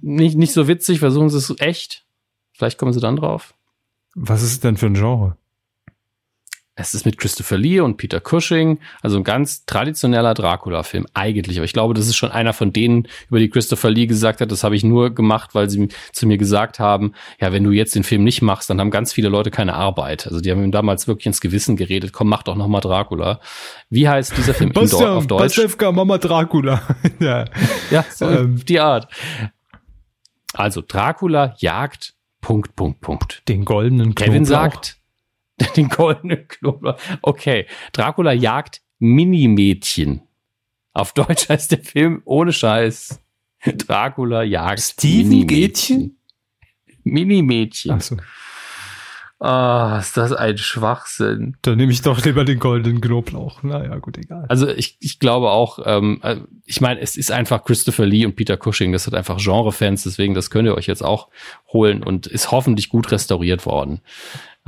S4: nicht, nicht so witzig, versuchen sie es echt. Vielleicht kommen sie dann drauf.
S3: Was ist es denn für ein Genre?
S4: Es ist mit Christopher Lee und Peter Cushing, also ein ganz traditioneller Dracula-Film eigentlich. Aber ich glaube, das ist schon einer von denen, über die Christopher Lee gesagt hat, das habe ich nur gemacht, weil sie zu mir gesagt haben, ja, wenn du jetzt den Film nicht machst, dann haben ganz viele Leute keine Arbeit. Also die haben ihm damals wirklich ins Gewissen geredet, komm, mach doch noch mal Dracula. Wie heißt dieser Film
S3: Bastian, auf Deutsch? Pastewka, Mama Dracula. <laughs>
S4: ja, ja so ähm. die Art. Also Dracula jagt Punkt, Punkt, Punkt.
S3: Den goldenen
S4: Knoblauch. Kevin sagt, <laughs> den goldenen Knoblauch. Okay. Dracula jagt Minimädchen. Auf Deutsch <laughs> heißt der Film ohne Scheiß. Dracula jagt
S3: Steven Mädchen.
S4: Minimädchen. Ach so. Ah, oh, ist das ein Schwachsinn.
S3: Dann nehme ich doch lieber den goldenen Knoblauch. Naja, gut, egal.
S4: Also ich, ich glaube auch, ähm, äh, ich meine, es ist einfach Christopher Lee und Peter Cushing, das sind einfach Genre-Fans, deswegen das könnt ihr euch jetzt auch holen und ist hoffentlich gut restauriert worden.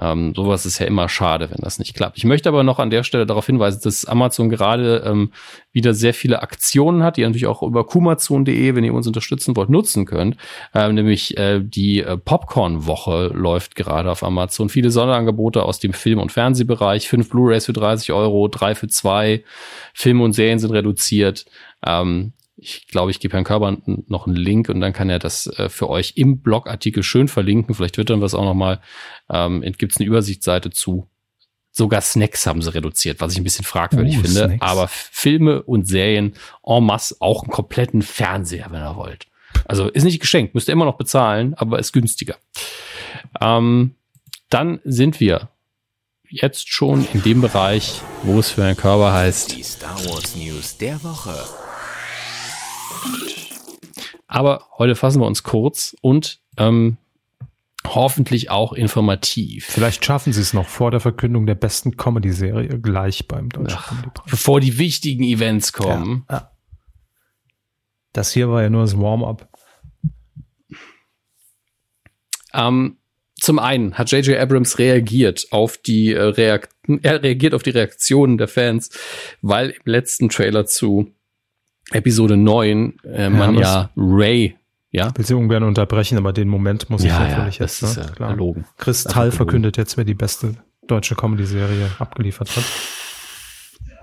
S4: Ähm, sowas ist ja immer schade, wenn das nicht klappt. Ich möchte aber noch an der Stelle darauf hinweisen, dass Amazon gerade ähm, wieder sehr viele Aktionen hat, die ihr natürlich auch über kumazon.de, wenn ihr uns unterstützen wollt, nutzen könnt. Ähm, nämlich äh, die äh, Popcorn-Woche läuft gerade auf Amazon. Viele Sonderangebote aus dem Film- und Fernsehbereich. Fünf Blu-rays für 30 Euro, drei für zwei. Filme und Serien sind reduziert. Ähm, ich glaube, ich gebe Herrn Körber noch einen Link und dann kann er das äh, für euch im Blogartikel schön verlinken. Vielleicht wird dann was auch noch mal. Ähm, Gibt es eine Übersichtsseite zu. Sogar Snacks haben sie reduziert, was ich ein bisschen fragwürdig uh, finde. Snacks. Aber Filme und Serien en masse auch einen kompletten Fernseher, wenn ihr wollt. Also ist nicht geschenkt, müsst ihr immer noch bezahlen, aber ist günstiger. Ähm, dann sind wir jetzt schon in dem Bereich, wo es für Herrn Körper heißt. Die Star Wars News der Woche. Aber heute fassen wir uns kurz und ähm, hoffentlich auch informativ.
S3: Vielleicht schaffen sie es noch vor der Verkündung der besten Comedy-Serie gleich beim Deutschen
S4: Comedy-Preis. Bevor die wichtigen Events kommen. Ja, ja.
S3: Das hier war ja nur das Warm-up.
S4: Ähm, zum einen hat J.J. Abrams reagiert auf die äh, Reakt er reagiert auf die Reaktionen der Fans, weil im letzten Trailer zu Episode 9 äh, man ja, ja Ray ja.
S3: Will sie ungern unterbrechen, aber den Moment muss
S4: ja,
S3: ich natürlich
S4: ja, jetzt. Das ne? ist Klar. Logen.
S3: Kristall verkündet jetzt, wer die beste deutsche Comedy-Serie abgeliefert hat.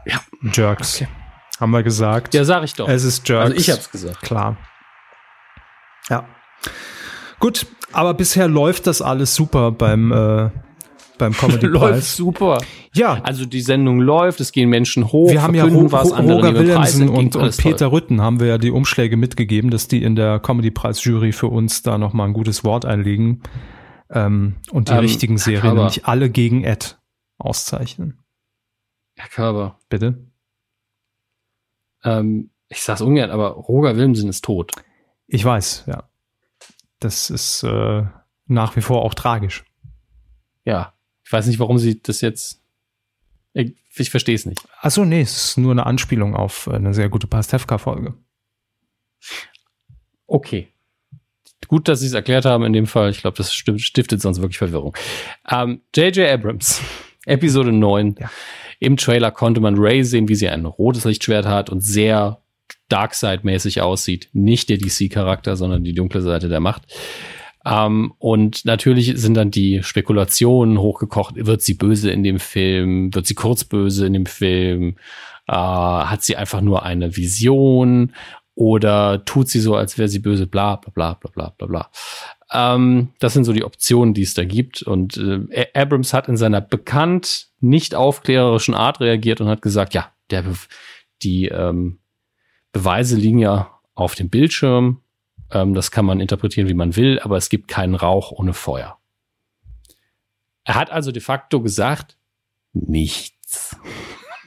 S4: Ja.
S3: Jerks. Okay. Haben wir gesagt.
S4: Ja, sag ich doch.
S3: Es ist Jerks.
S4: Also ich hab's gesagt.
S3: Klar. Ja. Gut, aber bisher läuft das alles super beim äh, beim Comedy Preis. <laughs> läuft
S4: super. Ja. Also die Sendung läuft, es gehen Menschen hoch.
S3: Wir haben ja Ro was, Roger Willemsen und, und Peter toll. Rütten haben wir ja die Umschläge mitgegeben, dass die in der Comedy Preis Jury für uns da nochmal ein gutes Wort einlegen ähm, und die ähm, richtigen Serien, nämlich alle gegen Ed auszeichnen.
S4: Herr Körber.
S3: Bitte?
S4: Ähm, ich sag's ungern, aber Roger Willemsen ist tot.
S3: Ich weiß, ja. Das ist äh, nach wie vor auch tragisch.
S4: Ja. Ich weiß nicht, warum sie das jetzt. Ich, ich verstehe es nicht.
S3: Achso, nee, es ist nur eine Anspielung auf eine sehr gute Pastewka-Folge.
S4: Okay. Gut, dass Sie es erklärt haben in dem Fall. Ich glaube, das stiftet sonst wirklich Verwirrung. J.J. Ähm, Abrams, <laughs> Episode 9. Ja. Im Trailer konnte man Ray sehen, wie sie ein rotes Lichtschwert hat und sehr Darkseid-mäßig aussieht. Nicht der DC-Charakter, sondern die dunkle Seite der Macht. Ähm, und natürlich sind dann die Spekulationen hochgekocht. Wird sie böse in dem Film? Wird sie kurz böse in dem Film? Äh, hat sie einfach nur eine Vision? Oder tut sie so, als wäre sie böse? Bla, bla, bla, bla, bla, bla, bla. Ähm, das sind so die Optionen, die es da gibt. Und äh, Abrams hat in seiner bekannt nicht aufklärerischen Art reagiert und hat gesagt, ja, Der, die ähm, Beweise liegen ja auf dem Bildschirm. Ähm, das kann man interpretieren, wie man will, aber es gibt keinen Rauch ohne Feuer. Er hat also de facto gesagt, nichts.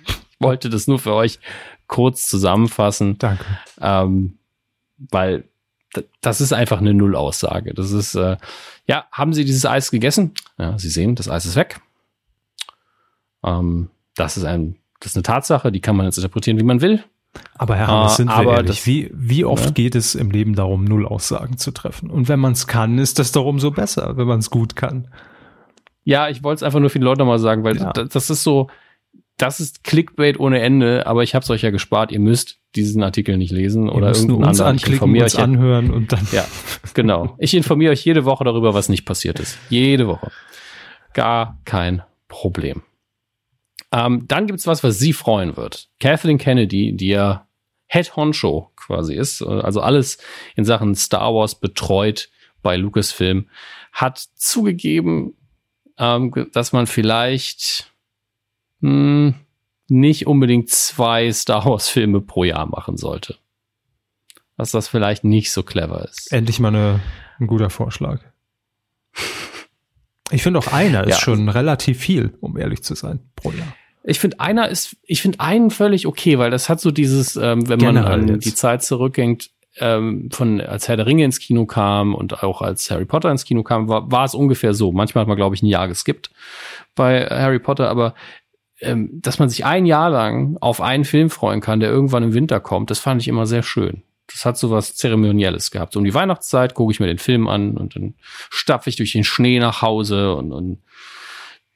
S4: ich wollte das nur für euch kurz zusammenfassen.
S3: Danke.
S4: Ähm, weil das ist einfach eine Nullaussage. Das ist, äh, ja, haben Sie dieses Eis gegessen? Ja, Sie sehen, das Eis ist weg. Ähm, das ist ein, das ist eine Tatsache, die kann man jetzt interpretieren, wie man will.
S3: Aber Herr Hammes, sind wir ehrlich, wie, wie oft ja? geht es im Leben darum, Nullaussagen zu treffen? Und wenn man es kann, ist das doch umso besser, wenn man es gut kann.
S4: Ja, ich wollte es einfach nur für die Leute mal sagen, weil ja. das, das ist so, das ist Clickbait ohne Ende, aber ich habe es euch ja gespart. Ihr müsst diesen Artikel nicht lesen
S3: Ihr
S4: oder
S3: irgendeinen uns anderen.
S4: Ich informiere
S3: uns euch anhören und dann.
S4: Ja, genau. Ich informiere euch jede Woche darüber, was nicht passiert ist. Jede Woche. Gar kein Problem. Ähm, dann gibt's was, was Sie freuen wird. Kathleen Kennedy, die ja Head Honcho quasi ist, also alles in Sachen Star Wars betreut bei Lucasfilm, hat zugegeben, ähm, dass man vielleicht mh, hm, nicht unbedingt zwei Star Wars-Filme pro Jahr machen sollte. Dass das vielleicht nicht so clever ist.
S3: Endlich mal eine, ein guter Vorschlag. <laughs> Ich finde auch einer ist ja. schon relativ viel, um ehrlich zu sein, pro Jahr.
S4: Ich finde einer ist, ich finde einen völlig okay, weil das hat so dieses, ähm, wenn Generell man an jetzt. die Zeit zurückgängt, ähm, von als Herr der Ringe ins Kino kam und auch als Harry Potter ins Kino kam, war, war es ungefähr so. Manchmal hat man, glaube ich, ein Jahr geskippt bei Harry Potter, aber ähm, dass man sich ein Jahr lang auf einen Film freuen kann, der irgendwann im Winter kommt, das fand ich immer sehr schön. Das hat so was Zeremonielles gehabt. So um die Weihnachtszeit gucke ich mir den Film an und dann stapfe ich durch den Schnee nach Hause und, und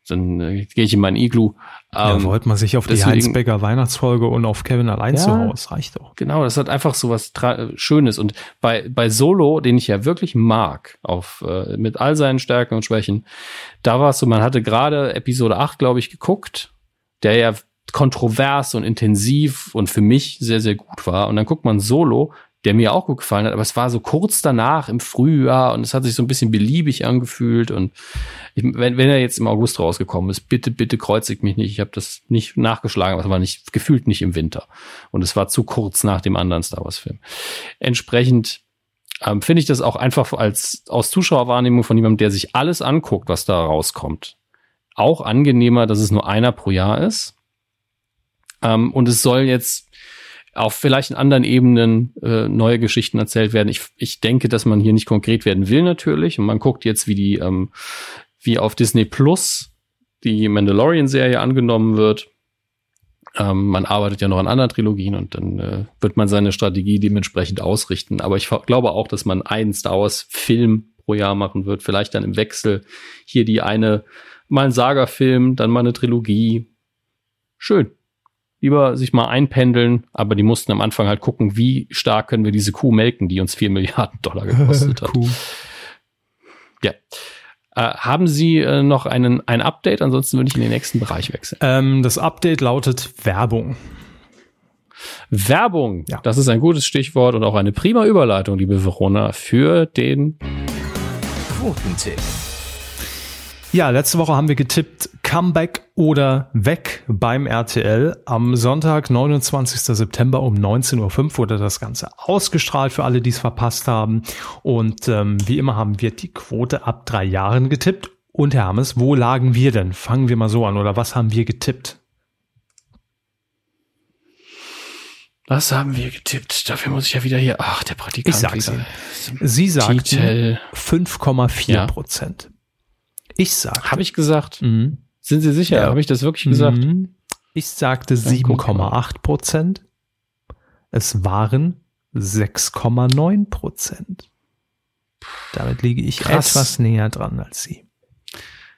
S4: dann äh, gehe ich in mein Iglu.
S3: Ja, ähm, wollte man sich auf die Heinz Weihnachtsfolge und auf Kevin allein ja, zu Hause, reicht doch.
S4: Genau, das hat einfach so was Schönes. Und bei, bei Solo, den ich ja wirklich mag, auf, äh, mit all seinen Stärken und Schwächen, da war es so, man hatte gerade Episode 8, glaube ich, geguckt, der ja kontrovers und intensiv und für mich sehr, sehr gut war. Und dann guckt man Solo, der mir auch gut gefallen hat, aber es war so kurz danach im Frühjahr und es hat sich so ein bisschen beliebig angefühlt und ich, wenn, wenn er jetzt im August rausgekommen ist, bitte, bitte kreuzigt mich nicht. Ich habe das nicht nachgeschlagen, aber es war nicht gefühlt nicht im Winter und es war zu kurz nach dem anderen Star Wars Film. Entsprechend ähm, finde ich das auch einfach als aus Zuschauerwahrnehmung von jemandem, der sich alles anguckt, was da rauskommt, auch angenehmer, dass es nur einer pro Jahr ist. Ähm, und es soll jetzt auf vielleicht in anderen Ebenen äh, neue Geschichten erzählt werden. Ich, ich denke, dass man hier nicht konkret werden will natürlich. Und man guckt jetzt, wie die, ähm, wie auf Disney Plus die Mandalorian-Serie angenommen wird. Ähm, man arbeitet ja noch an anderen Trilogien und dann äh, wird man seine Strategie dementsprechend ausrichten. Aber ich glaube auch, dass man einen Star Wars-Film pro Jahr machen wird. Vielleicht dann im Wechsel hier die eine, mal ein Saga-Film, dann mal eine Trilogie. Schön lieber sich mal einpendeln, aber die mussten am Anfang halt gucken, wie stark können wir diese Kuh melken, die uns vier Milliarden Dollar gekostet <laughs> hat. Ja. Äh, haben Sie äh, noch einen, ein Update? Ansonsten würde ich in den nächsten Bereich wechseln.
S3: Ähm, das Update lautet Werbung.
S4: Werbung, ja. das ist ein gutes Stichwort und auch eine prima Überleitung, liebe Verona, für den
S3: Quotentipp. Ja, letzte Woche haben wir getippt Comeback oder weg beim RTL. Am Sonntag, 29. September um 19.05 Uhr wurde das Ganze ausgestrahlt für alle, die es verpasst haben. Und ähm, wie immer haben wir die Quote ab drei Jahren getippt. Und Herr Hammes, wo lagen wir denn? Fangen wir mal so an. Oder was haben wir getippt?
S4: Was haben wir getippt? Dafür muss ich ja wieder hier. Ach, der Praktikant.
S3: Ich sag's. Sie sagten 5,4 Prozent. Ja. Ich sag.
S4: Habe ich gesagt? Mhm. Sind Sie sicher? Ja. Habe ich das wirklich gesagt? Mhm.
S3: Ich sagte 7,8 Prozent. Es waren 6,9 Prozent. Damit liege ich Krass. etwas näher dran als Sie.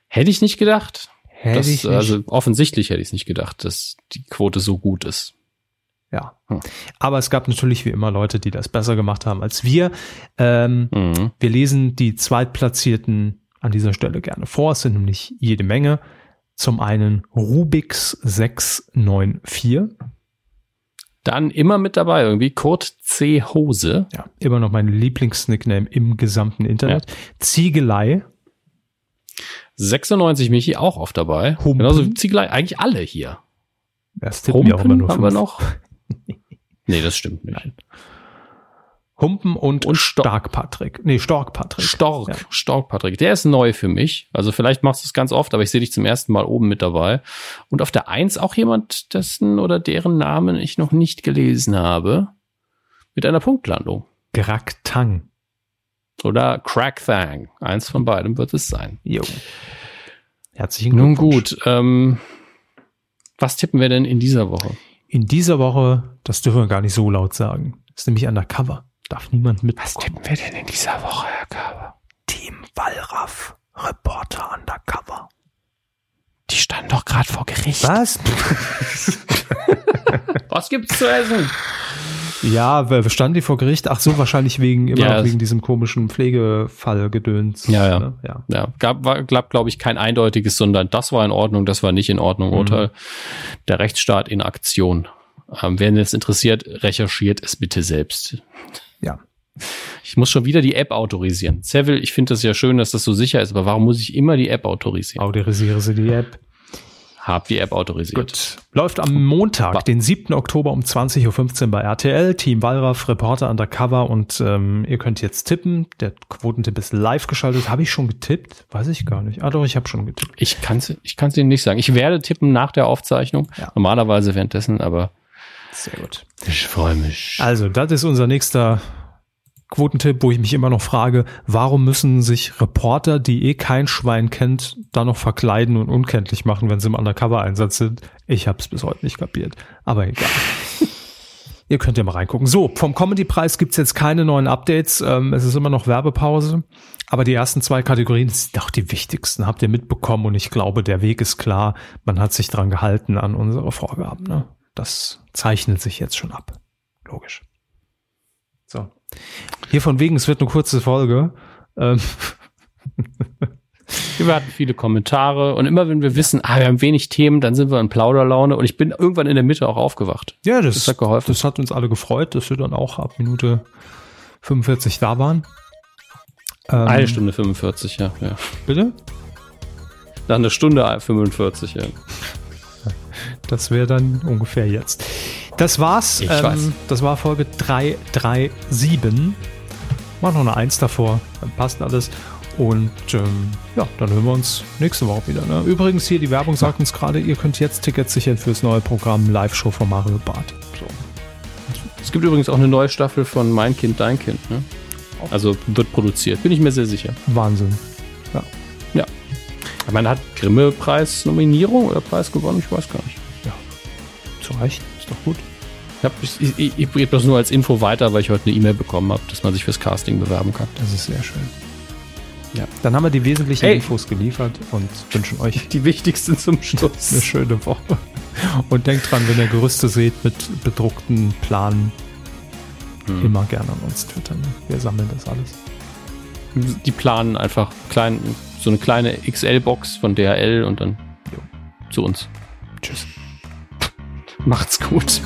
S4: Hätte ich nicht gedacht.
S3: Hätte
S4: das,
S3: ich nicht.
S4: Also offensichtlich hätte ich es nicht gedacht, dass die Quote so gut ist.
S3: Ja. Hm. Aber es gab natürlich wie immer Leute, die das besser gemacht haben als wir. Ähm, mhm. Wir lesen die zweitplatzierten an dieser Stelle gerne vor. Es sind nämlich jede Menge. Zum einen Rubix 694.
S4: Dann immer mit dabei irgendwie Kurt C. Hose.
S3: Ja, immer noch mein Lieblingsnickname im gesamten Internet. Ja. Ziegelei.
S4: 96 Michi auch oft dabei.
S3: Humpen.
S4: Genauso wie Ziegelei, eigentlich alle hier. Das tippen wir auch immer nur haben wir noch. <laughs> nee, das stimmt nicht. Nein.
S3: Humpen und, und Stark Patrick. Nee, Stork Patrick.
S4: Stork, ja. Stork Patrick. Der ist neu für mich. Also vielleicht machst du es ganz oft, aber ich sehe dich zum ersten Mal oben mit dabei. Und auf der Eins auch jemand, dessen oder deren Namen ich noch nicht gelesen habe. Mit einer Punktlandung.
S3: Graktang.
S4: Oder Crackthang. Eins von beidem wird es sein.
S3: Jo.
S4: Herzlichen Glückwunsch. Nun gut, ähm, was tippen wir denn in dieser Woche?
S3: In dieser Woche, das dürfen wir gar nicht so laut sagen, ist nämlich undercover. Darf niemand mit.
S4: Was tippen wir denn in dieser Woche, Herr Körber?
S3: Team Wallraff, Reporter undercover.
S4: Die standen doch gerade vor Gericht.
S3: Was? <laughs>
S4: Was gibt's zu essen?
S3: Ja, standen die vor Gericht? Ach so, wahrscheinlich wegen immer ja, wegen diesem komischen Pflegefallgedöns.
S4: Ja, ja. Ne? ja. ja. Gab, war, glaub, glaube ich, kein eindeutiges, sondern das war in Ordnung, das war nicht in Ordnung. Mhm. Urteil. Der Rechtsstaat in Aktion. Ähm, wer es interessiert, recherchiert es bitte selbst. Ich muss schon wieder die App autorisieren. Seville, ich finde das ja schön, dass das so sicher ist, aber warum muss ich immer die App autorisieren?
S3: Autorisiere sie die App.
S4: Hab die App autorisiert.
S3: Gut. Läuft am Montag, den 7. Oktober um 20.15 Uhr bei RTL. Team Wallraff, Reporter undercover und ähm, ihr könnt jetzt tippen. Der Quotentipp ist live geschaltet. Habe ich schon getippt? Weiß ich gar nicht. Ah doch, ich habe schon getippt.
S4: Ich kann es ich kann's Ihnen nicht sagen. Ich werde tippen nach der Aufzeichnung. Ja. Normalerweise währenddessen, aber
S3: sehr gut.
S4: Ich freue mich.
S3: Also, das ist unser nächster Quotentipp, wo ich mich immer noch frage, warum müssen sich Reporter, die eh kein Schwein kennt, da noch verkleiden und unkenntlich machen, wenn sie im Undercover-Einsatz sind? Ich habe es bis heute nicht kapiert. Aber egal. <laughs> Ihr könnt ja mal reingucken. So, vom Comedy-Preis gibt's jetzt keine neuen Updates. Ähm, es ist immer noch Werbepause. Aber die ersten zwei Kategorien sind auch die wichtigsten, habt ihr mitbekommen. Und ich glaube, der Weg ist klar. Man hat sich dran gehalten an unsere Vorgaben. Ne? Das zeichnet sich jetzt schon ab. Logisch. So. Hier von wegen, es wird eine kurze Folge. Ähm. <laughs>
S4: Wir hatten viele Kommentare und immer wenn wir wissen, ah, wir haben wenig Themen, dann sind wir in Plauderlaune und ich bin irgendwann in der Mitte auch aufgewacht.
S3: Ja, das, das hat geholfen. Das hat uns alle gefreut, dass wir dann auch ab Minute 45 da waren.
S4: Ähm, Eine Stunde 45, ja, ja.
S3: Bitte?
S4: Nach einer Stunde 45, ja.
S3: Das wäre dann ungefähr jetzt. Das war's. Ich ähm, weiß. Das war Folge 337. Mach noch eine 1 davor, dann passt alles. Und ähm, ja, dann hören wir uns nächste Woche wieder. Ne? Übrigens, hier die Werbung sagt uns gerade, ihr könnt jetzt Tickets sichern fürs neue Programm Live-Show von Mario Barth. So.
S4: Es gibt übrigens auch eine neue Staffel von Mein Kind, Dein Kind. Ne? Also wird produziert, bin ich mir sehr sicher.
S3: Wahnsinn.
S4: Ja. Ja. Man hat Grimme-Preis-Nominierung oder Preis gewonnen, ich weiß gar nicht.
S3: Ja, zu Recht, ist doch gut.
S4: Ich, ich, ich, ich gebe das nur als Info weiter, weil ich heute eine E-Mail bekommen habe, dass man sich fürs Casting bewerben kann.
S3: Das ist sehr schön. Ja, dann haben wir die wesentlichen hey. Infos geliefert und wünschen euch
S4: die wichtigsten zum Schluss.
S3: Eine schöne Woche. Und denkt dran, wenn ihr Gerüste seht mit bedruckten Planen, hm. immer gerne an uns twittern. Wir sammeln das alles.
S4: Die planen einfach klein, so eine kleine XL-Box von DHL und dann jo, zu uns.
S3: Tschüss.
S4: Macht's gut.